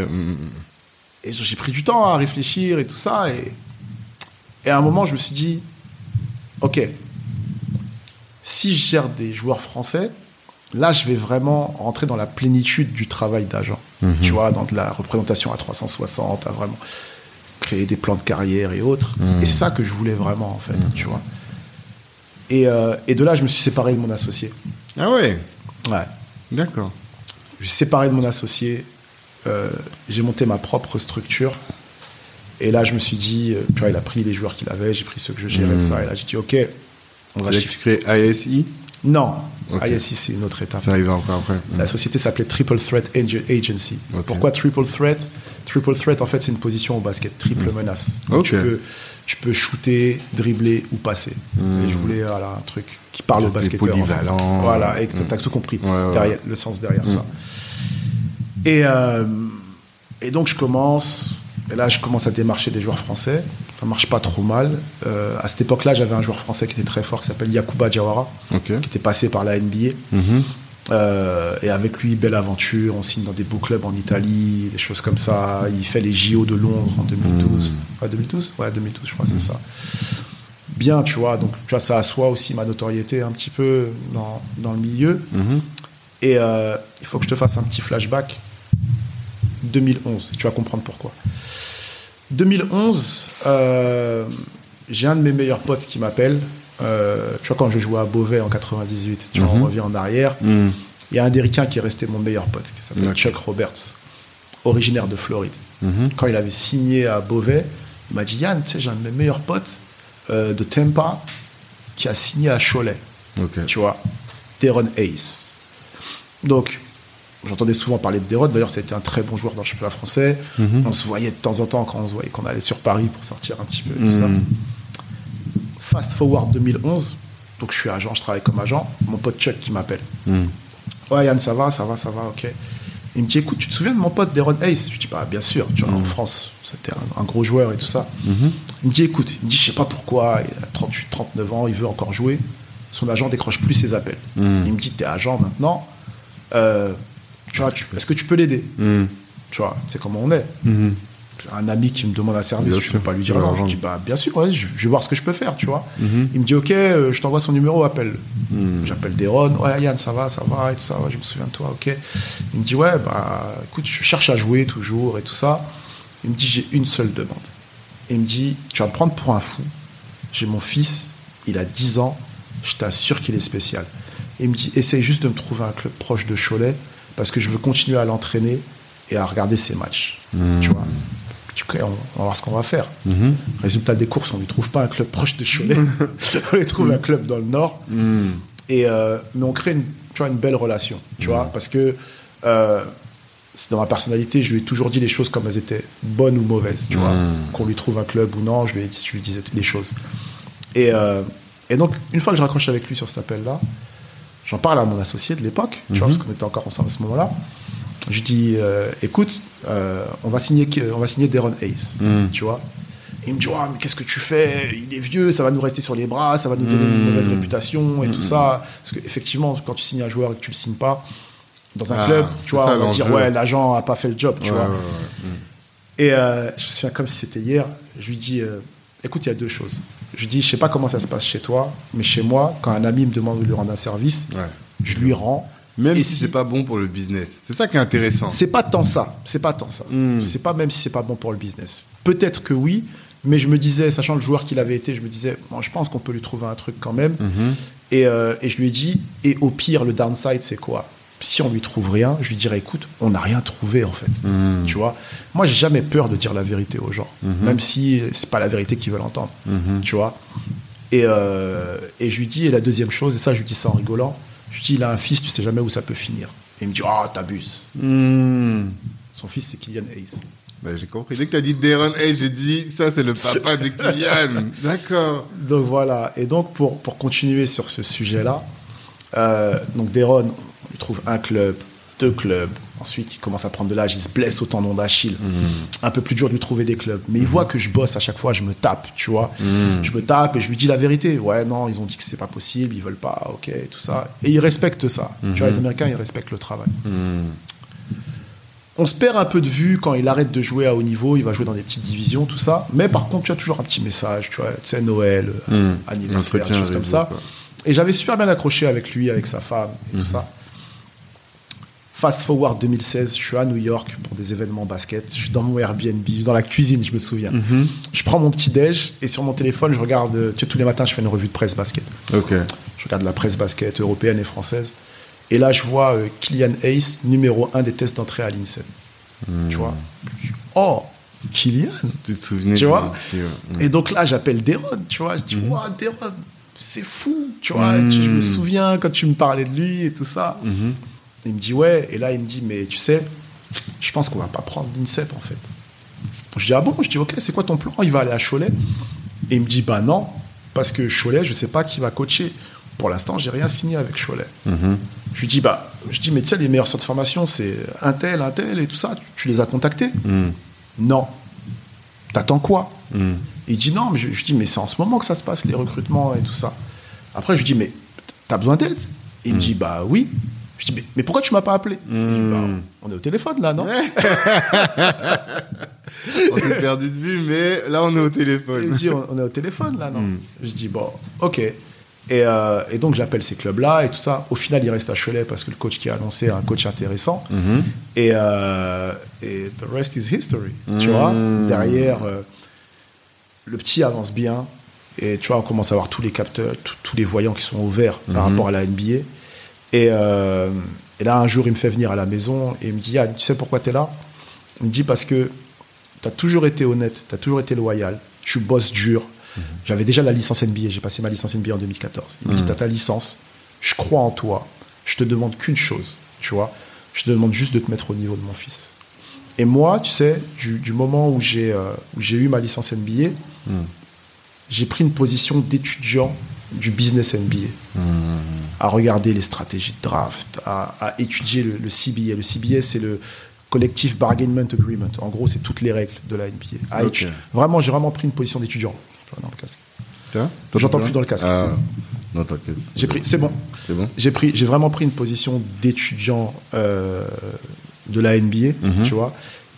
Et j'ai pris du temps à réfléchir et tout ça. Et, et à un moment, je me suis dit, ok, si je gère des joueurs français, là, je vais vraiment rentrer dans la plénitude du travail d'agent. Mhm. Tu vois, dans de la représentation à 360, à vraiment créer des plans de carrière et autres. Mhm. Et c'est ça que je voulais vraiment, en fait, tu vois. Et, euh, et de là, je me suis séparé de mon associé. Ah ouais, Ouais. d'accord. Je suis séparé de mon associé. euh, j'ai monté ma propre structure. Et là, je me suis dit, euh, tu vois, il a pris les joueurs qu'il avait, j'ai pris ceux que je gérais, ça. Et là, j'ai dit, OK, on va que shifter. tu crées ISI Non, Ok. ISI, c'est une autre étape. Ça arrive encore après. La société s'appelait Triple Threat Ag- Agency. Pourquoi Triple Threat? Triple Threat, en fait, c'est une position au basket, triple menace. Donc, Ok. Tu, peux, tu peux shooter, dribbler ou passer. Et je voulais voilà, un truc qui parle au basketteur. en fait. polyvalent. Voilà, et Mm. t'as tout compris, Ouais, ouais, derrière, le sens derrière ça. Et, euh, et donc, je commence. Et là, je commence à démarcher des joueurs français. Ça marche pas trop mal. Euh, à cette époque-là, j'avais un joueur français qui était très fort, qui s'appelle Yakuba Jawara, Ok. qui était passé par la NBA. Mhm. Euh, et avec lui, belle aventure. On signe dans des beaux clubs en Italie, des choses comme ça. Il fait les JO de Londres en 2012. Ah, 2012 Ouais, 2012, je crois, c'est ça. Bien, tu vois. Donc, tu vois, ça assoit aussi ma notoriété un petit peu dans, dans le milieu. Mhm. Et euh, il faut que je te fasse un petit flashback. 2011, tu vas comprendre pourquoi. 2011, euh, j'ai un de mes meilleurs potes qui m'appelle euh, tu vois, quand je jouais à Beauvais en 98, tu vois, Mhm. on revient en arrière, Hmm. il y a un des ricains qui est resté mon meilleur pote, qui s'appelle. Chuck Roberts, originaire de Floride. Mhm. Quand il avait signé à Beauvais, il m'a dit Yann, tu sais, j'ai un de mes meilleurs potes euh, de Tampa qui a signé à Cholet, tu vois, Deron Ace. Donc, j'entendais souvent parler de Deron. D'ailleurs, c'était un très bon joueur dans le championnat français. Mhm. On se voyait de temps en temps quand on se voyait qu'on allait sur Paris pour sortir un petit peu et tout ça. Hmm. Fast forward 2011, donc je suis agent, je travaille comme agent. Mon pote Chuck qui m'appelle. Hmm. Ouais, Yann, ça va, ça va, ça va, ok. Il me dit, écoute, tu te souviens de mon pote Deron Ace? Je dis, bah, bien sûr, tu vois, en France, c'était un, un gros joueur et tout ça. Mhm. Il me dit, écoute, il me dit, je sais pas pourquoi, il a 38, 39 ans, il veut encore jouer. Son agent décroche plus ses appels. Il me dit, t'es agent maintenant, euh, tu vois, tu- est-ce que tu peux l'aider Hmm. Tu vois, c'est comment on est. Mhm. Un ami qui me demande un service, Bien je sûr, peux pas lui dire non. Je dis, bah, bien sûr, vas-y, je, je vais voir ce que je peux faire, tu vois. Mhm. Il me dit, ok, euh, je t'envoie son numéro, appelle. J'appelle Deron, ouais, Yann, ça va, ça va, et tout ça, ouais, je me souviens de toi, ok. Il me dit, ouais, bah, écoute, je cherche à jouer toujours, et tout ça. Il me dit, j'ai une seule demande. Il me dit, tu vas me prendre pour un fou. J'ai mon fils, il a 10 ans, je t'assure qu'il est spécial. Il me dit, essaye juste de me trouver un club proche de Cholet, parce que je veux continuer à l'entraîner et à regarder ses matchs. Tu vois on, on va voir ce qu'on va faire. Mhm. Résultat des courses, on ne lui trouve pas un club proche de Cholet. on lui trouve un club dans le nord. Hmm. Et, euh, mais on crée une, tu vois, une belle relation, tu vois, parce que euh, c'est dans ma personnalité, je lui ai toujours dit les choses comme elles étaient bonnes ou mauvaises, tu vois. Qu'on lui trouve un club ou non, lui, je lui disais toutes les choses. Et, euh, et donc, une fois que je raccroche avec lui sur cet appel-là, j'en parle à mon associé de l'époque, tu vois, parce qu'on était encore ensemble à ce moment-là. Je lui dis, euh, écoute, euh, on va signer, on va signer Deron Hayes, Mm. tu vois. Et il me dit, Ah, mais qu'est-ce que tu fais? Il est vieux, ça va nous rester sur les bras, ça va nous donner une mauvaise réputation et tout ça. Parce qu'effectivement, quand tu signes un joueur et que tu le signes pas dans un Ah, club, tu vois, ça, on va dire, ouais, l'agent a pas fait le job, tu Ouais, vois. ouais, ouais. Hmm. Et euh, je me souviens comme si c'était hier, je lui dis, écoute, il y a deux choses. Je dis, je sais pas comment ça se passe chez toi, mais chez moi, quand un ami me demande de lui rendre un service, Ouais. je lui rends. Même Et si, c'est pas bon pour le business. C'est ça qui est intéressant. C'est pas tant ça. C'est pas tant ça. Mm. C'est pas même si c'est pas bon pour le business. Peut-être que oui, mais je me disais, sachant le joueur qu'il avait été, je me disais, bon, je pense qu'on peut lui trouver un truc quand même. Mhm. Et, euh, et je lui ai dit, et au pire, le downside, c'est quoi? Si on lui trouve rien, je lui dirais, écoute, on n'a rien trouvé en fait. Mm. Tu vois? Moi, j'ai jamais peur de dire la vérité aux gens, même si c'est pas la vérité qu'ils veulent entendre. Mhm. Tu vois? Et, euh, et je lui dis, et la deuxième chose, et ça, je lui dis ça en rigolant, je lui dis, il a un fils, tu sais jamais où ça peut finir. Et il me dit, ah, t'abuses. Hmm. Son fils, c'est Kylian Hayes. Bah, j'ai compris. Dès que t'as dit Darren Hay, j'ai dit ça, c'est le papa de Kylian. D'accord. Donc voilà. Et donc pour, pour continuer sur ce sujet-là, euh, donc Deron, on lui trouve un club, deux clubs. Ensuite, il commence à prendre de l'âge, il se blesse au tendon d'Achille. Un peu plus dur de lui trouver des clubs. Mais il voit que je bosse à chaque fois, je me tape, tu vois. Je me tape et je lui dis la vérité. Ouais, non, ils ont dit que c'est pas possible, ils veulent pas, ok, tout ça. Et ils respectent ça. Tu vois, les Américains, ils respectent le travail. On se perd un peu de vue quand il arrête de jouer à haut niveau, il va jouer dans des petites divisions, tout ça. Mais par contre, tu as toujours un petit message, tu vois, tu sais, Noël, Mm. anniversaire, des choses comme ça. quoi. Et j'avais super bien accroché avec lui, avec sa femme, et tout ça. Fast forward 2016, je suis à New York pour des événements basket. Je suis dans mon Airbnb, dans la cuisine, je me souviens. Je prends mon petit déj et sur mon téléphone, je regarde. Tu sais, tous les matins, je fais une revue de presse basket. Ok. Je regarde la presse basket européenne et française. Et là, je vois euh, Kylian Hayes, numéro 1 des tests d'entrée à l'INSEP. Tu vois Oh, Kylian Tu te souvenais Tu vois ouais. Et donc là, j'appelle Deron, tu vois. Je dis, Mhm. Ouah, Deron, c'est fou, tu vois. Je me souviens quand tu me parlais de lui et tout ça. Mhm. Il me dit, ouais. Et là, il me dit, mais tu sais, je pense qu'on va pas prendre l'INSEP, en fait. Je dis, ah bon? Je dis, ok, c'est quoi ton plan? Il va aller à Cholet Et il me dit, bah non, parce que Cholet, je sais pas qui va coacher. Pour l'instant, j'ai rien signé avec Cholet. Mhm. Je lui dis, bah, je dis, mais tu sais, les meilleurs centres de formation, c'est un tel, un tel et tout ça. Tu, tu les as contactés? Hmm. Non. T'attends quoi? Hmm. Il dit, non, mais je, je dis, mais c'est en ce moment que ça se passe, les recrutements et tout ça. Après, je lui dis, mais t'as besoin d'aide? Il me dit, bah oui. Je dis, mais, mais pourquoi tu m'as pas appelé? Il dit, bah, on est au téléphone là, non? On s'est perdu de vue, mais là, on est au Il téléphone. me dit, on, on est au téléphone là, non? Mm. Je dis, bon, ok. Et, euh, et donc, j'appelle ces clubs-là et tout ça. Au final, il reste à Cholet parce que le coach qui a annoncé est un coach intéressant. Mhm. Et, euh, et the rest is history. Tu Mm. vois Derrière, euh, le petit avance bien. Et tu vois, on commence à avoir tous les capteurs, tous- les voyants qui sont ouverts Mhm. par rapport à la NBA. Et, euh, et là, un jour, il me fait venir à la maison et il me dit ah, Tu sais pourquoi tu es là? Il me dit Parce que tu as toujours été honnête, tu as toujours été loyal, tu bosses dur. Mhm. J'avais déjà la licence NBA, j'ai passé ma licence NBA en 2014. Il me dit Tu as ta licence, je crois en toi, je te demande qu'une chose, tu vois, je te demande juste de te mettre au niveau de mon fils. Et moi, tu sais, du, du moment où j'ai euh, où j'ai eu ma licence NBA, j'ai pris une position d'étudiant du business NBA. À regarder les stratégies de draft, à, à étudier le, le CBA. Le CBA, c'est le Collective Bargainment Agreement. En gros, c'est toutes les règles de la NBA. À Vraiment, j'ai vraiment pris une position d'étudiant. Dans le casque. J'entends plus dans le casque. Ah, non, t'inquiète. J'ai pris, c'est bon. C'est bon J'ai pris, j'ai vraiment pris une position d'étudiant euh, de la NBA, Mhm. tu vois.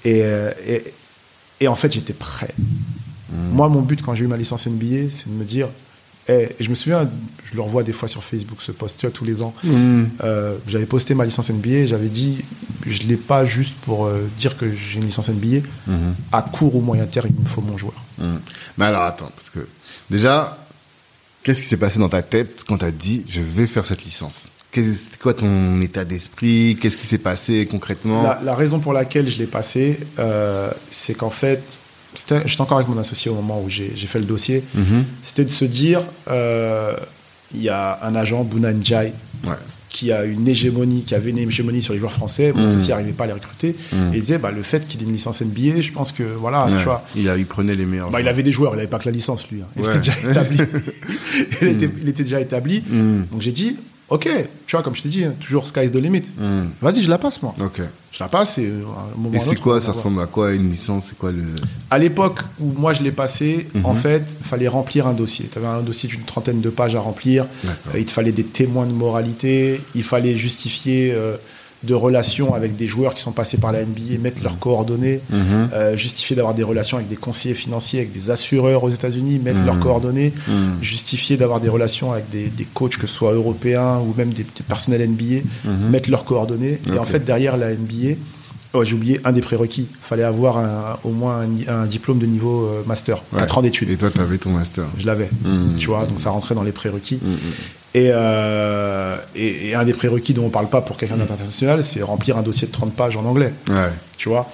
Et, euh, et, et en fait, j'étais prêt. Mhm. Moi, mon but quand j'ai eu ma licence NBA, c'est de me dire. Eh, et je me souviens, je le revois des fois sur Facebook, ce post, tu vois, tous les ans. Mhm. Euh, j'avais posté ma licence NBA, et j'avais dit, je l'ai pas juste pour euh, dire que j'ai une licence NBA. Mhm. À court ou moyen terme, il me faut mon joueur. Mhm. Mais alors, attends, parce que déjà, qu'est-ce qui s'est passé dans ta tête quand t'as dit je vais faire cette licence? C'était quoi ton état d'esprit? Qu'est-ce qui s'est passé concrètement? La, la raison pour laquelle je l'ai passé, euh, c'est qu'en fait, j'étais encore avec mon associé au moment où j'ai fait le dossier. Mhm. C'était de se dire, euh, il y a un agent, Buna Njai, Ouais. qui a une hégémonie, qui avait une hégémonie sur les joueurs français. Mon Mhm. associé n'arrivait pas à les recruter. Mhm. Et il disait, bah, le fait qu'il ait une licence NBA, je pense que, voilà, Ouais. Tu vois. il, a, il prenait les meilleurs. Bah, il avait des joueurs, il n'avait pas que la licence, lui. hein. Il Ouais. était déjà établi. il, était, il était déjà établi. Donc j'ai dit, ok, tu vois, comme je t'ai dit, hein, toujours sky's the limit. Mhm. Vas-y, je la passe, moi. Ok. Je la passe et euh, à un moment Et c'est quoi Ça ressemble à quoi une licence C'est quoi le À l'époque où moi je l'ai passé, Mhm. en fait, il fallait remplir un dossier. Tu avais un dossier d'une trentaine de pages à remplir. D'accord. Euh, il te fallait des témoins de moralité. Il fallait justifier euh, de relations avec des joueurs qui sont passés par la NBA, mettre leurs coordonnées. Mhm. Euh, justifier d'avoir des relations avec des conseillers financiers, avec des assureurs aux États-Unis, mettre Mhm. leurs coordonnées. Mhm. Justifier d'avoir des relations avec des, des coachs, que ce soit européens ou même des, des personnels NBA, mettre leurs coordonnées. Et en fait, derrière la NBA, oh, j'ai oublié un des prérequis. Il fallait avoir un- au moins un, un diplôme de niveau euh, master, Ouais. 4 ans d'études. Et toi, t'avais ton master. Je l'avais, tu vois, donc ça rentrait dans les prérequis. Et, euh, et, et un des prérequis dont on parle pas pour quelqu'un d'international, c'est remplir un dossier de 30 pages en anglais, Ouais. tu vois.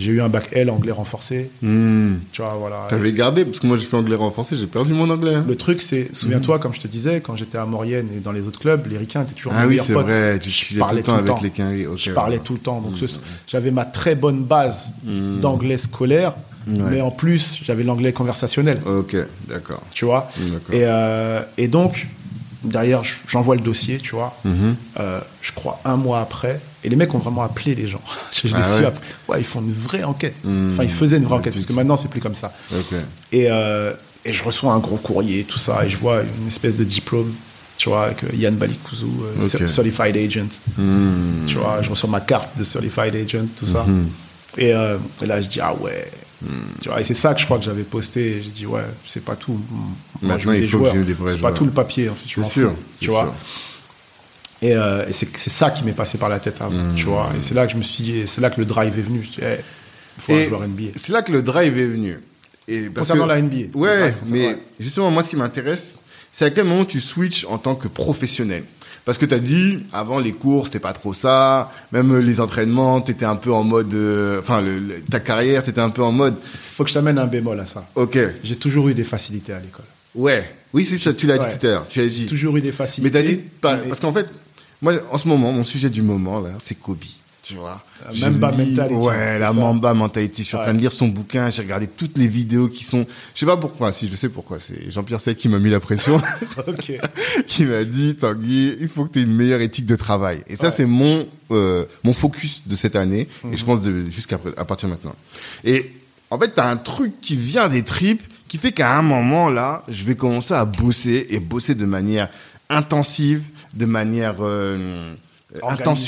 J'ai eu un bac L anglais renforcé, Mhm. tu vois, voilà. T'avais gardé parce que moi j'ai fait anglais renforcé, j'ai perdu mon anglais. hein. Le truc, c'est, souviens-toi, comme je te disais, quand j'étais à Maurienne et dans les autres clubs, les ricains étaient toujours Ah mes oui, meilleurs c'est potes. vrai. Tu Je chillais tout parlais le temps avec les je parlais ouais. tout le temps. Donc, ce- j'avais ma très bonne base d'anglais scolaire, Ouais. mais en plus, j'avais l'anglais conversationnel, Ok, d'accord. tu vois. Et, euh, et donc, derrière, j'envoie le dossier, tu vois. Mhm. Euh, je crois un mois après, et les mecs ont vraiment appelé les gens. je Ah ouais après. Ouais, ils font une vraie enquête. Mm. Enfin, ils faisaient une vraie enquête, parce que maintenant, c'est plus comme ça. Et, euh, et je reçois un gros courrier, tout ça, et je vois une espèce de diplôme, tu vois, avec Yann Balikouzou, euh, cer- Certified Agent. Mhm. Tu vois, je reçois ma carte de Certified Agent, tout ça. Mhm. Et, et là, je dis, ah ouais. Tu vois, et c'est ça que je crois que j'avais posté. J'ai dit, ouais, c'est pas tout. Moi, Maintenant, veux il des faut que joueurs. j'ai des vrais C'est pas tout le papier, en fait. je C'est m'en sûr. fous, Tu vois. sûr. Et, euh, et c'est c'est ça qui m'est passé par la tête avant, Mmh. tu vois. Et c'est là que je me suis dit, c'est là que le drive est venu. Je dis, hey, faut un Et joueur NBA. C'est là que le drive est venu. Et parce Concernant que- la NBA. Ouais, mais justement, moi, ce qui m'intéresse, c'est à quel moment tu switches en tant que professionnel. Parce que tu as dit, avant les cours, c'était pas trop ça. Même les entraînements, tu étais un peu en mode. euh, Enfin, ta carrière, tu étais un peu en mode. Faut que je t'amène un bémol à ça. Ok, J'ai toujours eu des facilités à l'école. ouais. Oui, c'est ça, tu l'as dit tout à l'heure. Tu l'as dit. Toujours eu des Mais facilités. t'as dit. mais- Parce qu'en fait, moi, en ce moment, mon sujet du moment, là, c'est Kobe. Tu vois La Mamba mentality, Ouais, la ça. Mamba mentality. Je suis en train de lire son bouquin, j'ai regardé toutes les vidéos qui sont. Je sais pas pourquoi, si je sais pourquoi. C'est Jean-Pierre Sey qui m'a mis la pression, qui m'a dit Tanguy, il faut que tu aies une meilleure éthique de travail. Et ça, Ouais. c'est mon euh, mon focus de cette année, et Mhm. je pense de jusqu'à à partir de maintenant. Et en fait, t'as un truc qui vient des tripes, qui fait qu'à un moment là, je vais commencer à bosser et bosser de manière intensive, de manière euh, Tout ça,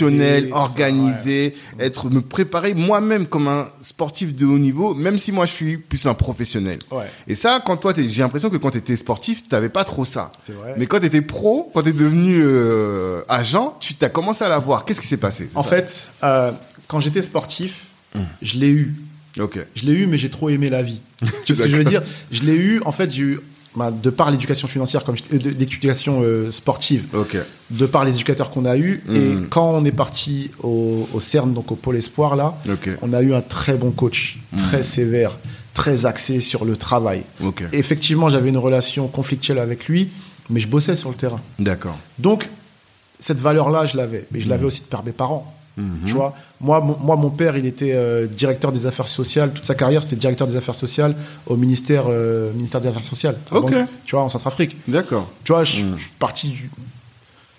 organisée, être me préparer moi-même comme un sportif de haut niveau, même si moi je suis plus un professionnel. Ouais. Et ça, quand toi, j'ai l'impression que quand tu étais sportif, t'avais pas trop ça. Vrai. Mais quand tu étais pro, quand tu es devenu euh, agent, tu t'as commencé à l'avoir. Qu'est-ce qui s'est passé En fait, euh, quand j'étais sportif, je l'ai eu. Ok. Je l'ai eu, mais j'ai trop aimé la vie. tu vois ce que je veux dire? Je l'ai eu, en fait, j'ai eu bah, de par l'éducation financière, comme euh, l'éducation euh, sportive, de par les éducateurs qu'on a eus. Mm. Et quand on est parti au, au CERN, donc au Pôle Espoir, là, on a eu un très bon coach, très sévère, très axé sur le travail. Effectivement, j'avais une relation conflictuelle avec lui, mais je bossais sur le terrain. D'accord. Donc, cette valeur-là, je l'avais. Mais je l'avais aussi de par mes parents. Tu vois, moi mon, moi, mon père, il était euh, directeur des affaires sociales. Toute sa carrière, c'était directeur des affaires sociales au ministère, euh, ministère des Affaires sociales. Ok. Tu vois, en Centrafrique. D'accord. Tu vois, je, je suis parti du-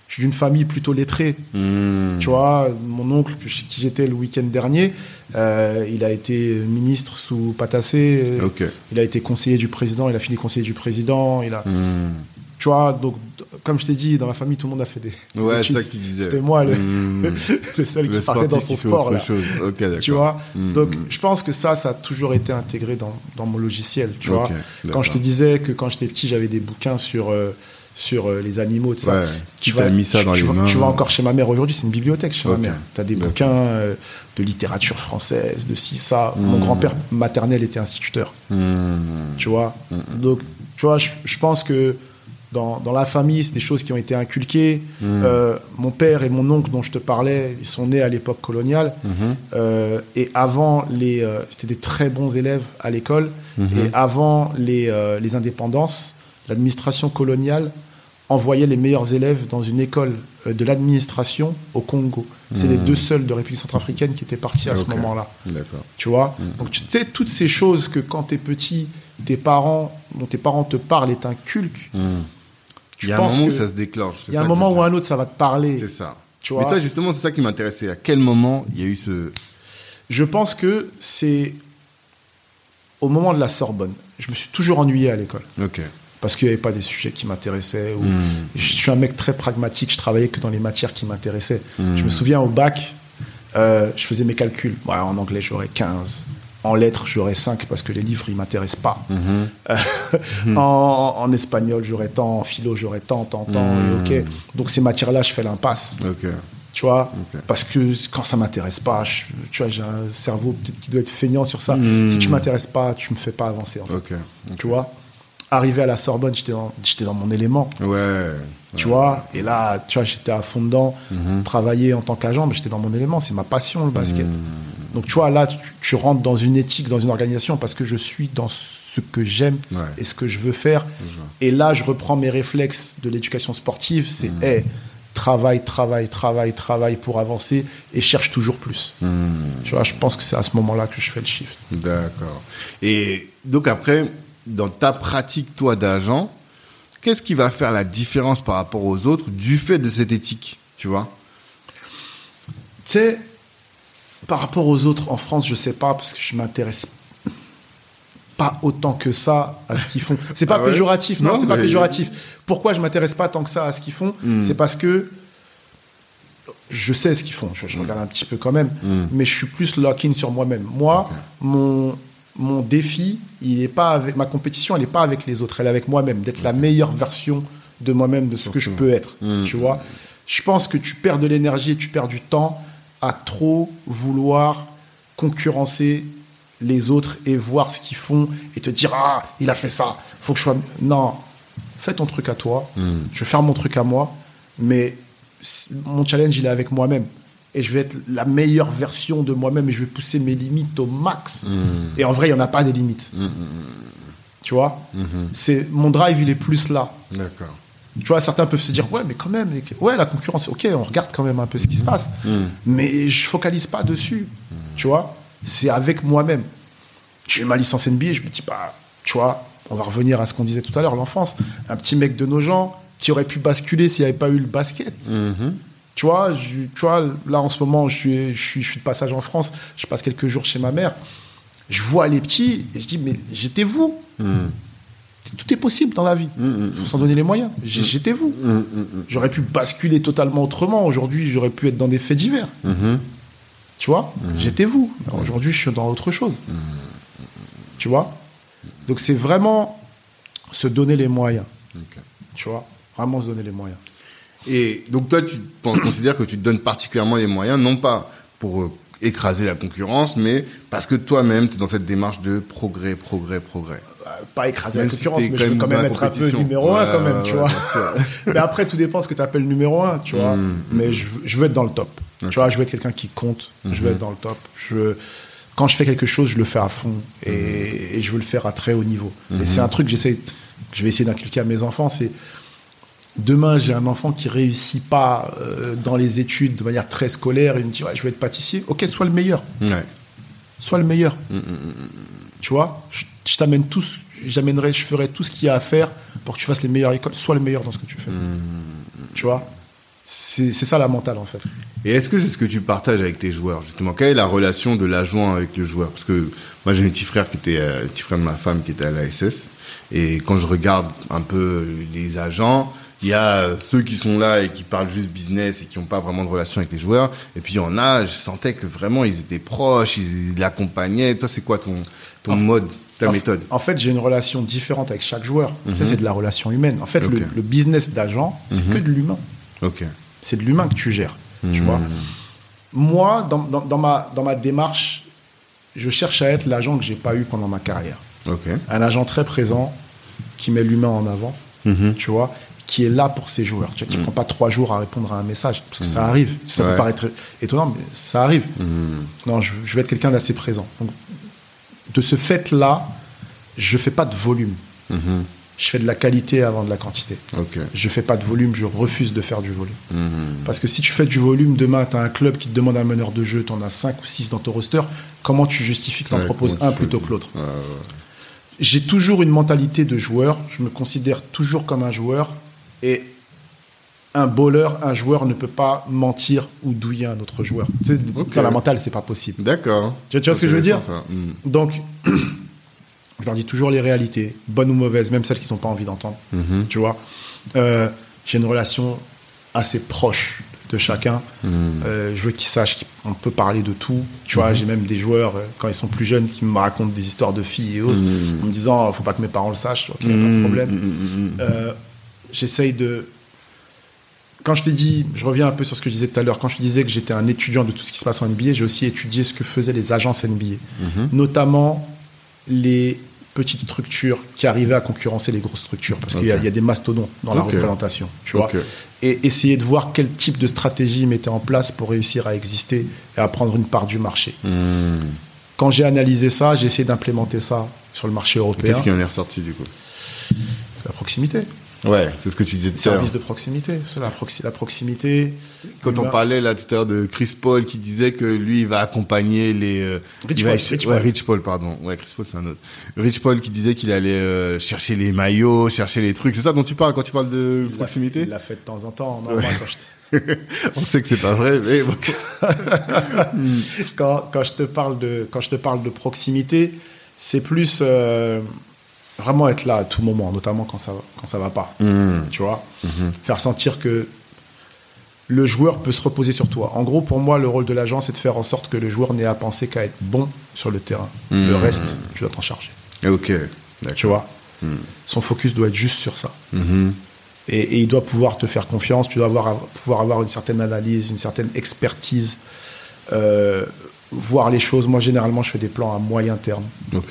Je suis d'une famille plutôt lettrée. Hmm. Tu vois, mon oncle, chez qui j'étais le week-end dernier, euh, il a été ministre sous Patassé. euh, Ok. Il a été conseiller du président. Il a fini conseiller du président. Il a, Hmm. Tu vois, donc, comme je t'ai dit, dans ma famille, tout le monde a fait des. Ouais, c'est ça que tu disais. C'était moi le, Hmm. le seul qui Le partait dans son qui sport. autre Là. chose. Ok, d'accord. Tu vois Hmm, Donc, hmm. je pense que ça, ça a toujours été intégré dans, dans mon logiciel. Tu vois. Quand je te disais que quand j'étais petit, j'avais des bouquins sur, euh, sur euh, les animaux, tout ça. Ouais, tu vas- mis ça tu- dans tu les mains. Tu vas encore chez ma mère aujourd'hui, c'est une bibliothèque chez ma mère. Tu as des bouquins euh, de littérature française, de ci, ça. Mon grand-père maternel était instituteur. Tu vois Donc, tu vois, je pense que dans, dans la famille, c'est des choses qui ont été inculquées. Hmm. Euh, mon père et mon oncle, dont je te parlais, ils sont nés à l'époque coloniale. Mhm. Euh, et avant, les, euh, c'était des très bons élèves à l'école. Mhm. Et avant les, les indépendances, l'administration coloniale envoyait les meilleurs élèves dans une école de l'administration au Congo. C'est les deux seuls de République centrafricaine qui étaient partis à ce moment-là. D'accord. Tu vois Donc, tu sais, toutes ces choses que quand tu es petit, tes parents, dont tes parents te parlent et t'inculquent, Il y a un moment où ça se déclenche. il y a un moment ou un autre, ça va te parler. C'est ça. Tu Mais toi, justement, c'est ça qui m'intéressait. À quel moment il y a eu ce. Je pense que c'est au moment de la Sorbonne. Je me suis toujours ennuyé à l'école. Ok. Parce qu'il n'y avait pas des sujets qui m'intéressaient. ou- Hmm. Je suis un mec très pragmatique, je travaillais que dans les matières qui m'intéressaient. Hmm. Je me souviens au bac, euh, je faisais mes calculs. Ouais, en anglais, j'aurais 15. En lettres, j'aurais 5 parce que les livres, ils m'intéressent pas. Mhm. Euh, en, en espagnol, j'aurais tant. En philo, j'aurais tant, tant, tant. Et ok. Donc ces matières-là, je fais l'impasse. Tu vois? Parce que quand ça m'intéresse pas, je- tu vois, j'ai un cerveau peut-être qui doit être feignant sur ça. Si tu m'intéresses pas, tu me fais pas avancer. En fait. Ok. Tu vois? Arrivé à la Sorbonne, j'étais dans, j'étais dans mon élément. Ouais. Tu vois? Et là, tu vois, j'étais à fond dedans. Mhm. Travailler en tant qu'agent, mais j'étais dans mon élément. C'est ma passion, le basket. Donc, tu vois, là, tu, tu rentres dans une éthique, dans une organisation, parce que je suis dans ce que j'aime Ouais. et ce que je veux faire. Et là, je reprends mes réflexes de l'éducation sportive. C'est, Mhm. hey, travail, travail, travail, travail pour avancer et cherche toujours plus. Hmm. Tu vois, je pense que c'est à ce moment-là que je fais le shift. D'accord. Et donc après, dans ta pratique, toi, d'agent, qu'est-ce qui va faire la différence par rapport aux autres du fait de cette éthique, tu vois? Tu sais, par rapport aux autres en France, je sais pas, parce que je m'intéresse pas autant que ça à ce qu'ils font. C'est pas Ah ouais péjoratif, non, Non, c'est pas péjoratif. Pourquoi je m'intéresse pas tant que ça à ce qu'ils font? Hmm. C'est parce que je sais ce qu'ils font. Je, je regarde un petit peu quand même, Hmm. mais je suis plus lock-in sur moi-même. Moi, mon mon défi, il est pas avec ma compétition, elle est pas avec les autres, elle est avec moi-même, d'être la meilleure version de moi-même, de ce que je peux être. Hmm. Tu vois Je pense que tu perds de l'énergie et tu perds du temps à trop vouloir concurrencer les autres et voir ce qu'ils font et te dire ah il a fait ça. Faut que je sois non. Fais ton truc à toi. Je vais faire mon truc à moi mais mon challenge il est avec moi-même. Et je vais être la meilleure version de moi-même et je vais pousser mes limites au max. Et en vrai il y en a pas des limites. Tu vois? C'est mon drive il est plus là. D'accord. Tu vois, certains peuvent se dire, ouais, mais quand même, ouais, la concurrence, ok, on regarde quand même un peu ce qui se passe. Mais je focalise pas dessus. Tu vois, c'est avec moi-même. J'ai eu ma licence NBA, je me dis, bah, tu vois, on va revenir à ce qu'on disait tout à l'heure, l'enfance. Un petit mec de nos gens qui aurait pu basculer s'il n'y avait pas eu le basket. Mhm. Tu vois, je- tu vois, là en ce moment, je suis, je, suis, je suis de passage en France, je passe quelques jours chez ma mère. Je vois les petits et je dis, mais j'étais vous. Tout est possible dans la vie. Faut s'en donner les moyens. J'ai- J'étais vous. J'aurais pu basculer totalement autrement. Aujourd'hui, j'aurais pu être dans des faits divers. Mhm. Tu vois? J'étais vous. Aujourd'hui, je suis dans autre chose. Tu vois? Donc, c'est vraiment se donner les moyens. Tu vois? Vraiment se donner les moyens. Et donc toi, tu considères que tu te donnes particulièrement les moyens, non pas pour euh, écraser la concurrence, mais parce que toi-même, tu es dans cette démarche de progrès, progrès, progrès. Bah, pas écraser la Même si concurrence, mais je veux quand même la être un peu numéro un Ouais, quand même, tu ouais, vois. mais après, tout dépend ce que tu appelles numéro un, tu vois. Mm, Mais je, veux- je veux être dans le top. Tu vois, je veux être quelqu'un qui compte. Je Mm-hmm. veux être dans le top. Je quand je fais quelque chose, je le fais à fond et, Mm-hmm. et je veux le faire à très haut niveau. Et c'est un truc que j'essaie, je vais essayer d'inculquer à mes enfants, c'est demain j'ai un enfant qui réussit pas euh, dans les études de manière très scolaire, il me dit ouais, je veux être pâtissier. Ok, sois le meilleur, Ouais. sois le meilleur. Tu vois, je, je t'amène tous, j'amènerai, je ferai tout ce qu'il y a à faire pour que tu fasses les meilleures écoles. Sois le meilleur dans ce que tu fais. Tu vois, c'est ça la mentale en fait. Et est-ce que c'est ce que tu partages avec tes joueurs justement? Quelle est la relation de l'agent avec le joueur? Parce que moi j'ai un petit frère qui était euh, petit frère de ma femme qui était à l'ASS et quand je regarde un peu les agents, il y a ceux qui sont là et qui parlent juste business et qui n'ont pas vraiment de relation avec les joueurs. Et puis il y en a, je sentais que vraiment ils étaient proches, ils l'accompagnaient. Toi c'est quoi ton ton mode, ta En- méthode? En fait, j'ai une relation différente avec chaque joueur. Ça, c'est de la relation humaine. En fait, le, le business d'agent, c'est que de l'humain. Ok. C'est de l'humain que tu gères. Tu vois Moi, dans, dans- dans ma, dans ma démarche, je cherche à être l'agent que j'ai pas eu pendant ma carrière. Ok. Un agent très présent, qui met l'humain en avant, Mhm. tu vois, qui est là pour ses joueurs. Tu vois, qui prend pas trois jours à répondre à un message, parce que ça arrive. Ça Ouais. peut paraître étonnant, mais ça arrive. Non, je, je vais être quelqu'un d'assez présent. Donc, de ce fait-là, je fais pas de volume. Mhm. Je fais de la qualité avant de la quantité. Ok. Je fais pas de volume, je refuse de faire du volume. Parce que si tu fais du volume, demain, tu as un club qui te demande un meneur de jeu, tu en as 5 ou 6 dans ton roster, comment tu justifies que tu en Ouais, proposes un plutôt que l'autre? Ouais, J'ai toujours une mentalité de joueur, je me considère toujours comme un joueur, et un bowler, un joueur ne peut pas mentir ou douiller un autre joueur. Tu sais, Ok. Dans la mentale, c'est pas possible. D'accord. Tu vois- tu vois ce que je veux dire Intéressant, ça. Mm. Donc, je leur dis toujours les réalités, bonnes ou mauvaises, même celles qu'ils n'ont pas envie d'entendre. Mhm. Tu vois Euh, J'ai une relation assez proche de chacun. Mhm. Euh, je veux qu'ils sachent qu'on peut parler de tout. Tu vois, j'ai même des joueurs, euh, quand ils sont plus jeunes, qui me racontent des histoires de filles et autres, en me disant faut pas que mes parents le sachent, ok, a pas de problème. Euh, J'essaye de. Quand je t'ai dit, je reviens un peu sur ce que je disais tout à l'heure, quand je te disais que j'étais un étudiant de tout ce qui se passe en NBA, j'ai aussi étudié ce que faisaient les agences NBA, notamment les petites structures qui arrivaient à concurrencer les grosses structures, parce qu'il y, a- y des mastodontes dans la représentation, tu vois, et essayer de voir quel type de stratégie ils mettaient en place pour réussir à exister et à prendre une part du marché. Mm. Quand j'ai analysé ça, j'ai essayé d'implémenter ça sur le marché européen, Qu'est-ce qui en est ressorti du coup? La proximité. Ouais, c'est ce que tu disais tout à l'heure. Service de proximité, c'est la, proxi- la proximité. Quand on parlait là tout à l'heure de Chris Paul qui disait que lui il va accompagner les euh, Rich va- Paul, Rich ouais, Paul. Rich Paul pardon ouais Chris Paul c'est un autre Rich Paul qui disait qu'il allait euh, chercher les maillots chercher les trucs c'est ça dont tu parles quand tu parles de Il proximité? Il l'a fait de temps en temps. Non, moi, quand, je, on sait que c'est pas vrai mais bon. quand- quand je te parle de, quand je te parle de proximité, c'est plus euh, vraiment être là à tout moment, notamment quand ça, quand ça va pas. Mm. Tu vois Faire sentir que le joueur peut se reposer sur toi. En gros, pour moi, le rôle de l'agent, c'est de faire en sorte que le joueur n'ait à penser qu'à être bon sur le terrain. Le reste, tu dois t'en charger. ok Tu vois Son focus doit être juste sur ça. Mhm. Et, et il doit pouvoir te faire confiance, tu dois avoir, pouvoir avoir une certaine analyse, une certaine expertise, euh, voir les choses. Moi, généralement, je fais des plans à moyen terme,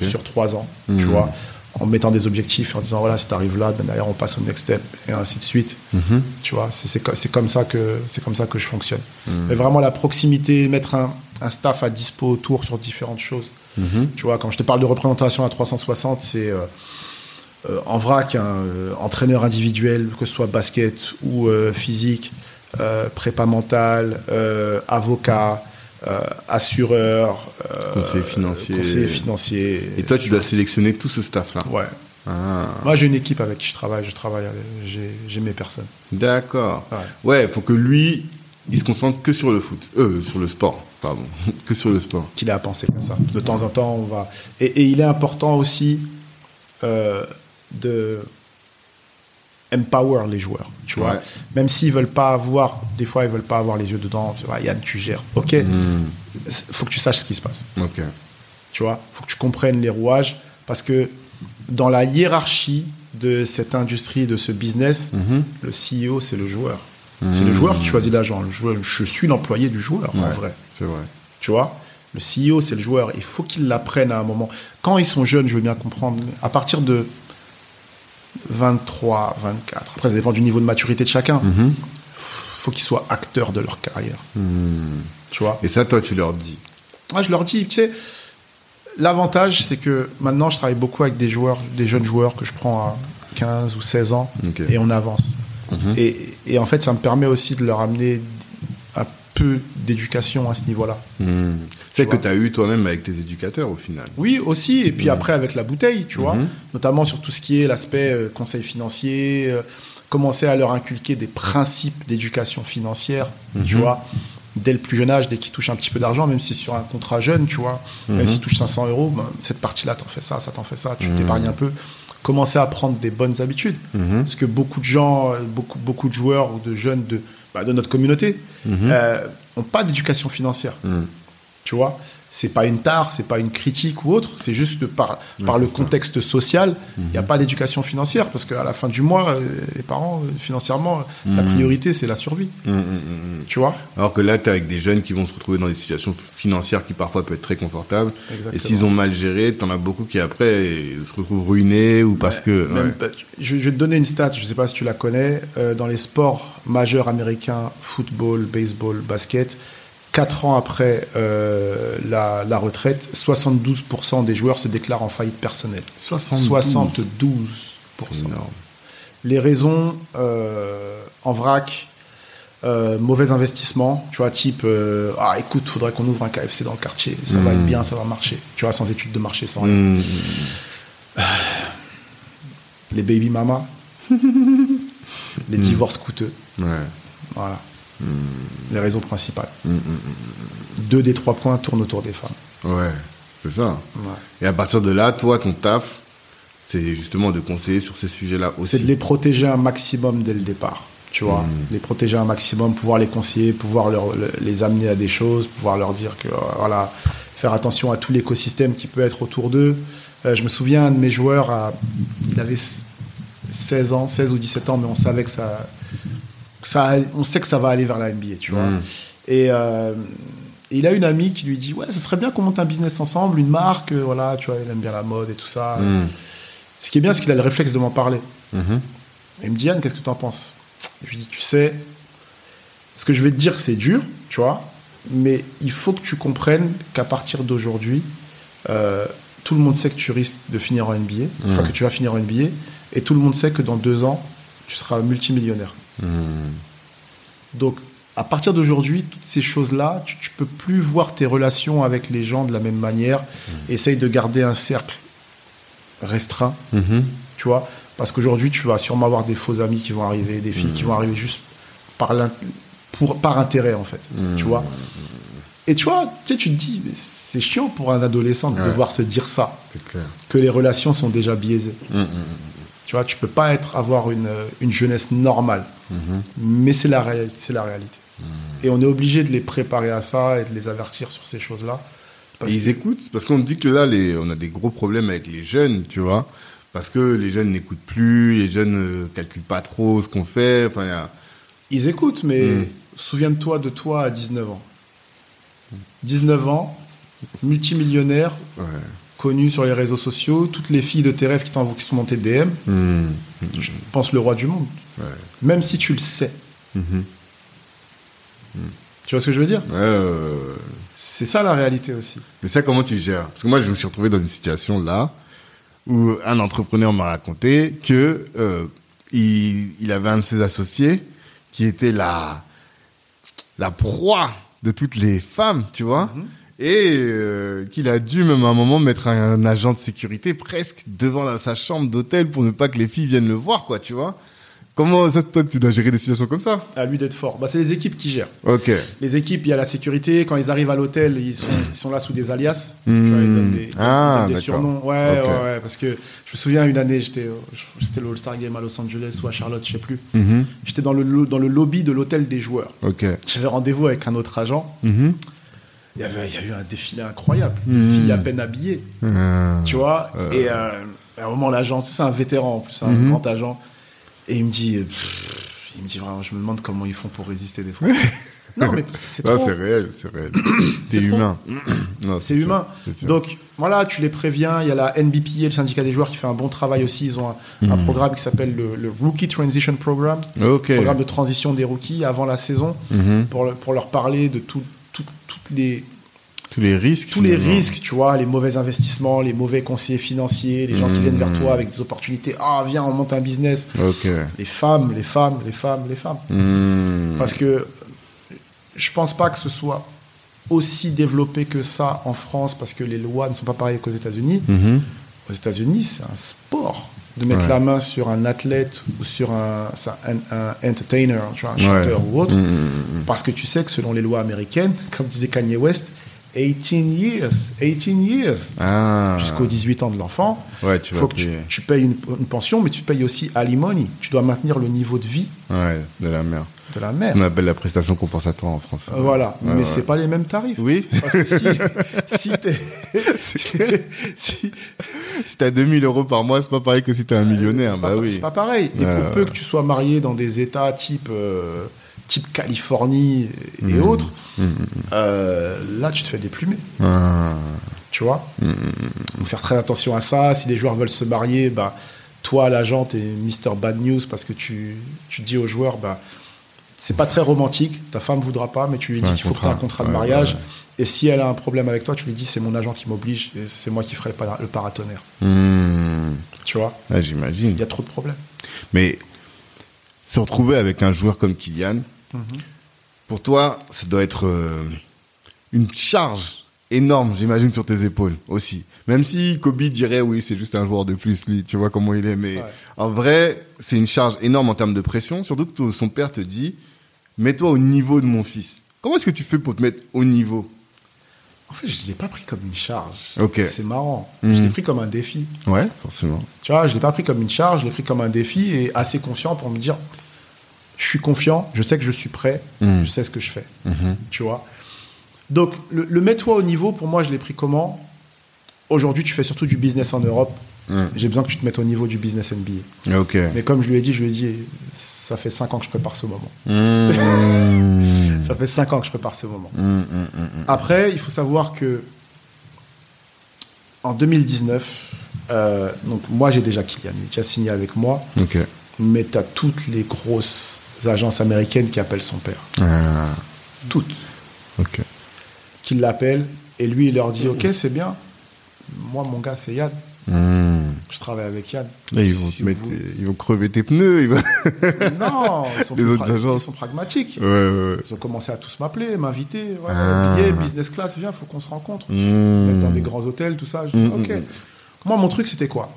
sur trois ans, tu vois, en mettant des objectifs, en disant, voilà, si tu arrives là, ben, d'ailleurs, on passe au next step, et ainsi de suite. Tu vois, c'est- c'est co- c'est comme, ça que- c'est comme ça que je fonctionne. Mais vraiment, la proximité, mettre un, un staff à dispo autour sur différentes choses. Tu vois, quand je te parle de représentation à 360, c'est... euh, euh, en vrac, un euh, entraîneur individuel, que ce soit basket ou euh, physique, euh, prépa mentale, euh, avocat, euh, assureur, euh, Conseiller financier. conseiller financier. et toi tu dois sélectionner tout ce staff là Ouais. ah. Moi, j'ai une équipe avec qui je travaille. Je travaille, j'ai mes personnes. d'accord Ouais. ouais faut que lui il se concentre que sur le foot euh sur le sport pardon que sur le sport qu'il a à penser qu'à ça. De temps en temps, on va. Et, et il est important aussi euh, de empower les joueurs. Tu vois, Ouais. même s'ils veulent pas avoir, des fois ils veulent pas avoir les yeux dedans. Tu vois, Yann, tu gères. Ok, Hmm. Faut que tu saches ce qui se passe. ok Tu vois, faut que tu comprennes les rouages parce que dans la hiérarchie de cette industrie, de ce business, Mhm. le CEO c'est le joueur. C'est le joueur qui choisit l'agent. Le joueur, je suis l'employé du joueur en vrai c'est vrai tu vois. Le CEO, c'est le joueur. Il faut qu'ils l'apprennent à un moment. Quand ils sont jeunes, je veux bien comprendre. À partir de 23, 24, après, ça dépend du niveau de maturité de chacun. Mhm. faut qu'ils soient acteurs de leur carrière. Tu vois? Et ça, toi, tu leur dis? Moi, je leur dis, tu sais, l'avantage, c'est que maintenant, je travaille beaucoup avec des joueurs, des jeunes joueurs que je prends à 15 ou 16 ans. Mhm. et on avance. et, et en fait, ça me permet aussi de leur amener peu d'éducation à ce niveau-là. Hmm. C'est que tu as eu toi-même avec tes éducateurs au final. Oui, aussi, et puis après avec la bouteille, tu vois, Mhm. notamment sur tout ce qui est l'aspect euh, conseil financier, euh, commencer à leur inculquer des principes d'éducation financière, tu vois, dès le plus jeune âge, dès qu'ils touchent un petit peu d'argent, même si c'est sur un contrat jeune, tu vois, même s'ils touchent 500 euros, ben, cette partie-là, t'en fais ça, ça t'en fait ça, tu t'épargnes un peu. Commencer à prendre des bonnes habitudes. Parce que beaucoup de gens, euh, beaucoup, beaucoup de joueurs ou de jeunes de, bah, de notre communauté n'ont pas d'éducation financière. Mhm. Tu vois? C'est pas une tare, c'est pas une critique ou autre, c'est juste par, par le contexte social, il n'y a pas d'éducation financière parce qu'à la fin du mois, euh, les parents, euh, financièrement, la priorité c'est la survie. Mhm, mhm, mhm. Tu vois? Alors que là, tu es avec des jeunes qui vont se retrouver dans des situations financières qui parfois peuvent être très confortables. Exactement. Et s'ils ont mal géré, t'en as beaucoup qui après se retrouvent ruinés ou parce que. Même ouais. pas- je, je vais te donner une stat, je sais pas si tu la connais, euh, dans les sports majeurs américains, football, baseball, basket, 4 ans après euh, la, la retraite, 72% des joueurs se déclarent en faillite personnelle. 72. 72%. C'est énorme. Les raisons euh, en vrac, euh, mauvais investissement, tu vois, type euh, ah écoute, faudrait qu'on ouvre un KFC dans le quartier, ça va être bien, ça va marcher, tu vois, sans études de marché, sans rien. Mhm. Les baby mamas, les divorces coûteux, Ouais. voilà, les raisons principales. Mhm, Deux des trois points tournent autour des femmes. Ouais, c'est ça. Ouais. Et à partir de là, toi, ton taf, c'est justement de conseiller sur ces sujets-là aussi. C'est de les protéger un maximum dès le départ. Tu vois, les protéger un maximum, pouvoir les conseiller, pouvoir leur, les amener à des choses, pouvoir leur dire que euh, voilà, faire attention à tout l'écosystème qui peut être autour d'eux. Euh, je me souviens, un de mes joueurs, a- il avait 16 ans, 16 ou 17 ans, mais on savait que ça, ça, on sait que ça va aller vers la NBA, tu vois. Mm. Et euh, et il a une amie qui lui dit ouais, ce serait bien qu'on monte un business ensemble, une marque, euh, voilà, tu vois, il aime bien la mode et tout ça. Mhm. Ce qui est bien, c'est qu'il a le réflexe de m'en parler. Mhm. Et il me dit, Yann, qu'est-ce que tu en penses? Je lui dis, tu sais, ce que je vais te dire, c'est dur, tu vois, mais il faut que tu comprennes qu'à partir d'aujourd'hui, euh, tout le monde sait que tu risques de finir en NBA, enfin que tu vas finir en NBA, et tout le monde sait que dans deux ans, tu seras multimillionnaire. Mhm. Donc, à partir d'aujourd'hui, toutes ces choses-là, tu, tu peux plus voir tes relations avec les gens de la même manière. Essaye de garder un cercle restreint, Mhm. tu vois, parce qu'aujourd'hui, tu vas sûrement avoir des faux amis qui vont arriver, des filles qui vont arriver juste par, l'in- pour, par intérêt, en fait, tu vois. Et tu vois, tu, sais, tu te dis, mais c'est chiant pour un adolescent de Ouais. devoir se dire ça, clair. que les relations sont déjà biaisées. Mhm. Tu vois, tu peux pas être, avoir une, euh, une jeunesse normale. Mais c'est la, réalité, c'est la réalité. Et on est obligé de les préparer à ça et de les avertir sur ces choses-là. Et ils que- écoutent parce qu'on dit que là, les, on a des gros problèmes avec les jeunes, tu vois, parce que les jeunes n'écoutent plus, les jeunes ne calculent pas trop ce qu'on fait. Enfin, a- Ils écoutent, mais Mm. souviens-toi de toi à 19 ans. 19 ans, multimillionnaire, ouais. Connu sur les réseaux sociaux, toutes les filles de tes rêves qui, qui sont tes DM, Mhm. je pense le roi du monde. Ouais. Même si tu le sais. Tu vois ce que je veux dire? C'est ça la réalité aussi. Mais ça, comment tu gères? Parce que moi, je me suis retrouvé dans une situation là où un entrepreneur m'a raconté que euh, il, il avait un de ses associés qui était la la proie de toutes les femmes, tu vois, et euh, qu'il a dû même à un moment mettre un, un agent de sécurité presque devant la- sa chambre d'hôtel pour ne pas que les filles viennent le voir, quoi, tu vois. Comment ça, toi, tu dois gérer des situations comme ça? À lui d'être fort. Bah, c'est les équipes qui gèrent. Ok. Les équipes, il y a la sécurité. Quand ils arrivent à l'hôtel, ils sont, ils sont là sous des alias. Tu vois, ils donnent des, Ah, des surnoms. Ouais, Ok. ouais, ouais. Parce que je me souviens une année, j'étais, j'étais le All-Star Game à Los Angeles ou à Charlotte, je sais plus. Mhm. J'étais dans le, dans le lobby de l'hôtel des joueurs. Ok. J'avais rendez-vous avec un autre agent. Mhm. Il y, avait, il y a eu un défilé incroyable. Une fille à peine habillée. Euh, Tu vois Euh. Et euh, à un moment, l'agent, c'est un vétéran en plus, un Mhm. grand agent. Et il me dit, euh, pff, Il me dit vraiment, je me demande comment ils font pour résister des fois. non, mais c'est trop. c'est réel, c'est réel. C'est humain. Non, C'est humain. sûr. Donc voilà, tu les préviens. Il y a la NBPA, le syndicat des joueurs, qui fait un bon travail aussi. Ils ont un, un programme qui s'appelle le, le Rookie Transition Program, ok. programme de transition des rookies avant la saison, Mhm. pour, le- pour leur parler de tout- tout- toutes les, Tous les risques. tous les finalement. risques, tu vois, les mauvais investissements, les mauvais conseillers financiers, les gens qui viennent vers toi avec des opportunités. Ah, viens, on monte un business. Les femmes, les femmes, les femmes, les femmes. Hmm. Parce que je pense pas que ce soit aussi développé que ça en France, parce que les lois ne sont pas pareilles qu'aux États-Unis. Mhm. Aux États-Unis, c'est un sport de mettre Ouais. la main sur un athlète ou sur un, ça, un- un entertainer, tu vois, un Ouais. chanteur ou autre, Mhm, mhm, parce que tu sais que selon les lois américaines, comme disait Kanye West, 18 years, 18 years, Ah. jusqu'aux 18 ans de l'enfant, il faut que tu, payes une, une pension, mais tu payes aussi alimony. Tu dois maintenir le niveau de vie Ouais, de la mère. De la Ce mère. qu'on appelle la prestation compensatoire en France. Euh, Voilà, Ouais, mais ouais. c'est pas les mêmes tarifs. Oui. Parce que si, si t'es, si- Si t'as 2000 euros par mois, c'est pas pareil que si t'es un millionnaire. Bah pas, oui. c'est pas pareil. Et pour peu que tu sois marié dans des États type, euh, type Californie et Mhm. autres, euh, là tu te fais déplumer. Ah. Tu vois? Faut faire très attention à ça. Si les joueurs veulent se marier, bah, toi, l'agent, t'es Mr. Bad News parce que tu, tu dis aux joueurs, bah, c'est pas très romantique, ta femme voudra pas, mais tu lui dis Ouais, qu'il faut que tu aies un contrat. de mariage. ouais, ouais. Et si elle a un problème avec toi, tu lui dis c'est mon agent qui m'oblige et c'est moi qui ferai le, para- le paratonnerre. Hmm. Tu vois? Ah, Il J'imagine. y a trop de problèmes. Mais se retrouver avec un joueur comme Kylian, pour toi, ça doit être euh, une charge énorme, j'imagine, sur tes épaules aussi. Même si Kobe dirait oui, c'est juste un joueur de plus, lui, tu vois comment il est. Mais en vrai, c'est une charge énorme en termes de pression. Surtout que son père te dit, mets-toi au niveau de mon fils. Comment est-ce que tu fais pour te mettre au niveau? En fait, je ne l'ai pas pris comme une charge. Ok. C'est marrant. Mhm. Je l'ai pris comme un défi. Ouais, forcément. Tu vois, je l'ai pas pris comme une charge, je l'ai pris comme un défi et assez conscient pour me dire, je suis confiant, je sais que je suis prêt, Mhm. je sais ce que je fais. Mhm. Tu vois? Donc, le, le mets-toi au niveau, pour moi, je l'ai pris comment? Aujourd'hui, tu fais surtout du business en Europe. Mhm. J'ai besoin que tu te mettes au niveau du business NBA. Mais comme je lui ai dit, je lui ai dit, ça fait 5 ans que je prépare ce moment. Mmh. Ça fait 5 ans que je prépare ce moment. Mmh, mmh. Après, il faut savoir que en 2019, euh, donc moi j'ai déjà Kylian, il est déjà signé avec moi, mais tu as toutes les grosses agences américaines qui appellent son père. Ah, Toutes. Qui l'appellent et lui il leur dit Ok, c'est bien. Moi, mon gars, c'est Yann. Mmh. Je travaille avec Yann. Ils vont Si te mettre, vous- ils vont crever tes pneus. Ils vont... Non, ils sont, Les autres pra- agences. ils sont pragmatiques. ouais, ouais, ouais. Ils ont commencé à tous m'appeler, m'inviter. Ouais, Ah. billet, business class, viens, faut qu'on se rencontre. Mmh. Dans des grands hôtels, tout ça. Je dis, Mm, ok. mm, mm. Moi, mon truc, c'était quoi?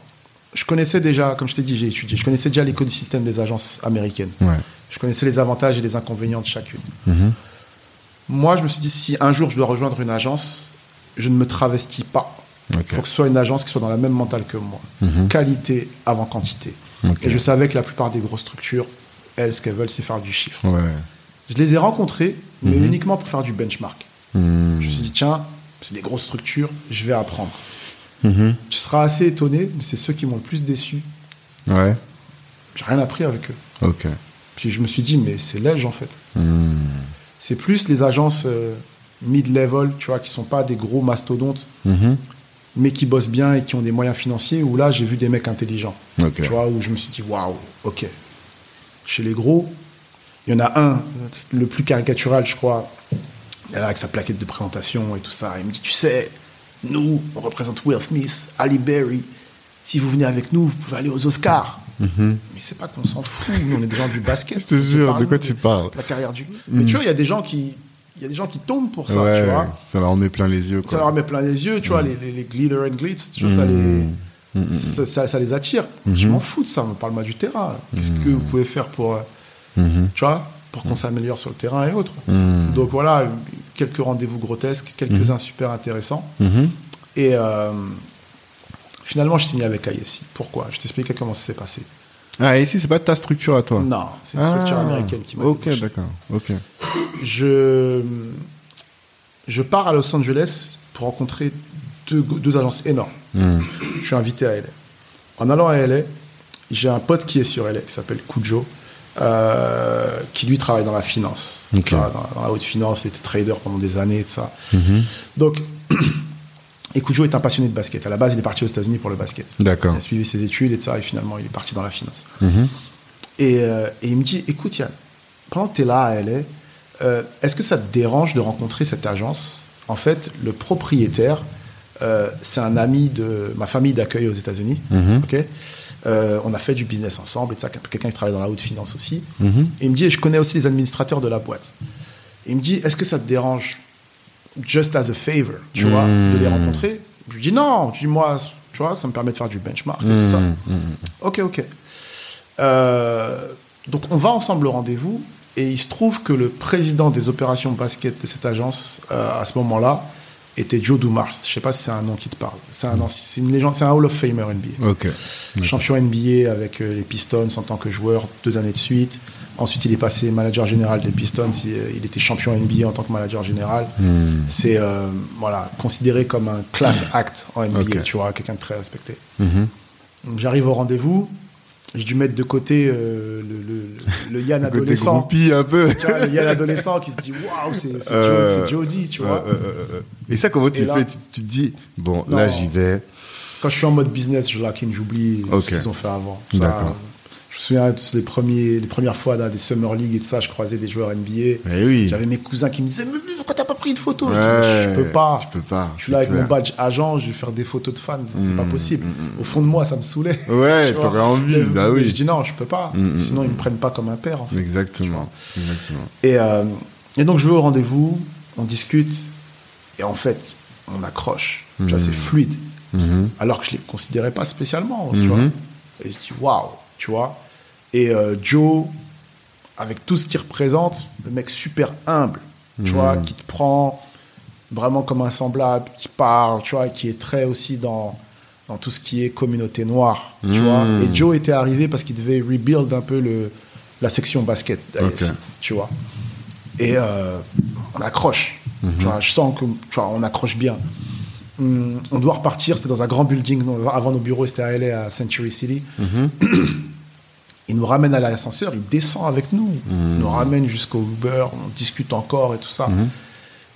Je connaissais déjà, comme je t'ai dit, j'ai étudié, je connaissais déjà l'écosystème des agences américaines. Ouais. Je connaissais les avantages et les inconvénients de chacune. Mhm. Moi, je me suis dit, si un jour je dois rejoindre une agence, je ne me travestis pas. Il faut que ce soit une agence qui soit dans la même mentale que moi. Mhm. Qualité avant quantité. Et je savais que la plupart des grosses structures, elles, ce qu'elles veulent, c'est faire du chiffre. Ouais. Je les ai rencontrés, mais Mhm. uniquement pour faire du benchmark. Mmh. Je me suis dit, tiens, c'est des grosses structures, je vais apprendre. Mhm. Tu seras assez étonné, mais c'est ceux qui m'ont le plus déçu. Ouais. J'ai rien appris avec eux. Puis je me suis dit, mais c'est l'âge en fait. C'est plus les agences euh, mid-level, tu vois, qui sont pas des gros mastodontes, Mhm. Mais qui bossent bien et qui ont des moyens financiers, où là, j'ai vu des mecs intelligents. Tu vois, où je me suis dit, waouh, ok. Chez les gros, il y en a un, le plus caricatural, je crois, il est là avec sa plaquette de présentation et tout ça. Il me dit, tu sais, nous, on représente Will Smith, Ali Berry. Si vous venez avec nous, vous pouvez aller aux Oscars. Mais c'est pas qu'on s'en fout, nous, on est des gens du basket. Je te jure, de quoi tu parles La carrière du Mais tu vois, il y a des gens qui, il y a des gens qui tombent pour ça, ouais, tu vois. ça leur met plein les yeux. Ça Quoi. leur met plein les yeux, tu vois, les, les, les glitter and glitz, tu vois, ça, les, ça, ça- ça les attire. Je m'en fous de ça, parle-moi du terrain. Qu'est-ce que vous pouvez faire pour, euh, Mhm. tu vois, pour qu'on s'améliore sur le terrain et autres. Donc voilà, quelques rendez-vous grotesques, quelques-uns super intéressants. Et euh, finalement, je signais avec ISI. Pourquoi? Je t'expliquais comment ça s'est passé. Ah, ici, c'est pas ta structure à toi? Non, c'est une structure Ah, américaine qui m'a Ok, d'accord. Ok. je, je pars à Los Angeles pour rencontrer deux, deux agences énormes. Mhm. Je suis invité à LA. En allant à LA, j'ai un pote qui est sur LA, qui s'appelle Kujo, euh, qui lui travaille dans la finance. Ok. Tu vois, Dans, dans la haute finance, il était trader pendant des années et tout ça. Mhm. Donc, et Cujo est un passionné de basket. À la base, il est parti aux États-Unis pour le basket. D'accord. Il a suivi ses études et ça, et finalement, il est parti dans la finance. Mhm. Et, euh, et il me dit, écoute Yann, pendant que tu es là à LA, euh, est-ce que ça te dérange de rencontrer cette agence? En fait, le propriétaire, euh, c'est un ami de ma famille d'accueil aux États-Unis. Mhm. Euh, on a fait du business ensemble et ça, quelqu'un qui travaille dans la haute finance aussi. Mhm. Et il me dit, et je connais aussi les administrateurs de la boîte. Et il me dit, est-ce que ça te dérange, just as a favor, tu vois, de les rencontrer Je lui dis non, je dis moi, tu vois, ça me permet de faire du benchmark et tout ça. Ok, ok. Euh, donc on va ensemble au rendez-vous et il se trouve que le président des opérations basket de cette agence euh, à ce moment-là était Joe Dumars. Je sais pas si c'est un nom qui te parle. C'est un, c'est une légende, c'est un Hall of Famer NBA. Ok. Champion NBA avec euh, les Pistons en tant que joueur deux années de suite. Ensuite, il est passé manager général des Pistons. Il, euh, était champion NBA en tant que manager général. C'est euh, voilà considéré comme un class act en NBA. Tu vois, quelqu'un de très respecté. Donc j'arrive au rendez-vous. J'ai dû mettre de côté euh, le, le, le Yann Côté adolescent. un peu. Tu vois, le Yann adolescent qui se dit waouh, c'est c'est Euh, Joe- c'est Jody, tu vois. Et ça, comment tu là- fais? Tu, tu te dis, bon, là, j'y vais. Quand je suis en mode business, je laquine, j'oublie Ok. ce qu'ils ont fait avant. Ça, D'accord. Je me souviens les, premiers, les premières fois dans des Summer League et tout ça, je croisais des joueurs NBA. Oui. J'avais mes cousins qui me disaient Mais mais pourquoi t'as pas pris de photo? Je Ouais, Je peux pas. Tu peux pas. Je suis là avec mon badge agent, je vais faire des photos de fans, c'est pas possible. Au fond de moi, ça me saoulait. Ouais, t'aurais envie, Mais- bah mais oui. Je dis non, je peux pas. Sinon, ils me prennent pas comme un père. en fait. Exactement. Exactement. Et, euh, et donc, je vais au rendez-vous, on discute, et en fait, on accroche. Tu c'est fluide. Mhm. Alors que je ne les considérais pas spécialement, tu vois. Et je dis, waouh, tu vois. Et euh, Joe, avec tout ce qu'il représente, le mec super humble, tu vois, qui te prend vraiment comme un semblable, qui parle, tu vois, qui est très aussi dans, dans tout ce qui est communauté noire, tu vois. Et Joe était arrivé parce qu'il devait rebuild un peu le, la section basket tu vois. Et euh, on accroche. Tu vois, je sens que tu vois, on accroche bien. Hum, on doit repartir. C'était dans un grand building. Avant nos bureaux, c'était à LA, à Century City. il nous ramène à l'ascenseur. Il descend avec nous. Il nous ramène jusqu'au Uber. On discute encore et tout ça.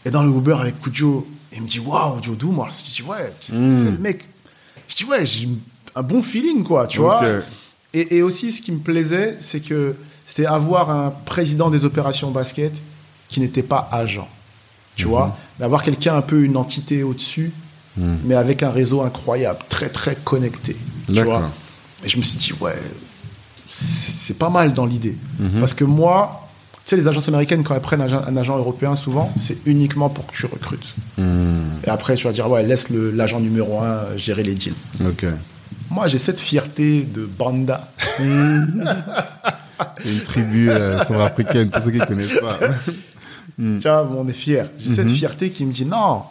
Et dans le Uber avec Kujo, il me dit Waouh, Joe Dumars. Je dis Ouais, c'est c'est le mec. Je dis Ouais, j'ai un bon feeling, quoi. Tu vois et, et aussi, ce qui me plaisait, c'est que c'était avoir un président des opérations basket qui n'était pas agent. Tu vois D'avoir quelqu'un un peu une entité au-dessus, mais avec un réseau incroyable, très, très connecté. Tu vois Et je me suis dit, ouais, c'est pas mal dans l'idée. Mhm. Parce que moi, tu sais, les agences américaines, quand elles prennent un, agent- européen, souvent, c'est uniquement pour que tu recrutes. Mhm. Et après, tu vas dire, ouais, laisse le- l'agent numéro un euh, gérer les deals. Ok. Moi, j'ai cette fierté de Banda. Une tribu euh, centrafricaine, pour ceux qui ne connaissent pas. Tu vois, on est fier. J'ai Mhm. cette fierté qui me dit, non,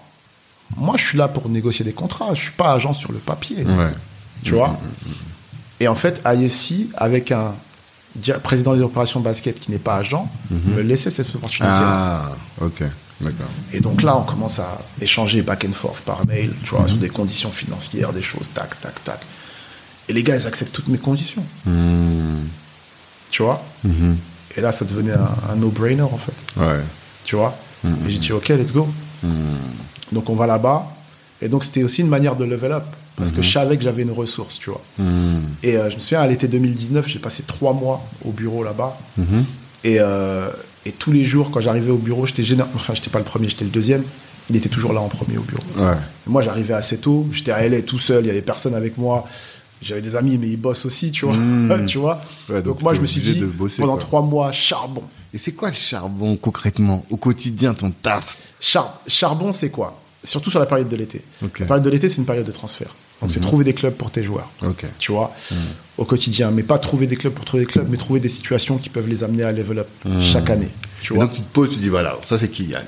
moi, je suis là pour négocier des contrats. Je suis pas agent sur le papier. Ouais. Tu vois Et en fait, ISC, avec un président des opérations basket qui n'est pas agent, me laissait cette opportunité. Mhm. Ah, ok. D'accord. Et donc là, on commence à échanger back and forth par mail, tu vois, sur des conditions financières, des choses, tac, tac, tac. Et les gars, ils acceptent toutes mes conditions. Mhm. Tu vois Et là, ça devenait un, un no-brainer, en fait. Ouais. Tu vois Et j'ai dit, OK, let's go. Donc on va là-bas. Et donc c'était aussi une manière de level up. Parce que je savais que j'avais une ressource, tu vois. Mhm. Et euh, je me souviens, à l'été 2019, j'ai passé trois mois au bureau là-bas. Et, euh, et tous les jours, quand j'arrivais au bureau, j'étais général... Enfin, j'étais pas le premier, j'étais le deuxième. Il était toujours là en premier au bureau. Ouais. Moi, j'arrivais assez tôt. J'étais à LA tout seul. Il y avait personne avec moi. J'avais des amis, mais ils bossent aussi, tu vois. tu vois Ouais, donc donc, moi, je me suis dit, bosser, pendant quoi. trois mois, charbon. Et c'est quoi le charbon concrètement au quotidien, ton taf? Char- charbon, c'est quoi? Surtout sur la période de l'été. La période de l'été, c'est une période de transfert. Donc, c'est trouver des clubs pour tes joueurs. Tu vois, au quotidien. Mais pas trouver des clubs pour trouver des clubs, mais trouver des situations qui peuvent les amener à level up chaque année. Tu Et vois donc tu te poses, tu dis voilà, ça c'est Kylian.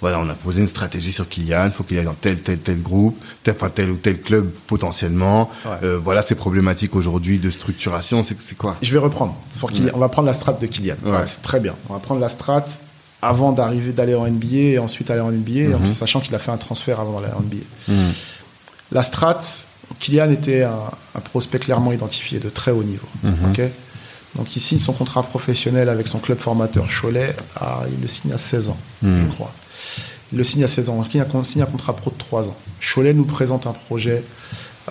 Voilà, on a posé une stratégie sur Kylian, il faut qu'il aille dans tel, tel, tel groupe, tel, enfin, tel ou tel club potentiellement. Ouais. Euh, voilà ses problématiques aujourd'hui de structuration, c'est quoi? Je vais reprendre. Pour Kylian. On va prendre la strat de Kylian. Ouais. Ouais, c'est très bien. On va prendre la strat avant d'arriver d'aller en NBA et ensuite aller en NBA, en sachant qu'il a fait un transfert avant d'aller en NBA. La strat, Kylian était un, un prospect clairement identifié de très haut niveau. ok Donc il signe son contrat professionnel avec son club formateur Cholet. À, il le signe à 16 ans, je crois. Il le signe à 16 ans. Il signe un- contrat pro de 3 ans. Cholet nous présente un projet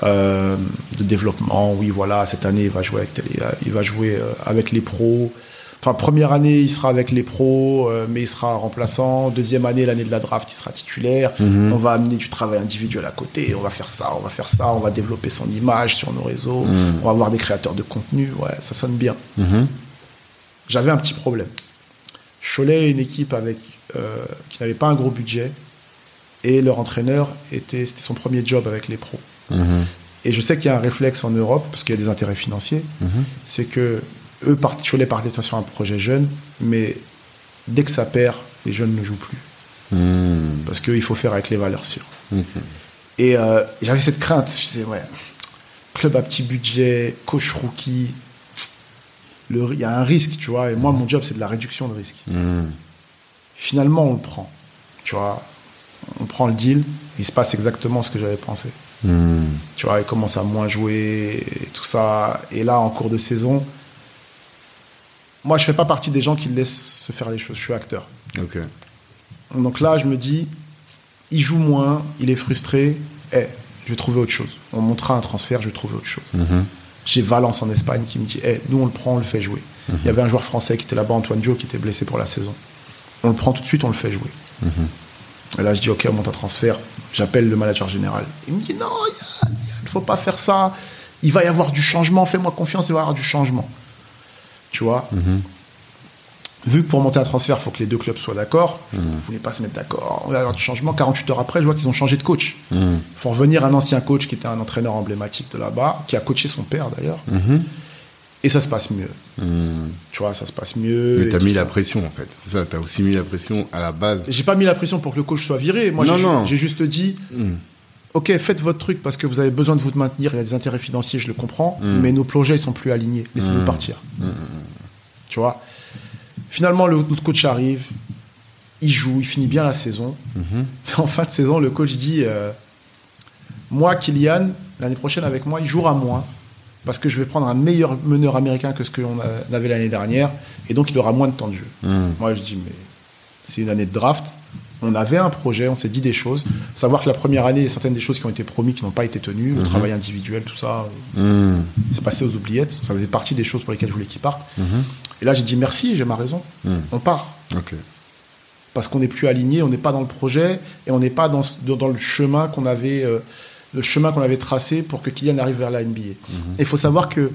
euh, de développement. Oui, voilà, cette année, il va jouer avec, il va jouer euh, avec les pros. Enfin, première année, il sera avec les pros, euh, mais il sera remplaçant. Deuxième année, l'année de la draft, il sera titulaire. On va amener du travail individuel à côté. On va faire ça, on va faire ça. On va développer son image sur nos réseaux. On va avoir des créateurs de contenu. Ouais, ça sonne bien. J'avais un petit problème. Cholet est une équipe avec, euh, qui n'avait pas un gros budget et leur entraîneur était, c'était son premier job avec les pros. Et je sais qu'il y a un réflexe en Europe, parce qu'il y a des intérêts financiers, c'est que eux, part- Cholet partait sur un projet jeune, mais dès que ça perd, les jeunes ne jouent plus. Parce qu'il faut faire avec les valeurs sûres. Et euh, j'avais cette crainte. Je disais, ouais, club à petit budget, coach rookie, il y a un risque, tu vois. Et moi, mon job, c'est de la réduction de risque. Finalement, on le prend. Tu vois, on prend le deal. Il se passe exactement ce que j'avais pensé. Tu vois, il commence à moins jouer, et tout ça. Et là, en cours de saison, moi, je fais pas partie des gens qui laissent se faire les choses. Je suis acteur. Donc là, je me dis, il joue moins, il est frustré. Eh, je vais trouver autre chose. On montera un transfert, je vais trouver autre chose. J'ai Valence en Espagne qui me dit, eh, nous on le prend, on le fait jouer. Il y avait un joueur français qui était là-bas, Antoine Dio, qui était blessé pour la saison. On le prend tout de suite, on le fait jouer. Et là, je dis, ok, on monte un transfert. J'appelle le manager général. Il me dit, non, il ne faut pas faire ça. Il va y avoir du changement, fais-moi confiance, il va y avoir du changement. Tu vois Vu que pour monter un transfert, il faut que les deux clubs soient d'accord, ils ne voulaient pas se mettre d'accord. On va avoir du changement. 48 heures après, je vois qu'ils ont changé de coach. Il faut revenir un ancien coach qui était un entraîneur emblématique de là-bas, qui a coaché son père d'ailleurs. Et ça se passe mieux. Tu vois, ça se passe mieux. Mais t'as mis ça. la pression, en fait. C'est ça, t'as aussi mis la pression à la base. J'ai pas mis la pression pour que le coach soit viré. Moi, Non, j'ai- non. j'ai juste dit, ok, faites votre truc parce que vous avez besoin de vous maintenir. Il y a des intérêts financiers, je le comprends, mais nos projets sont plus alignés. Laissez-nous partir. Tu vois? Finalement, le, notre coach arrive, il joue, il finit bien la saison. En fin de saison, le coach dit, euh, moi, Kylian, l'année prochaine avec moi, il jouera moins parce que je vais prendre un meilleur meneur américain que ce qu'on a- avait l'année dernière, et donc il aura moins de temps de jeu. Moi, je dis, mais c'est une année de draft. On avait un projet, on s'est dit des choses. Savoir que la première année, il y a certaines des choses qui ont été promises qui n'ont pas été tenues, le travail individuel, tout ça, euh, c'est passé aux oubliettes. Ça faisait partie des choses pour lesquelles je voulais qu'il parte. Et là, j'ai dit merci, j'ai ma raison. On part. Parce qu'on n'est plus aligné, on n'est pas dans le projet et on n'est pas dans, le chemin qu'on avait, euh, le chemin qu'on avait tracé pour que Kylian arrive vers la NBA. Il faut savoir que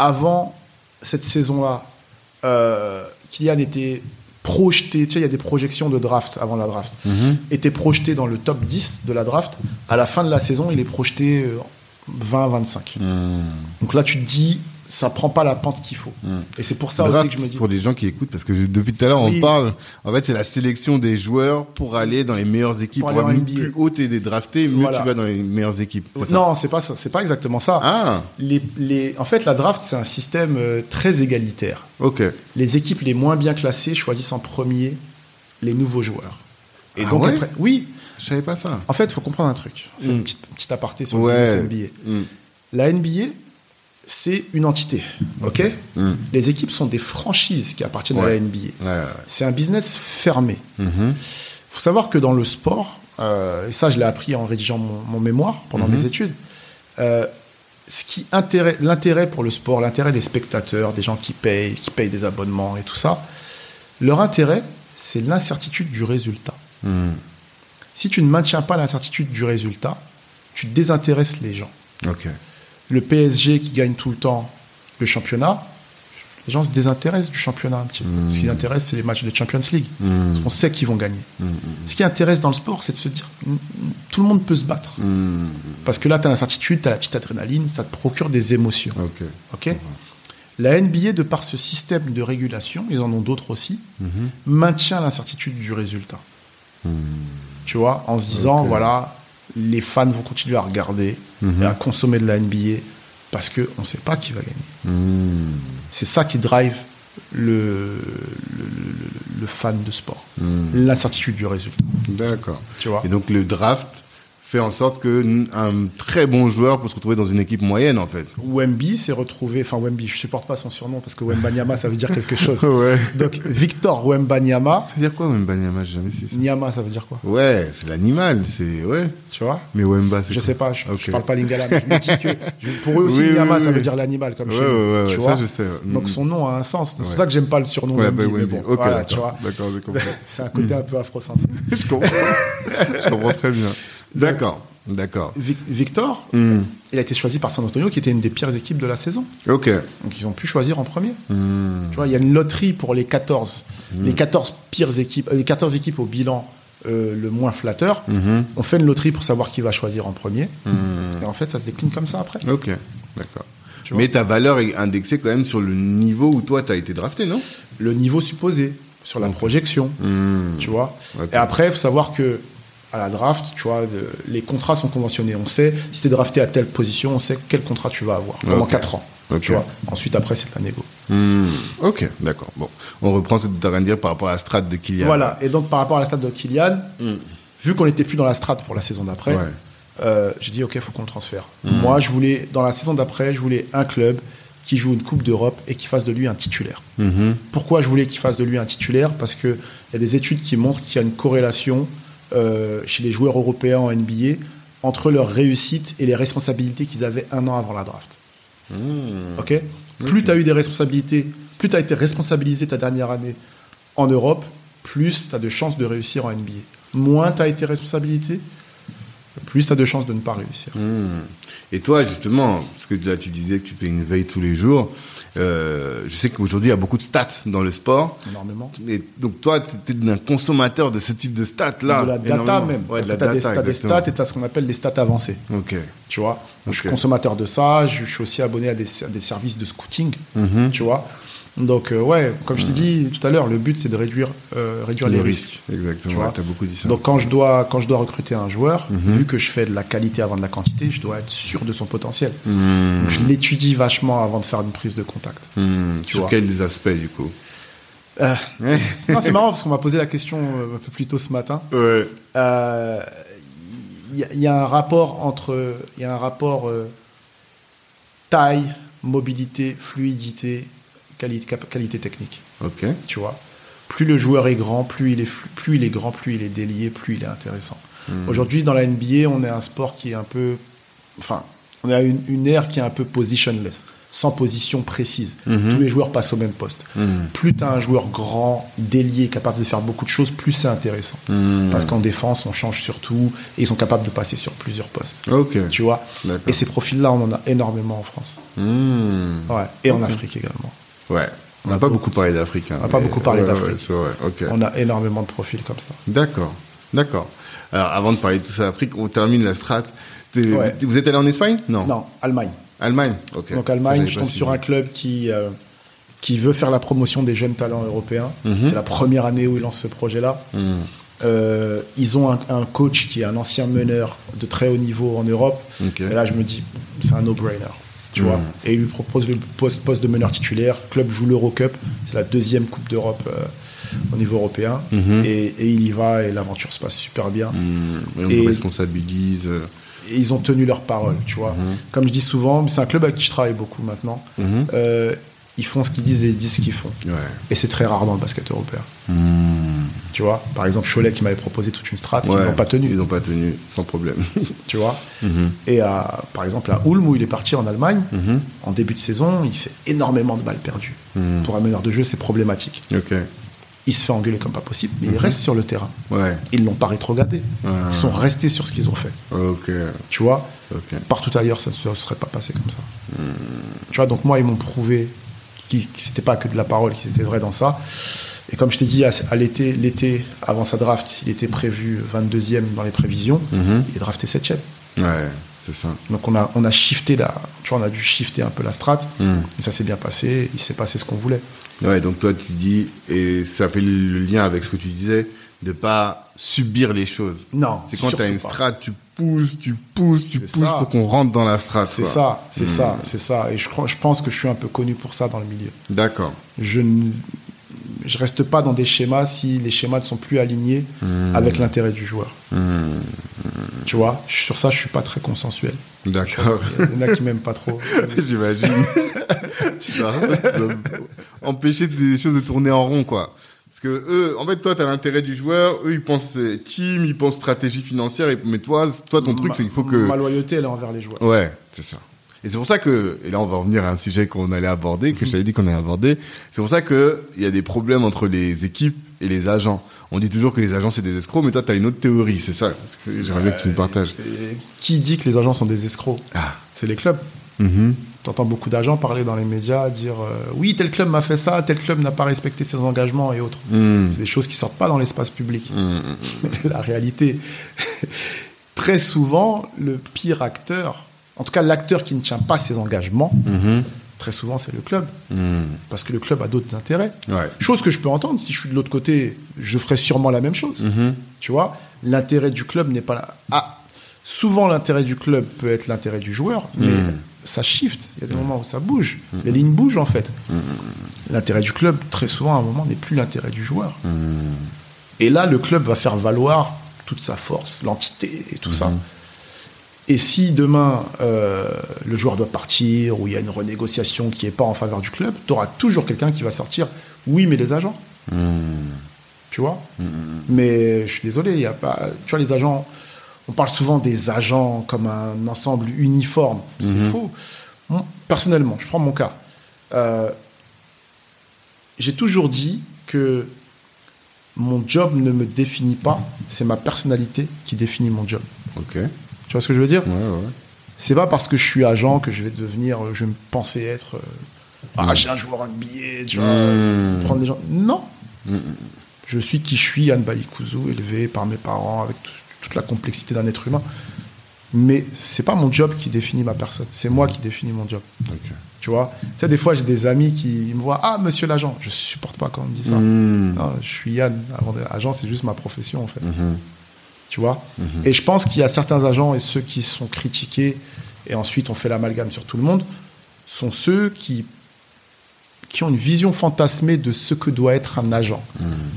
avant cette saison-là, euh, Kylian était projeté, tu sais, il y a des projections de draft avant la draft, était projeté dans le top 10 de la draft. À la fin de la saison, il est projeté euh, 20-25. Donc là, tu te dis, ça prend pas la pente qu'il faut. Et c'est pour ça aussi Draft, que je me dis. pour les gens qui écoutent, parce que je- depuis tout à l'heure, on Oui. parle. En fait, c'est la sélection des joueurs pour aller dans les meilleures équipes. Pour aller en plus NBA. haut t'es des draftés, mieux Voilà. tu vas dans les meilleures équipes. Non, c'est pas ça. C'est pas exactement ça. Ah, Les, les, en fait, la draft, c'est un système euh, très égalitaire. ok. Les équipes les moins bien classées choisissent en premier les nouveaux joueurs. Et Ah donc, ouais? après- oui, Je savais pas ça. en fait, il faut comprendre un truc. Fais une petite, petite aparté sur le Ouais. business NBA. Mm. La NBA, c'est une entité. OK Mm. Les équipes sont des franchises qui appartiennent à la NBA. Ouais, ouais. C'est un business fermé. Il Mhm. faut savoir que dans le sport, euh, et ça je l'ai appris en rédigeant mon, mon mémoire pendant Mhm. mes études, euh, ce qui l'intérêt pour le sport, l'intérêt des spectateurs, des gens qui payent, qui payent des abonnements et tout ça, leur intérêt, c'est l'incertitude du résultat. Mm. Si tu ne maintiens pas l'incertitude du résultat, tu désintéresses les gens. Ok. Le PSG qui gagne tout le temps le championnat, les gens se désintéressent du championnat un petit peu. Ce qui les intéresse, c'est les matchs de Champions League. Mm. Parce qu'on sait qu'ils vont gagner. Ce qui intéresse dans le sport, c'est de se dire tout le monde peut se battre. Mm. Parce que là, tu as l'incertitude, tu as la petite adrénaline, ça te procure des émotions. Ok. La NBA, de par ce système de régulation, ils en ont d'autres aussi, maintient l'incertitude du résultat. Tu vois, en se disant, voilà, les fans vont continuer à regarder et à consommer de la NBA parce qu'on ne sait pas qui va gagner. Mm. C'est ça qui drive le, le, le- le fan de sport. L'incertitude du résultat. D'accord. Tu vois Et donc le draft fait en sorte que un très bon joueur peut se retrouver dans une équipe moyenne, en fait. Wemby s'est retrouvé, enfin Wemby, je supporte pas son surnom parce que Wembanyama ça veut dire quelque chose. Ouais. Donc Victor Wembanyama, Ça veut dire quoi, Wemba Nyama J'ai jamais su ça. Nyama ça veut dire quoi? Ouais, c'est l'animal, c'est ouais. Tu vois? Mais Wemba, c'est Je quoi? sais pas, je, je Ok. parle pas lingala, mais je me dis que je- pour eux aussi Oui, Nyama oui, ça veut dire l'animal comme Ouais, chez ouais, ouais, tu ça, vois? je sais. Donc Mm. son nom a un sens. C'est pour ça que j'aime pas le surnom Ouais, Wemby. bah, mais bon, Ok, voilà, tu vois. D'accord, j'ai compris. C'est un côté un peu afrocentrique. je comprends. je comprends très bien. D'accord, d'accord. Vic- Victor, Hmm. il a été choisi par San Antonio, qui était une des pires équipes de la saison. Ok. Donc ils ont pu choisir en premier. Hmm. Tu vois, il y a une loterie pour les 14, les 14 pires équipes, euh, les 14 équipes au bilan euh, le moins flatteur. On fait une loterie pour savoir qui va choisir en premier. Hmm. Et en fait, ça se décline comme ça après. Ok, d'accord. Mais ta valeur est indexée quand même sur le niveau où toi, tu as été drafté, non? Le niveau supposé, sur la projection, Hmm. tu vois? Et après, il faut savoir que à la draft, tu vois, de- les contrats sont conventionnés. On sait, si tu es drafté à telle position, on sait quel contrat tu vas avoir pendant Ok. 4 ans. Tu vois. Ensuite, après, c'est la négo. Hmm. Ok, d'accord. Bon, on reprend ce que tu as dire par rapport à la strat de Kylian. Voilà. Et donc, par rapport à la stade de Kylian, Hmm. vu qu'on n'était plus dans la strate pour la saison d'après, Ouais. euh, j'ai dit, OK, il faut qu'on le transfère. Moi, je voulais, dans la saison d'après, je voulais un club qui joue une Coupe d'Europe et qui fasse de lui un titulaire. Pourquoi je voulais qu'il fasse de lui un titulaire? Parce qu'il y a des études qui montrent qu'il y a une corrélation euh, chez les joueurs européens en NBA entre leur réussite et les responsabilités qu'ils avaient un an avant la draft. Hmm. Ok? Plus tu as eu des responsabilités, plus tu as été responsabilisé ta dernière année en Europe, plus tu as de chances de réussir en NBA. Moins tu as été responsabilité, plus tu as de chances de ne pas réussir. Hmm. Et toi, justement, parce que là, tu disais que tu fais une veille tous les jours, euh, je sais qu'aujourd'hui, il y a beaucoup de stats dans le sport. Énormément. Et donc, toi, tu es un consommateur de ce type de stats-là. de la data énormément. même. Ouais, de la tu as des, stats et tu as ce qu'on appelle des stats avancées. Ok. Tu vois? Donc, Je suis consommateur de ça. Je, suis aussi abonné à des, à des services de scouting. Mhm. Tu vois? Donc, euh, ouais, comme je t'ai dit tout à l'heure, le but, c'est de réduire, euh, réduire les, Les risques. risques. Exactement. Tu T'as beaucoup dit ça. Donc, quand je, dois, quand je dois recruter un joueur, Mhm. vu que je fais de la qualité avant de la quantité, je dois être sûr de son potentiel. Hmm. Donc, je l'étudie vachement avant de faire une prise de contact. Hmm. Tu Sur quels aspects, du coup? Euh, c'est marrant parce qu'on m'a posé la question euh, un peu plus tôt ce matin. Ouais. Euh, Il y, a- il y a un rapport entre, il y a un rapport euh, taille, mobilité, fluidité, quali- qualité technique. Ok. Tu vois, plus le joueur est grand, plus il est plus il est grand, plus il est délié, plus il est intéressant. Aujourd'hui, dans la NBA, on est un sport qui est un peu, enfin, on a une, une ère qui est un peu positionless, sans position précise. Mhm. Tous les joueurs passent au même poste. Mhm. Plus tu as un joueur grand, délié, capable de faire beaucoup de choses, plus c'est intéressant. Parce qu'en défense, on change surtout et ils sont capables de passer sur plusieurs postes. Tu vois. Et ces profils-là, on en a énormément en France. Hmm. Ouais. Et en. Afrique également. Ouais. On n'a pas beaucoup parlé d'Afrique. hein, On n'a pas beaucoup parlé ouais, d'Afrique. ouais. On a énormément de profils comme ça. D'accord. D'accord. Alors, avant de parler de tout ça, Afrique, on termine la strat. T'es- Ouais. Vous êtes allé en Espagne? Non. Non, Allemagne. Allemagne Ok. Donc Allemagne, je tombe sur un club qui, euh, qui veut faire la promotion des jeunes talents européens. Mhm. C'est la première année où ils lancent ce projet-là. Hmm. Euh, ils ont un, un coach qui est un ancien meneur de très haut niveau en Europe. Et là, je me dis, c'est un no-brainer. Tu Mhm. vois Et il lui propose le poste, poste de meneur titulaire. Le club joue l'Eurocup. C'est la deuxième Coupe d'Europe euh, au niveau européen. Mhm. et, et il y va et l'aventure se passe super bien. Hmm. Et on Et- vous responsabilise. euh, Et ils ont tenu leur parole, tu vois. Comme je dis souvent, c'est un club avec qui je travaille beaucoup maintenant. Mhm. Euh, ils font ce qu'ils disent et ils disent ce qu'ils font. Ouais. Et c'est très rare dans le basket européen. Hmm. Tu vois, par exemple, Cholet qui m'avait proposé toute une strate, Ouais. ils n'ont pas tenu. Ils n'ont pas tenu, sans problème. Tu vois. Mhm. Et à, par exemple, à Ulm, où il est parti en Allemagne, Mhm. en début de saison, il fait énormément de balles perdues. Mhm. Pour un meneur de jeu, c'est problématique. Ok. Il se fait engueuler comme pas possible, mais il reste sur le terrain. Ouais. Ils l'ont pas rétrogradé. Ah. Ils sont restés sur ce qu'ils ont fait. Ok. Tu vois. Partout ailleurs, ça ne se serait pas passé comme ça. Tu vois, donc moi, ils m'ont prouvé que c'était pas que de la parole, qu'ils étaient vrais dans ça. Et comme je t'ai dit, à, à l'été, l'été avant sa draft, il était prévu 22e dans les prévisions. Mhm. Il est drafté 7e. Ouais, c'est ça. Donc on a, on a shifté la, tu vois, on a dû shifter un peu la strat. Et ça s'est bien passé. Il s'est passé ce qu'on voulait. Ouais, donc toi tu dis, et ça fait le lien avec ce que tu disais, de pas subir les choses. Non, C'est quand tu as une pas. strat, tu pousses, tu pousses, tu pousses ça. pour qu'on rentre dans la strat. C'est ça, c'est Mhm. ça, c'est ça. Et je, crois, je pense que je suis un peu connu pour ça dans le milieu. D'accord. je ne je reste pas dans des schémas si les schémas ne sont plus alignés Hmm. avec l'intérêt du joueur. Tu Tu vois, sur ça, je suis pas très consensuel. D'accord. Il y en a qui m'aiment pas trop. J'imagine. tu empêcher des choses de tourner en rond, quoi. Parce que eux, en fait, toi, tu as l'intérêt du joueur, eux, ils pensent euh, team, ils pensent stratégie financière, mais toi, toi, ton truc, c'est qu'il faut que... Ma loyauté, elle est envers les joueurs. Ouais, c'est ça. Et c'est pour ça que, et là on va revenir à un sujet qu'on allait aborder, que je t'avais dit qu'on allait aborder. C'est pour ça que il y a des problèmes entre les équipes et les agents. On dit toujours que les agents c'est des escrocs, mais toi tu as une autre théorie, c'est ça Parce que j'aimerais bien que tu me partages. Qui dit que les agents sont des escrocs? Ah. C'est les clubs. Mhm. T'entends beaucoup d'agents parler dans les médias, dire euh, oui tel club m'a fait ça, tel club n'a pas respecté ses engagements et autres. Mhm. C'est des choses qui sortent pas dans l'espace public. Mhm. La réalité, très souvent, le pire acteur, en tout cas l'acteur qui ne tient pas ses engagements, très souvent c'est le club, parce que le club a d'autres intérêts. Ouais. Chose que je peux entendre, si je suis de l'autre côté, je ferai sûrement la même chose. Tu vois, l'intérêt du club n'est pas là. Ah, souvent l'intérêt du club peut être l'intérêt du joueur, mais. Ça shift. Il y a des moments où ça bouge. Les lignes bougent en fait. L'intérêt du club, très souvent, à un moment, n'est plus l'intérêt du joueur. Et là, le club va faire valoir toute sa force, l'entité et tout ça. Et si demain, euh, le joueur doit partir ou il y a une renégociation qui n'est pas en faveur du club, tu auras toujours quelqu'un qui va sortir oui, mais les agents. Tu vois? Mais je suis désolé, il y a pas. Tu vois, les agents, on parle souvent des agents comme un ensemble uniforme. C'est faux. Mon- personnellement, je prends mon cas. Euh, J'ai toujours dit que mon job ne me définit pas, c'est ma personnalité qui définit mon job. Ok. Tu vois ce que je veux dire? Ouais, ouais. C'est pas parce que je suis agent que je vais devenir, euh, je me pensais être. euh, j'ai un joueur NBA, tu vois, Mm. prendre les gens. Non. Je suis qui je suis, Anne Balikouzou, élevé par mes parents avec tout- toute la complexité d'un être humain. Mais c'est pas mon job qui définit ma personne, c'est moi qui définis mon job. Tu vois? Tu sais, des fois, j'ai des amis qui me voient Ah, monsieur l'agent. Je supporte pas quand on me dit ça. Mm. Non, je suis Yann. Avant d'être agent, c'est juste ma profession, en fait. Mhm. Tu vois? Et je pense qu'il y a certains agents et ceux qui sont critiqués, et ensuite on fait l'amalgame sur tout le monde, sont ceux qui, qui ont une vision fantasmée de ce que doit être un agent.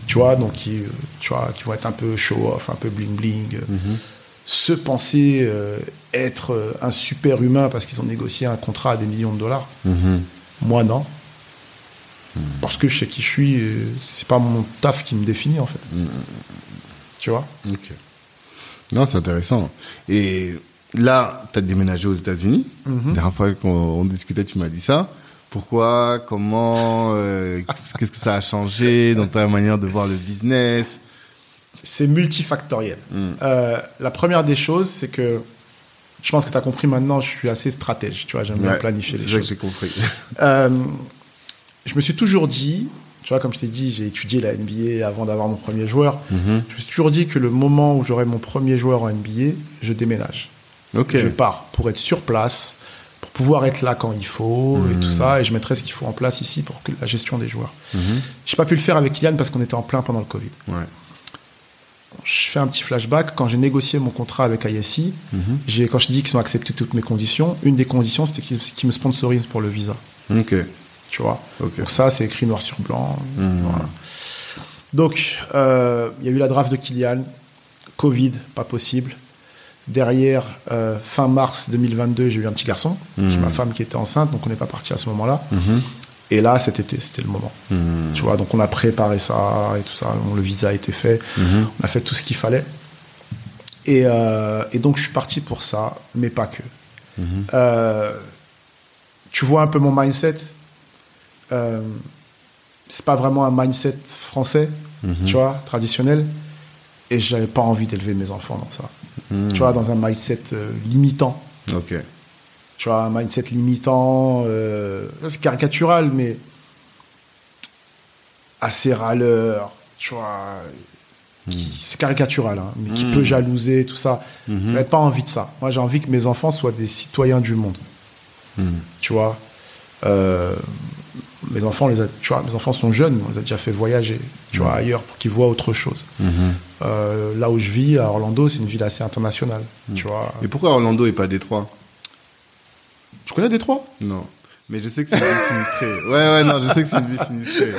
Tu vois Donc, qui, tu vois, qui vont être un peu show-off, un peu bling-bling. euh, Se penser euh, être euh, un super humain parce qu'ils ont négocié un contrat à des millions de dollars. Mhm. Moi, non. Parce que je sais qui je suis, euh, c'est pas mon taf qui me définit, en fait. Tu vois? Ok. Non, c'est intéressant. Et là, tu as déménagé aux États-Unis. Mhm. La dernière fois qu'on on discutait, tu m'as dit ça. Pourquoi Comment euh, Qu'est-ce que ça a changé dans ta manière de voir le business? C'est multifactoriel. Euh, la première des choses, c'est que je pense que tu as compris maintenant, je suis assez stratège. Tu vois, j'aime bien planifier les C'est choses. j'ai compris. Euh, je me suis toujours dit, tu vois, comme je t'ai dit, j'ai étudié la NBA avant d'avoir mon premier joueur. Mhm. Je me suis toujours dit que le moment où j'aurai mon premier joueur en NBA, je déménage. Je pars pour être sur place, pouvoir être là quand il faut et tout ça, et je mettrai ce qu'il faut en place ici pour que la gestion des joueurs. J'ai pas pu le faire avec Kylian parce qu'on était en plein pendant le Covid. Ouais. Je fais un petit flashback. Quand j'ai négocié mon contrat avec ISI, j'ai, quand je dis qu'ils ont accepté toutes mes conditions, une des conditions, c'était qu'ils, qu'ils me sponsorisent pour le visa. Ok. Tu vois? Donc ça, c'est écrit noir sur blanc. Voilà. Donc, euh, il y a eu la draft de Kylian. Covid, pas possible. Derrière, euh, fin mars 2022, j'ai eu un petit garçon. J'ai ma femme qui était enceinte, donc on n'est pas parti à ce moment-là. Et là, cet été, c'était le moment. Tu vois, donc on a préparé ça et tout ça. Bon, le visa a été fait. On a fait tout ce qu'il fallait. Et, euh, et donc, je suis parti pour ça, mais pas que. Euh, tu vois un peu mon mindset. C'est pas vraiment un mindset français, tu vois, traditionnel. Et j'avais pas envie d'élever mes enfants dans ça. Tu vois, dans un mindset euh, limitant. Ok. Tu vois, un mindset limitant, euh, c'est caricatural, mais assez râleur, tu vois. qui- C'est caricatural, hein, mais qui peut jalouser, tout ça. J'avais pas envie de ça. Moi, j'ai envie que mes enfants soient des citoyens du monde. Tu vois. Euh, mes enfants, les a, tu vois, mes enfants sont jeunes, on les a déjà fait voyager, tu vois, ailleurs pour qu'ils voient autre chose. Euh, là où je vis, à Orlando, c'est une ville assez internationale, tu vois. Et pourquoi Orlando et pas Détroit? Tu connais Détroit? Non. Mais je sais que c'est une vie sinistrée. Ouais, ouais, non, je sais que c'est une vie sinistrée.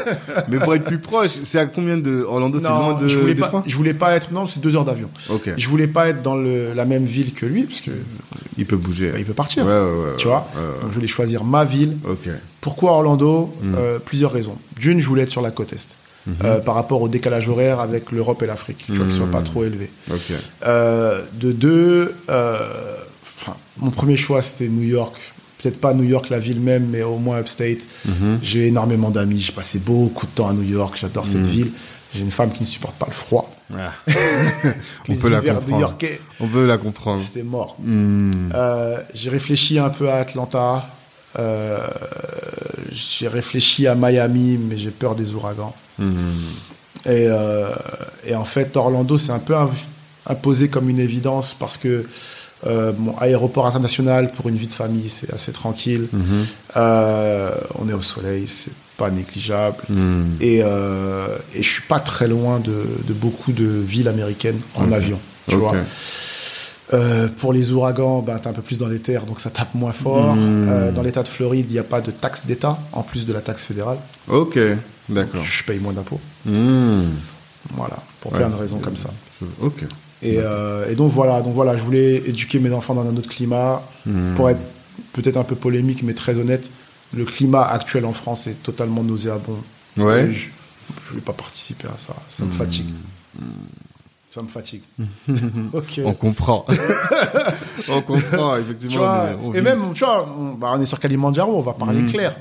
Mais pour être plus proche, c'est à combien de Orlando C'est loin de je voulais pas, je voulais pas être. Non, c'est deux heures d'avion. Ok. Je voulais pas être dans le, la même ville que lui, parce que Il peut bouger. bah, il peut partir. Ouais, ouais, ouais. tu vois. Donc je voulais choisir ma ville. Ok. Pourquoi Orlando. Euh, Plusieurs raisons. D'une, je voulais être sur la côte est. Mm-hmm. Euh, par rapport au décalage horaire avec l'Europe et l'Afrique, tu vois, qu'il soit Mm. pas trop élevé. Ok. Euh, de deux, mon premier choix c'était New York. Peut-être pas New York la ville même, mais au moins upstate. Mhm. J'ai énormément d'amis. J'ai passé beaucoup de temps à New York. J'adore Mm. cette ville. J'ai une femme qui ne supporte pas le froid. Ah. On peut la comprendre. On peut la comprendre. c'était mort. Hmm. Euh, j'ai réfléchi un peu à Atlanta. Euh, j'ai réfléchi à Miami, mais j'ai peur des ouragans. Hmm. Et, euh, et en fait, Orlando, c'est un peu im- imposé comme une évidence parce que euh, mon aéroport international pour une vie de famille, c'est assez tranquille. Mhm. Euh, on est au soleil, c'est pas négligeable. Hmm. Et, euh, et je suis pas très loin de, de beaucoup de villes américaines en avion. Tu vois. Euh, pour les ouragans, ben, tu es un peu plus dans les terres, donc ça tape moins fort. Euh, dans l'état de Floride, il n'y a pas de taxe d'État, en plus de la taxe fédérale. Ok. D'accord. Je paye moins d'impôts. Voilà, pour Ouais, plein de raisons comme ça. Ok. Et, euh, et donc voilà, donc voilà, je voulais éduquer mes enfants dans un autre climat. Hmm. Pour être peut-être un peu polémique, mais très honnête, le climat actuel en France est totalement nauséabond. Ouais. Je ne vais pas participer à ça. Ça me fatigue. Ça me fatigue. On comprend. on comprend, effectivement. vois, mais on et même, tu vois, on, bah, on est sur Kalimandjaro, on va parler Mm. clair.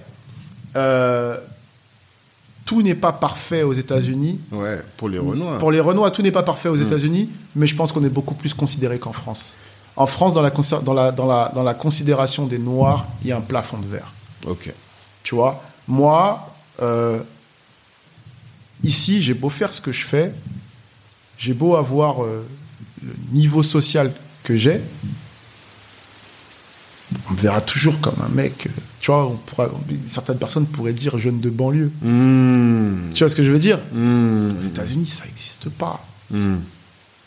Euh, tout n'est pas parfait aux États-Unis. Ouais, pour les Renois. Pour les Renois, tout n'est pas parfait aux États-Unis, mais je pense qu'on est beaucoup plus considéré qu'en France. En France, dans la, conser- dans, la, dans, la, dans la considération des Noirs, il y a un plafond de verre. Ok. Tu vois, moi, euh, ici, j'ai beau faire ce que je fais, j'ai beau avoir euh, le niveau social que j'ai, on me verra toujours comme un mec. euh, Tu vois, on pourra, certaines personnes pourraient dire jeune de banlieue. Hmm. Tu vois ce que je veux dire Hmm. Aux États-Unis, ça n'existe pas. Hmm.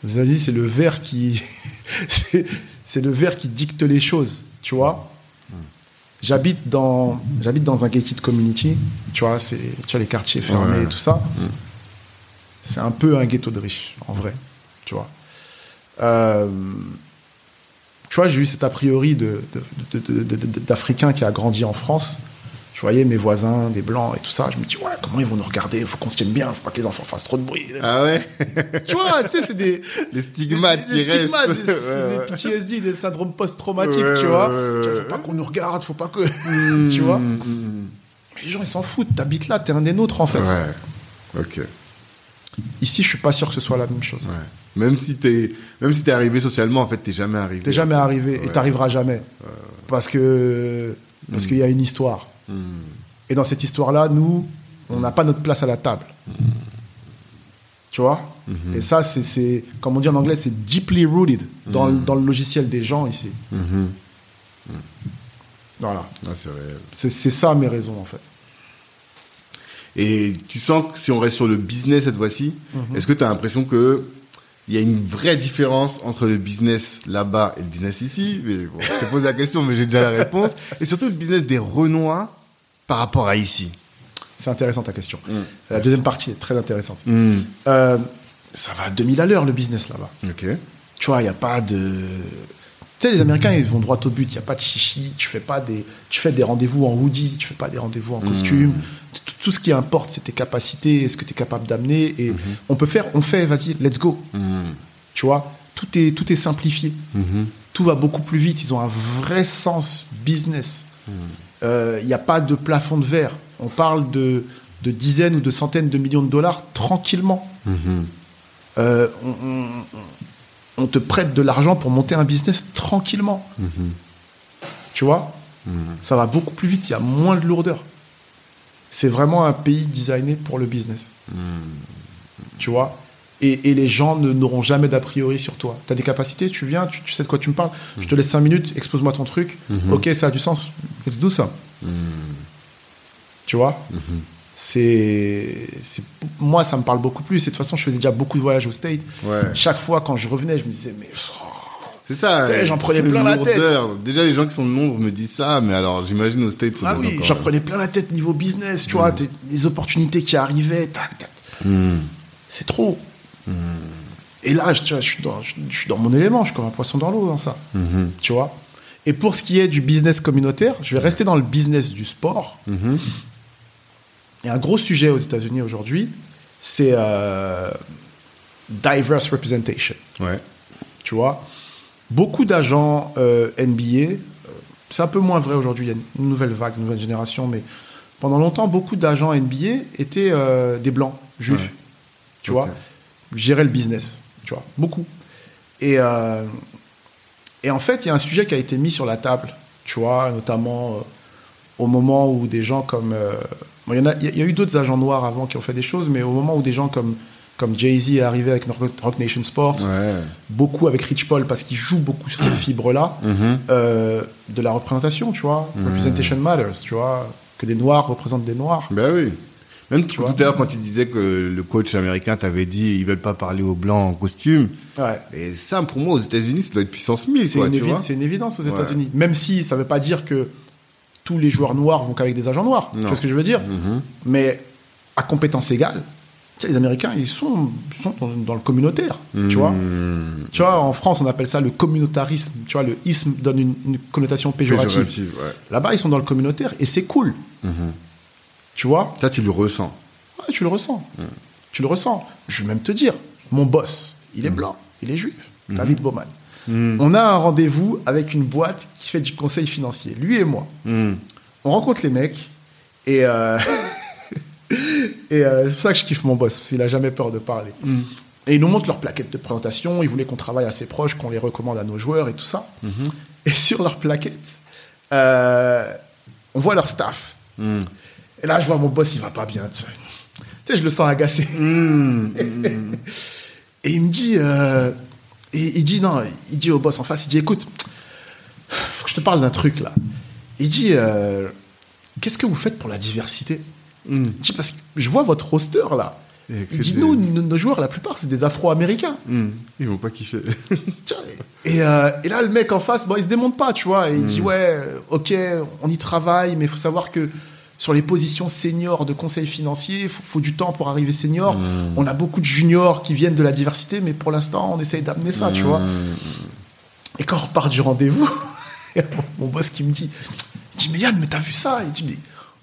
Aux États-Unis, c'est le verre qui, c'est c'est le verre qui dicte les choses. Tu vois J'habite dans, j'habite dans un gated community. Tu vois, c'est, tu vois les quartiers fermés Ouais. et tout ça. C'est un peu un ghetto de riches, en vrai. Tu vois. Euh, tu vois, j'ai eu cet a priori de- de- de- d'Africain qui a grandi en France. Je voyais mes voisins, des blancs et tout ça. Je me dis, ouais, comment ils vont nous regarder? Il faut qu'on se tienne bien, il faut pas que les enfants fassent trop de bruit. Ah ouais? Tu vois, tu sais, c'est des. Les stigmates qui des stigmates, restent. des- Ouais, c'est ouais. des PTSD, des syndromes post-traumatiques, Ouais, tu vois. vois, ouais. Faut pas qu'on nous regarde, faut pas que. tu vois. Hmm, hmm, Les gens, ils s'en foutent. T'habites là, t'es un des nôtres, en fait. hmm. Ouais. Ok. Ici, je suis pas sûr que ce soit la même chose. Ouais. Même si t'es, même si t'es arrivé socialement, en fait, t'es jamais arrivé. T'es jamais arrivé et Ouais. t'arriveras jamais. Parce que. Parce qu'il y a une histoire. Hmm. Et dans cette histoire-là, nous, on n'a pas notre place à la table. Tu vois? Mhm. Et ça, c'est- c'est, comme on dit en anglais, c'est deeply rooted dans, le- dans le logiciel des gens ici. Mhm. Voilà. Ah, c'est ça mes raisons, en fait. Et tu sens que si on reste sur le business cette fois-ci, Mhm. est-ce que tu as l'impression que il y a une vraie différence entre le business là-bas et le business ici? Mais bon, Je te pose la question, mais j'ai déjà la réponse. Et surtout le business des Renois par rapport à ici. C'est intéressant ta question. Mm. La deuxième partie est très intéressante. Hmm. Euh, ça va à 2000 à l'heure, le business, là-bas. Ok. Tu vois, il n'y a pas de... Tu sais, les Américains, ils vont droit au but. Il n'y a pas de chichi. Tu fais pas des, tu fais des rendez-vous en hoodie. Tu fais pas des rendez-vous en costume. Tout, tout ce qui importe, c'est tes capacités, ce que tu es capable d'amener. Et on peut faire, on fait, vas-y, let's go. Hmm. Tu vois, tout est, tout est simplifié. Mhm. Tout va beaucoup plus vite. Ils ont un vrai sens business. Euh, Il n'y a pas de plafond de verre. On parle de, de dizaines ou de centaines de millions de dollars tranquillement. Mhm. Euh, on, on- on te prête de l'argent pour monter un business tranquillement. Mhm. Tu vois? Ça va beaucoup plus vite. Il y a moins de lourdeur. C'est vraiment un pays designé pour le business. Tu vois? Et, et les gens ne- n'auront jamais d'a priori sur toi. Tu as des capacités, tu viens, tu, tu sais de quoi tu me parles. Je te laisse 5 minutes, expose-moi ton truc. Ok, ça a du sens. Let's do ça. Tu vois? C'est, c'est- Moi, ça me parle beaucoup plus. Et de toute façon, je faisais déjà beaucoup de voyages au State. Ouais. Chaque fois, quand je revenais, je me disais, mais oh, C'est ça. J'en prenais plein la tête. Déjà, les gens qui sont de Londres me disent ça, mais alors, j'imagine aux States, Ah oui, j'en prenais plein la tête niveau business, tu vois, des- des opportunités qui arrivaient, tac, tac. Hmm. C'est trop. Et là, je, tu vois, je suis dans, je, je suis dans mon élément, je suis comme un poisson dans l'eau dans ça. Mhm. Tu vois Et pour ce qui est du business communautaire, je vais rester dans le business du sport. Mhm. Et un gros sujet aux États-Unis aujourd'hui, c'est euh, diverse representation. Ouais. Tu vois Beaucoup d'agents euh, NBA, euh, c'est un peu moins vrai aujourd'hui, il y a une nouvelle vague, une nouvelle génération, mais pendant longtemps, beaucoup d'agents NBA étaient euh, des blancs, juifs. Ouais. Tu vois Géraient le business, tu vois Beaucoup. Et, euh, et en fait, il y a un sujet qui a été mis sur la table, tu vois, notamment au moment où des gens comme. bon, y, il y a eu d'autres agents noirs avant qui ont fait des choses, mais au moment où des gens comme, comme Jay-Z est arrivé avec Rock Nation Sports, Ouais. beaucoup avec Rich Paul parce qu'il joue beaucoup sur cette fibre-là Mhm. euh, de la représentation, tu vois. Representation matters, tu vois. Que des noirs représentent des noirs. Ben oui. Même tout vois à l'heure, quand tu disais que le coach américain t'avait dit ils veulent pas parler aux blancs en costume. Ouais. Et ça, pour moi, aux États-Unis, ça doit être puissance 1000, C'est quoi, une, tu évi- vois. c'est une évidence aux Ouais. États-Unis. Même si ça ne veut pas dire que tous les joueurs noirs vont qu'avec des agents noirs. Tu Non. vois ce que je veux dire? Mhm. Mais à compétence égale, tu sais, les Américains, ils sont, dans, dans le communautaire, tu vois. Mhm. Tu vois, en France, on appelle ça le communautarisme. Tu vois, le isme donne une, une connotation péjorative. Péjorative, ouais. Là-bas, ils sont dans le communautaire et c'est cool. Tu vois Ça, tu le ressens. Ouais, tu le ressens. Tu le ressens. Je vais même te dire, mon boss, il est blanc, il est juif, David Bowman. On a un rendez-vous avec une boîte qui fait du conseil financier, lui et moi. Mhm. On rencontre les mecs et, euh, et euh, c'est pour ça que je kiffe mon boss, parce qu'il a jamais peur de parler. Et ils nous montrent leur plaquette de présentation, ils voulaient qu'on travaille assez proche, qu'on les recommande à nos joueurs et tout ça. Et sur leur plaquette, euh, on voit leur staff. Mhm. Et là, je vois mon boss, il va pas bien. Tu sais, Tu sais, je le sens agacé. et il me dit, euh, et il dit non, il dit au boss en face, il dit écoute, faut que je te parle d'un truc là. Il dit, euh, qu'est-ce que vous faites pour la diversité? Dit parce que je vois votre roster là. Et que Il dit des- nous, nos joueurs, la plupart, c'est des Afro-Américains. Mhm. Ils vont pas kiffer. Et, euh, et là, le mec en face, bon, il se démonte pas, tu vois. Et il dit, ouais, euh, ok, on y travaille, mais il faut savoir que sur les positions seniors de conseil financier, il faut, faut du temps pour arriver senior. On a beaucoup de juniors qui viennent de la diversité, mais pour l'instant, on essaye d'amener ça, tu vois. Et quand on repart du rendez-vous, mon boss qui me dit, il dit, mais Yann, mais t'as vu ça? Il dit, mais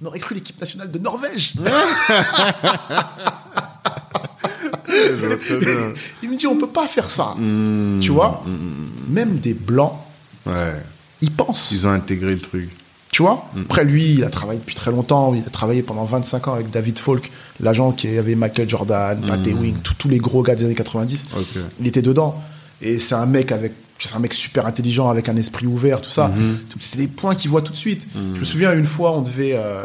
on aurait cru l'équipe nationale de Norvège. Il me dit, on peut pas faire ça. Mhm. Tu vois Même des blancs, Ouais. ils pensent. Ils ont intégré le truc. Tu vois Après, lui, il a travaillé depuis très longtemps. Il a travaillé pendant 25 ans avec David Falk, l'agent qui avait Michael Jordan, Pat Ewing, tous- les gros gars des années 90. Ok. Il était dedans. Et c'est un mec avec. C'est un mec super intelligent, avec un esprit ouvert, tout ça. Tout- C'est des points qu'il voit tout de suite. Je me souviens, une fois, on devait. euh,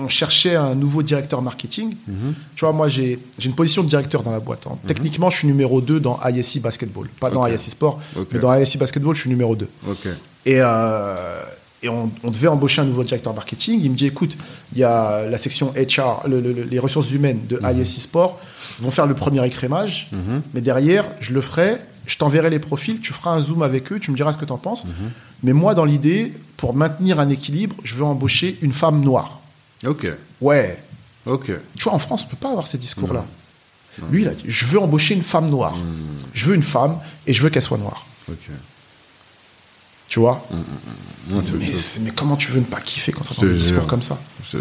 on cherchait un nouveau directeur marketing. Tu vois, moi, j'ai une position de directeur dans la boîte. hein. Techniquement, je suis numéro 2 dans ISI Basketball. Pas dans. ISI Sport, mais dans ISI Basketball, je suis numéro 2. Ok. Et, euh, et on, on devait embaucher un nouveau directeur marketing. Il me dit écoute, il y a la section HR, le- le- le- les ressources humaines de ISC Sport vont faire le premier écrémage, mais derrière, je le ferai, je t'enverrai les profils, tu feras un zoom avec eux, tu me diras ce que tu en penses. Mais moi, dans l'idée, pour maintenir un équilibre, je veux embaucher une femme noire. Ok. Ouais. Ok. Tu vois, en France, on peut pas avoir ces discours-là. Lui, il a dit je veux embaucher une femme noire. Je veux une femme et je veux qu'elle soit noire. Ok. Tu vois Non, c'est- mais, comment tu veux ne pas kiffer quand tu entends C'est des discours comme ça c'est-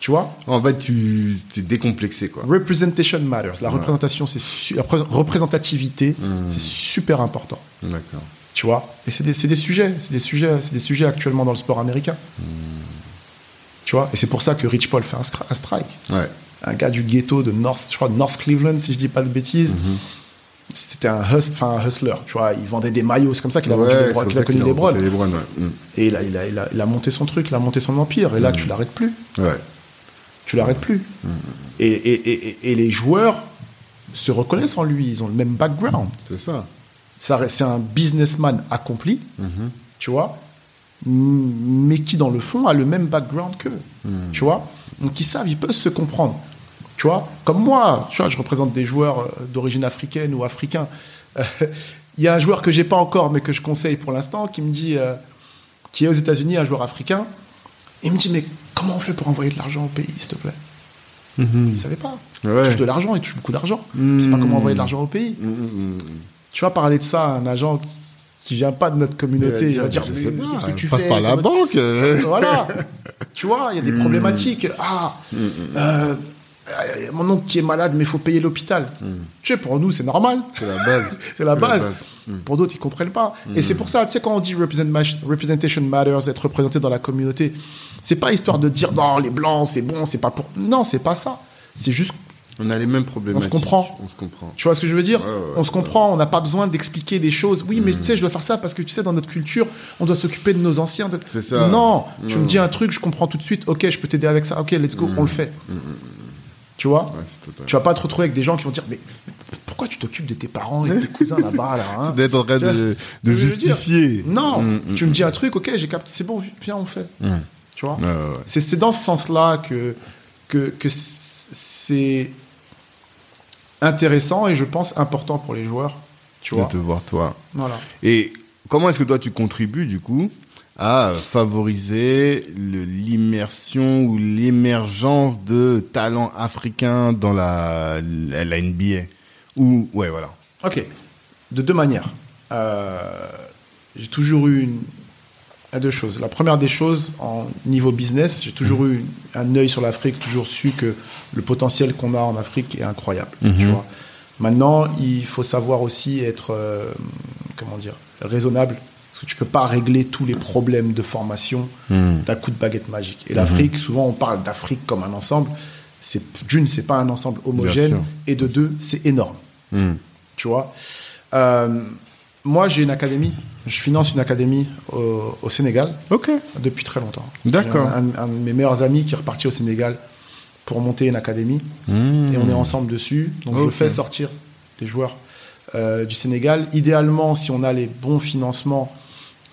Tu vois En fait, tu t'es décomplexé, quoi. Representation matters. La représentation, c'est su- la pré- représentativité, Mm. c'est super important. D'accord. Tu vois Et c'est des, des sujets, c'est des sujets, c'est des sujets actuellement dans le sport américain. Mm. Tu vois Et c'est pour ça que Rich Paul fait un, strike. Ouais. Un gars du ghetto de North, je crois, North Cleveland, si je dis pas de bêtises. Mm-hmm. C'était un, hust- un hustler, tu vois. Il vendait des maillots, c'est comme ça qu'il a, Ouais, connu les Browns. Et il a, il, a, il, a, il a monté son truc, il a monté son empire. Et là, tu l'arrêtes plus. Ouais. Tu l'arrêtes plus. Et, et, et, et- et les joueurs se reconnaissent en lui, ils ont le même background. C'est ça. Ça C'est un businessman accompli, tu vois, mais qui dans le fond a le même background qu'eux, tu vois. Donc ils savent, ils peuvent se comprendre, tu vois. Comme moi, tu vois, je représente des joueurs euh, d'origine africaine ou africain. Euh, il y a un joueur que j'ai pas encore, mais que je conseille pour l'instant, qui me dit, euh, qui est aux États-Unis, un joueur africain. Il me dit, mais comment on fait pour envoyer de l'argent au pays, s'il te plaît? Il savait pas. Il touche de l'argent, il touche beaucoup d'argent. Il sait pas comment envoyer de l'argent au pays. Tu vas parler de ça à un agent qui, qui vient pas de notre communauté. Il va dire, mais qu'est-ce pas, que tu passe fais par la banque. voilà. tu vois, il y a des problématiques. Ah, euh, euh, mon oncle qui est malade, mais il faut payer l'hôpital. Tu sais, pour nous, c'est normal. C'est la base. C'est la base. Mm. Pour d'autres, ils comprennent pas. Et c'est pour ça, tu sais, quand on dit representation matters, être représenté dans la communauté, c'est pas histoire de dire non, les blancs, c'est bon, c'est pas pour. Non, c'est pas ça. C'est juste, On a les mêmes problématiques. comprend. On se comprend. tu vois ce que je veux dire? Ouais, ouais, On se comprend, on n'a pas besoin d'expliquer des choses. Oui, mais tu sais, je dois faire ça parce que tu sais, dans notre culture, on doit s'occuper de nos anciens. C'est ça. Non, tu me dis un truc, je comprends tout de suite. Ok, je peux t'aider avec ça. Ok, let's go, on le fait. Tu vois Ouais. Tu vas pas te retrouver avec des gens qui vont dire mais pourquoi tu t'occupes de tes parents et de tes cousins là-bas là hein D'être en train de, de justifier. Non, Mm, mm, tu me dis un truc, ok, j'ai capté, c'est bon, viens, on fait. Mm. Tu vois ouais. C'est dans ce sens-là que, que, que c'est intéressant et je pense important pour les joueurs. Tu De vois te voir toi. Voilà. Et comment est-ce que toi tu contribues du coup à favoriser l'immersion ou l'émergence de talents africains dans la, la, la NBA Ou ouais voilà. Ok. De deux manières. Euh, j'ai toujours eu une, à deux choses. La première des choses, en niveau business, j'ai toujours eu un œil sur l'Afrique, toujours su que le potentiel qu'on a en Afrique est incroyable. tu vois. Maintenant, il faut savoir aussi être, euh, comment dire, raisonnable. Parce que tu peux pas régler tous les problèmes de formation d'un coup de baguette magique. Et l'Afrique, souvent on parle d'Afrique comme un ensemble. C'est d'une, c'est pas un ensemble homogène, et de deux, c'est énorme Hmm. tu vois? Euh, moi, j'ai une académie. Je finance une académie au, au Sénégal Ok. depuis très longtemps. D'accord. Un, un de mes meilleurs amis qui est reparti au Sénégal pour monter une académie. Et on est ensemble dessus. Donc, je fais sortir des joueurs euh, du Sénégal. Idéalement, si on a les bons financements,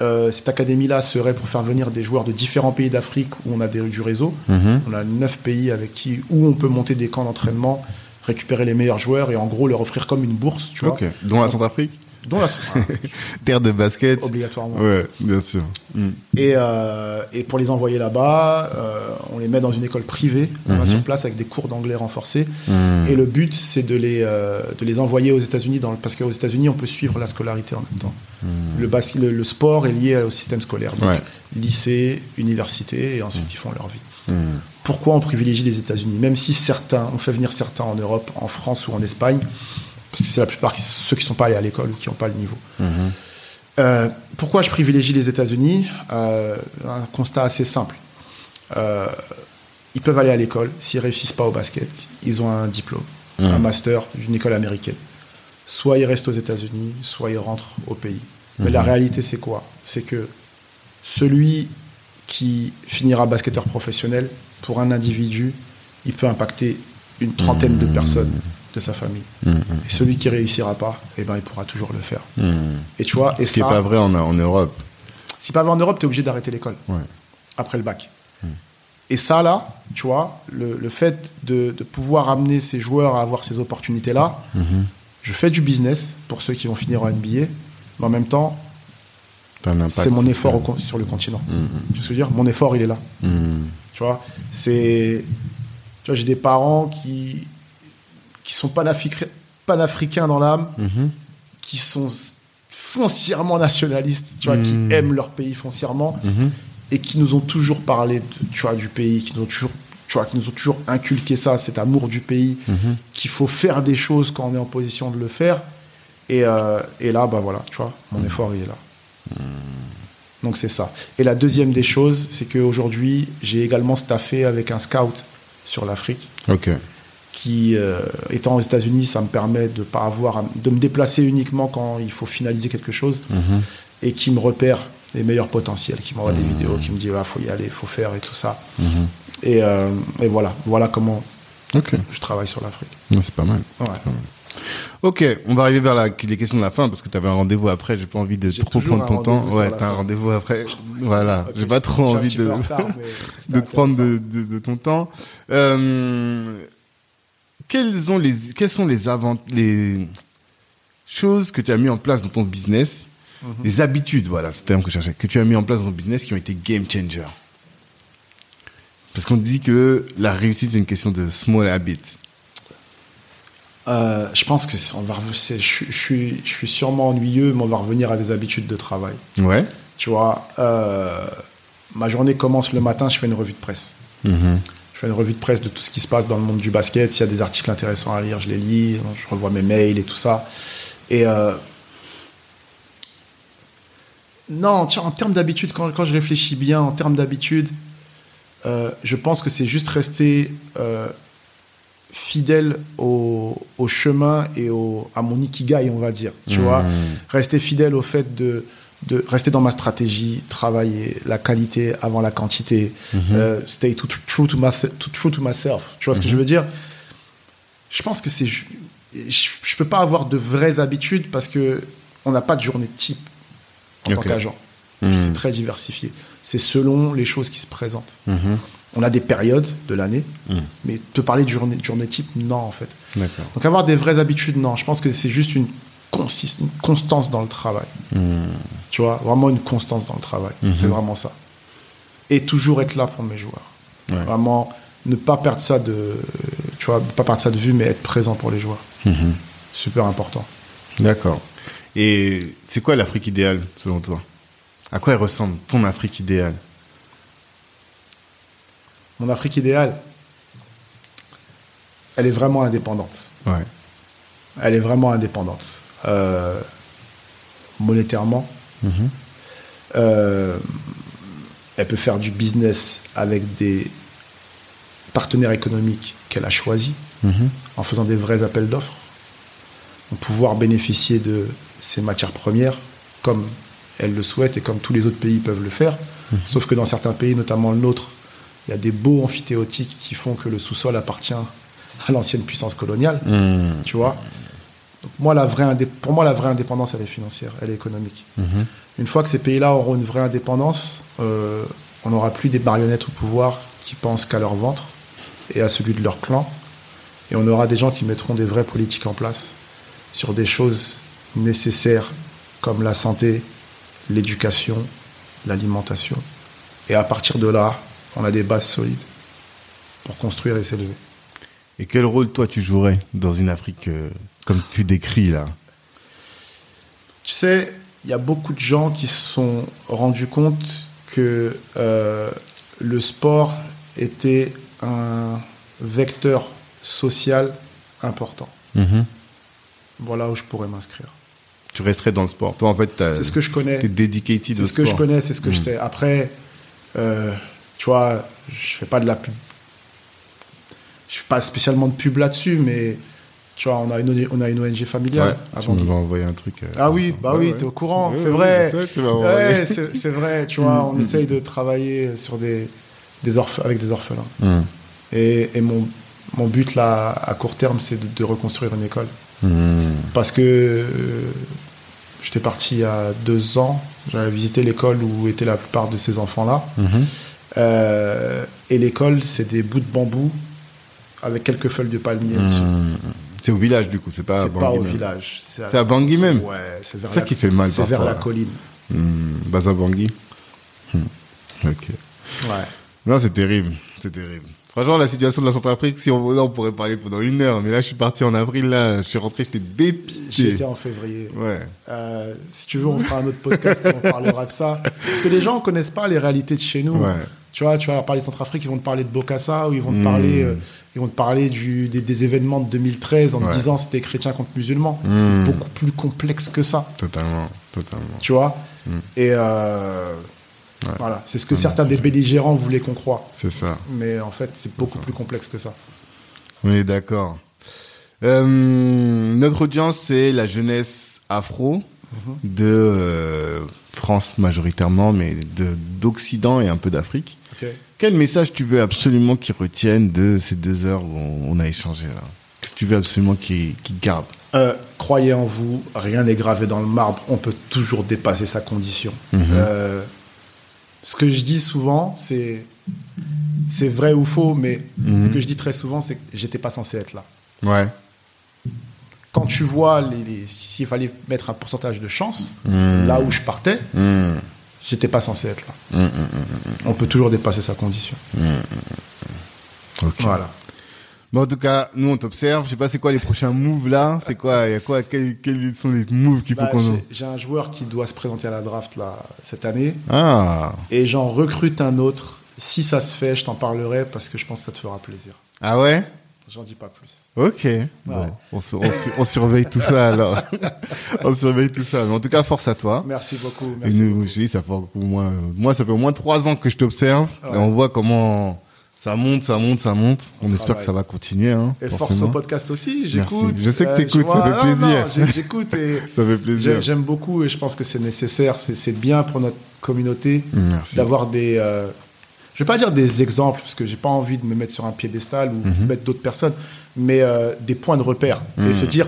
euh, cette académie-là serait pour faire venir des joueurs de différents pays d'Afrique où on a des, du réseau. On a neuf pays avec qui, où on peut monter des camps d'entraînement, récupérer les meilleurs joueurs et en gros leur offrir comme une bourse, tu vois. Ok. Dont la Centrafrique? Dont la, Terre de basket. obligatoirement. Ouais, bien sûr. Hmm. Et, euh, et pour les envoyer là-bas, euh, on les met dans une école privée, on va sur place avec des cours d'anglais renforcés. Et le but, c'est de les, euh, de les envoyer aux États-Unis, parce qu'aux États-Unis, on peut suivre la scolarité en même temps. Le, bas- le, le sport est lié au système scolaire. Donc, Ouais. lycée, université, et ensuite ils font leur vie. Pourquoi on privilégie les États-Unis? Même si certains, on fait venir certains en Europe, en France ou en Espagne, parce que c'est la plupart qui- ceux qui ne sont pas allés à l'école ou qui n'ont pas le niveau. Euh, pourquoi je privilégie les États-Unis? Euh, Un constat assez simple. Euh, ils peuvent aller à l'école. S'ils réussissent pas au basket, ils ont un diplôme, un master d'une école américaine. Soit ils restent aux États-Unis, soit ils rentrent au pays. Mais la réalité, c'est quoi? C'est que celui qui finira basketteur professionnel, pour un individu, il peut impacter une trentaine de personnes de sa famille. Et celui qui réussira pas, eh ben, il pourra toujours le faire. Et tu vois, et Ce qui n'est pas vrai en, en Europe. si pas en Europe, tu es obligé d'arrêter l'école Ouais. après le bac. Et ça, là, tu vois, le, le fait de, de pouvoir amener ces joueurs à avoir ces opportunités-là, je fais du business pour ceux qui vont finir en NBA, mais en même temps, c'est mon effort au sur le continent. Tu veux dire? Mon effort, il est là. Tu vois, c'est. Tu vois, j'ai des parents qui qui sont panafricains, dans l'âme, qui sont foncièrement nationalistes, tu vois, qui aiment leur pays foncièrement et qui nous ont toujours parlé, de, tu vois, du pays, qui nous ont toujours, tu vois, qui nous ont toujours inculqué ça, cet amour du pays, qu'il faut faire des choses quand on est en position de le faire. Et, euh, et là, bah voilà, tu vois, mon effort il est là. Donc c'est ça. Et la deuxième des choses, c'est qu'aujourd'hui, j'ai également staffé avec un scout sur l'Afrique Ok. Qui, euh, étant aux États-Unis, ça me permet de pas avoir, à- de me déplacer uniquement quand il faut finaliser quelque chose et qui me repère les meilleurs potentiels, qui m'envoie des vidéos, qui me dit, il faut y aller, il faut faire et tout ça. Et, euh, et voilà, voilà comment je travaille sur l'Afrique. C'est pas mal. Ouais. Ok, on va arriver vers la, les questions de la fin parce que tu avais un rendez-vous après. J'ai pas envie de trop prendre ton temps. Ouais, t'as un rendez-vous après. Voilà, Ok. j'ai pas trop envie de, retard, de te prendre de, de, de ton temps. Euh, quels ont les, quels sont les avant, les, choses que tu as mis en place dans ton business, des habitudes, voilà, c'est le terme que je cherchais, que tu as mis en place dans ton business qui ont été game changer. Parce qu'on dit que la réussite, c'est une question de small habits. Euh, je pense que on va je, je suis, je suis sûrement ennuyeux, mais on va revenir à des habitudes de travail. Ouais. Tu vois, euh, ma journée commence le matin, je fais une revue de presse. Mhm. Je fais une revue de presse de tout ce qui se passe dans le monde du basket. S'il y a des articles intéressants à lire, je les lis. Je revois mes mails et tout ça. Et euh, non, en termes d'habitude, quand, quand je réfléchis bien, en termes d'habitude, euh, je pense que c'est juste rester euh, fidèle au, au chemin et au, à mon ikigai, on va dire. Tu vois, rester fidèle au fait de, de rester dans ma stratégie, travailler la qualité avant la quantité, euh, stay too, true to, my, too true to myself. Tu vois ce que je veux dire? Je pense que c'est. Je, je peux pas avoir de vraies habitudes parce que on n'a pas de journée type en Ok. tant qu'agent. Mhm. C'est très diversifié. C'est selon les choses qui se présentent. Mhm. On a des périodes de l'année, Mhm. mais te parler de journée, de journée type, non, en fait. Donc avoir des vraies habitudes, non. Je pense que c'est juste une, une constance dans le travail. Tu vois, vraiment une constance dans le travail. C'est vraiment ça. Et toujours être là pour mes joueurs. Ouais. Vraiment, ne pas perdre ça de, tu vois, pas perdre ça de vue, mais être présent pour les joueurs. Mhm. Super important. D'accord. Et c'est quoi l'Afrique idéale, selon toi? À quoi elle ressemble, ton Afrique idéale? Mon Afrique idéale, elle est vraiment indépendante. Ouais. Elle est vraiment indépendante. Euh, monétairement, Mhm. Euh, elle peut faire du business avec des partenaires économiques qu'elle a choisis Mhm. en faisant des vrais appels d'offres. Pouvoir bénéficier de ces matières premières comme elle le souhaite et comme tous les autres pays peuvent le faire. Sauf que dans certains pays, notamment le nôtre, il y a des beaux amphithéotiques qui font que le sous-sol appartient à l'ancienne puissance coloniale. Mhm. Tu vois Donc, moi, la vraie Pour moi, la vraie indépendance, elle est financière, elle est économique. Mhm. Une fois que ces pays-là auront une vraie indépendance, euh, on n'aura plus des marionnettes au pouvoir qui pensent qu'à leur ventre et à celui de leur clan. Et on aura des gens qui mettront des vraies politiques en place sur des choses nécessaires comme la santé, l'éducation, l'alimentation. Et à partir de là, on a des bases solides pour construire et s'élever. Et quel rôle, toi, tu jouerais dans une Afrique euh, comme tu décris là Tu sais, il y a beaucoup de gens qui se sont rendus compte que euh, le sport était un vecteur social important. Mhm. Voilà où je pourrais m'inscrire. Tu resterais dans le sport. Toi, en fait, C'est ce que je connais. dedicated C'est ce que je connais, c'est ce que je Mhm. sais. Après, euh, tu vois, je fais pas de la pub. Je fais pas spécialement de pub là-dessus, mais tu vois, on a une, on a une ONG familiale. Ouais, tu m'avais envoyé un truc. euh, Ah oui, bah oui, ouais. t'es au courant, Ouais, c'est vrai. Ouais, c'est vrai, tu vois, on Mm, essaye de travailler sur des, des orph- avec des orphelins. Et, et mon, mon but là, à court terme, c'est de, de reconstruire une école. Parce que euh, j'étais parti il y a deux ans, j'avais visité l'école où étaient la plupart de ces enfants-là. Mhm. Euh, et l'école, c'est des bouts de bambou avec quelques feuilles de palmier dessus. C'est au village, du coup, c'est pas à C'est pas Bangui au même. village. C'est à Bangui même Ouais, c'est vers ça la- qui fait mal C'est vers la colline. Hmm, Baza Bangui Hmm. Ok. Ouais. Non, c'est terrible. C'est terrible. Franchement, la situation de la Centrafrique, si on on pourrait parler pendant une heure. Mais là, je suis parti en avril, là. Je suis rentré, j'étais dépité. étais en février. Ouais. Euh, si tu veux, on fera un autre podcast où on parlera de ça. Parce que les gens ne connaissent pas les réalités de chez nous. Ouais. Tu vois, tu vas leur parler de Centrafrique, ils vont te parler de Bokassa, ou ils vont te parler, euh, ils vont te parler du, des, des événements de 2013 en Ouais. te disant c'était chrétien contre musulman. Mm. C'est beaucoup plus complexe que ça. Totalement. Totalement. Tu vois Et euh, Ouais. voilà, c'est ce que Ah, certains des belligérants voulaient qu'on croit. C'est ça. Mais en fait, c'est beaucoup plus complexe que ça. On est d'accord. Euh, notre audience, c'est la jeunesse afro de euh, France majoritairement, mais de d'Occident et un peu d'Afrique. Quel message tu veux absolument qu'ils retiennent de ces deux heures où on, a échangé là? Qu'est-ce que tu veux absolument qu'ils qu'ils gardent? Euh, croyez en vous, rien n'est gravé dans le marbre, on peut toujours dépasser sa condition. Mhm. Euh, ce que je dis souvent, c'est c'est vrai ou faux, mais Mhm. ce que je dis très souvent, c'est que j'étais pas censé être là. Ouais. quand tu vois les, les- s'il fallait mettre un pourcentage de chance, là où je partais. J'étais pas censé être là. On peut toujours dépasser sa condition. Ok. Voilà. Bon, en tout cas, nous, on t'observe. Je sais pas c'est quoi les prochains moves là? C'est quoi, il y a quoi, quels, quels sont les moves qu'il faut Bah, qu'on... j'ai- J'ai un joueur qui doit se présenter à la draft là cette année Ah. et j'en recrute un autre. Si ça se fait, je t'en parlerai parce que je pense que ça te fera plaisir. Ah ouais? J'en dis pas plus. Ok. Bon, on, sur- on sur- on surveille tout ça alors. on surveille tout ça. Mais en tout cas, force à toi. Merci beaucoup. Et Merci. nous, je dis, ça fait au moins, euh, moi, ça fait au moins trois ans que je t'observe. Ouais. Et on voit comment ça monte, ça monte, ça monte. On, espère travaille. que ça va continuer, hein. Et force au podcast aussi, j'écoute. Je sais que Euh, t'écoutes, je ça fait plaisir. J'écoute et Ça fait plaisir. j'ai- j'aime beaucoup et je pense que c'est nécessaire, c'est bien pour notre communauté d'avoir des, euh, je vais pas dire des exemples parce que j'ai pas envie de me mettre sur un piédestal ou Mhm. mettre d'autres personnes, mais euh, des points de repère et se dire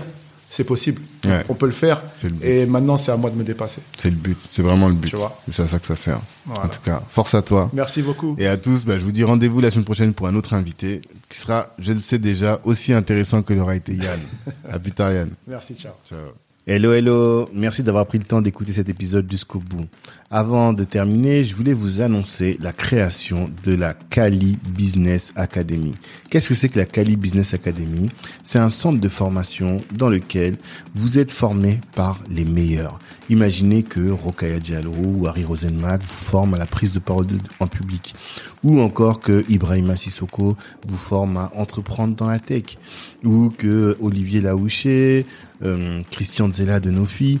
c'est possible, Ouais. on peut le faire. Le. Et maintenant c'est à moi de me dépasser. C'est le but. C'est vraiment le but. C'est à ça que ça sert. Voilà. En tout cas, force à toi. Merci beaucoup. Et à tous, bah, je vous dis rendez-vous la semaine prochaine pour un autre invité qui sera, je le sais déjà, aussi intéressant que l'aura été Yann. à plus tard, Yann. Merci, ciao. Ciao. Hello, hello. Merci d'avoir pris le temps d'écouter cet épisode jusqu'au bout. Avant de terminer, je voulais vous annoncer la création de la Cali Business Academy. Qu'est-ce que c'est que la Cali Business Academy? C'est un centre de formation dans lequel vous êtes formé par les meilleurs. Imaginez que Rokaya Diallo ou Harry Rosenmack vous forment à la prise de parole en public. Ou encore que Ibrahima Sissoko vous forme à entreprendre dans la tech. Ou que Olivier Laouché, euh, Christian Zella de Nofi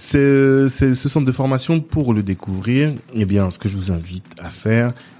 C'est ce centre de formation pour le découvrir. Eh bien, ce que je vous invite à faire,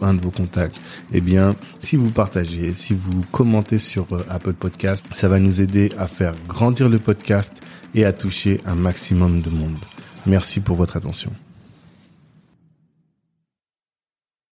un de vos contacts. Eh bien, si vous partagez, si vous commentez sur euh, Apple Podcast, ça va nous aider à faire grandir le podcast et à toucher un maximum de monde. Merci pour votre attention.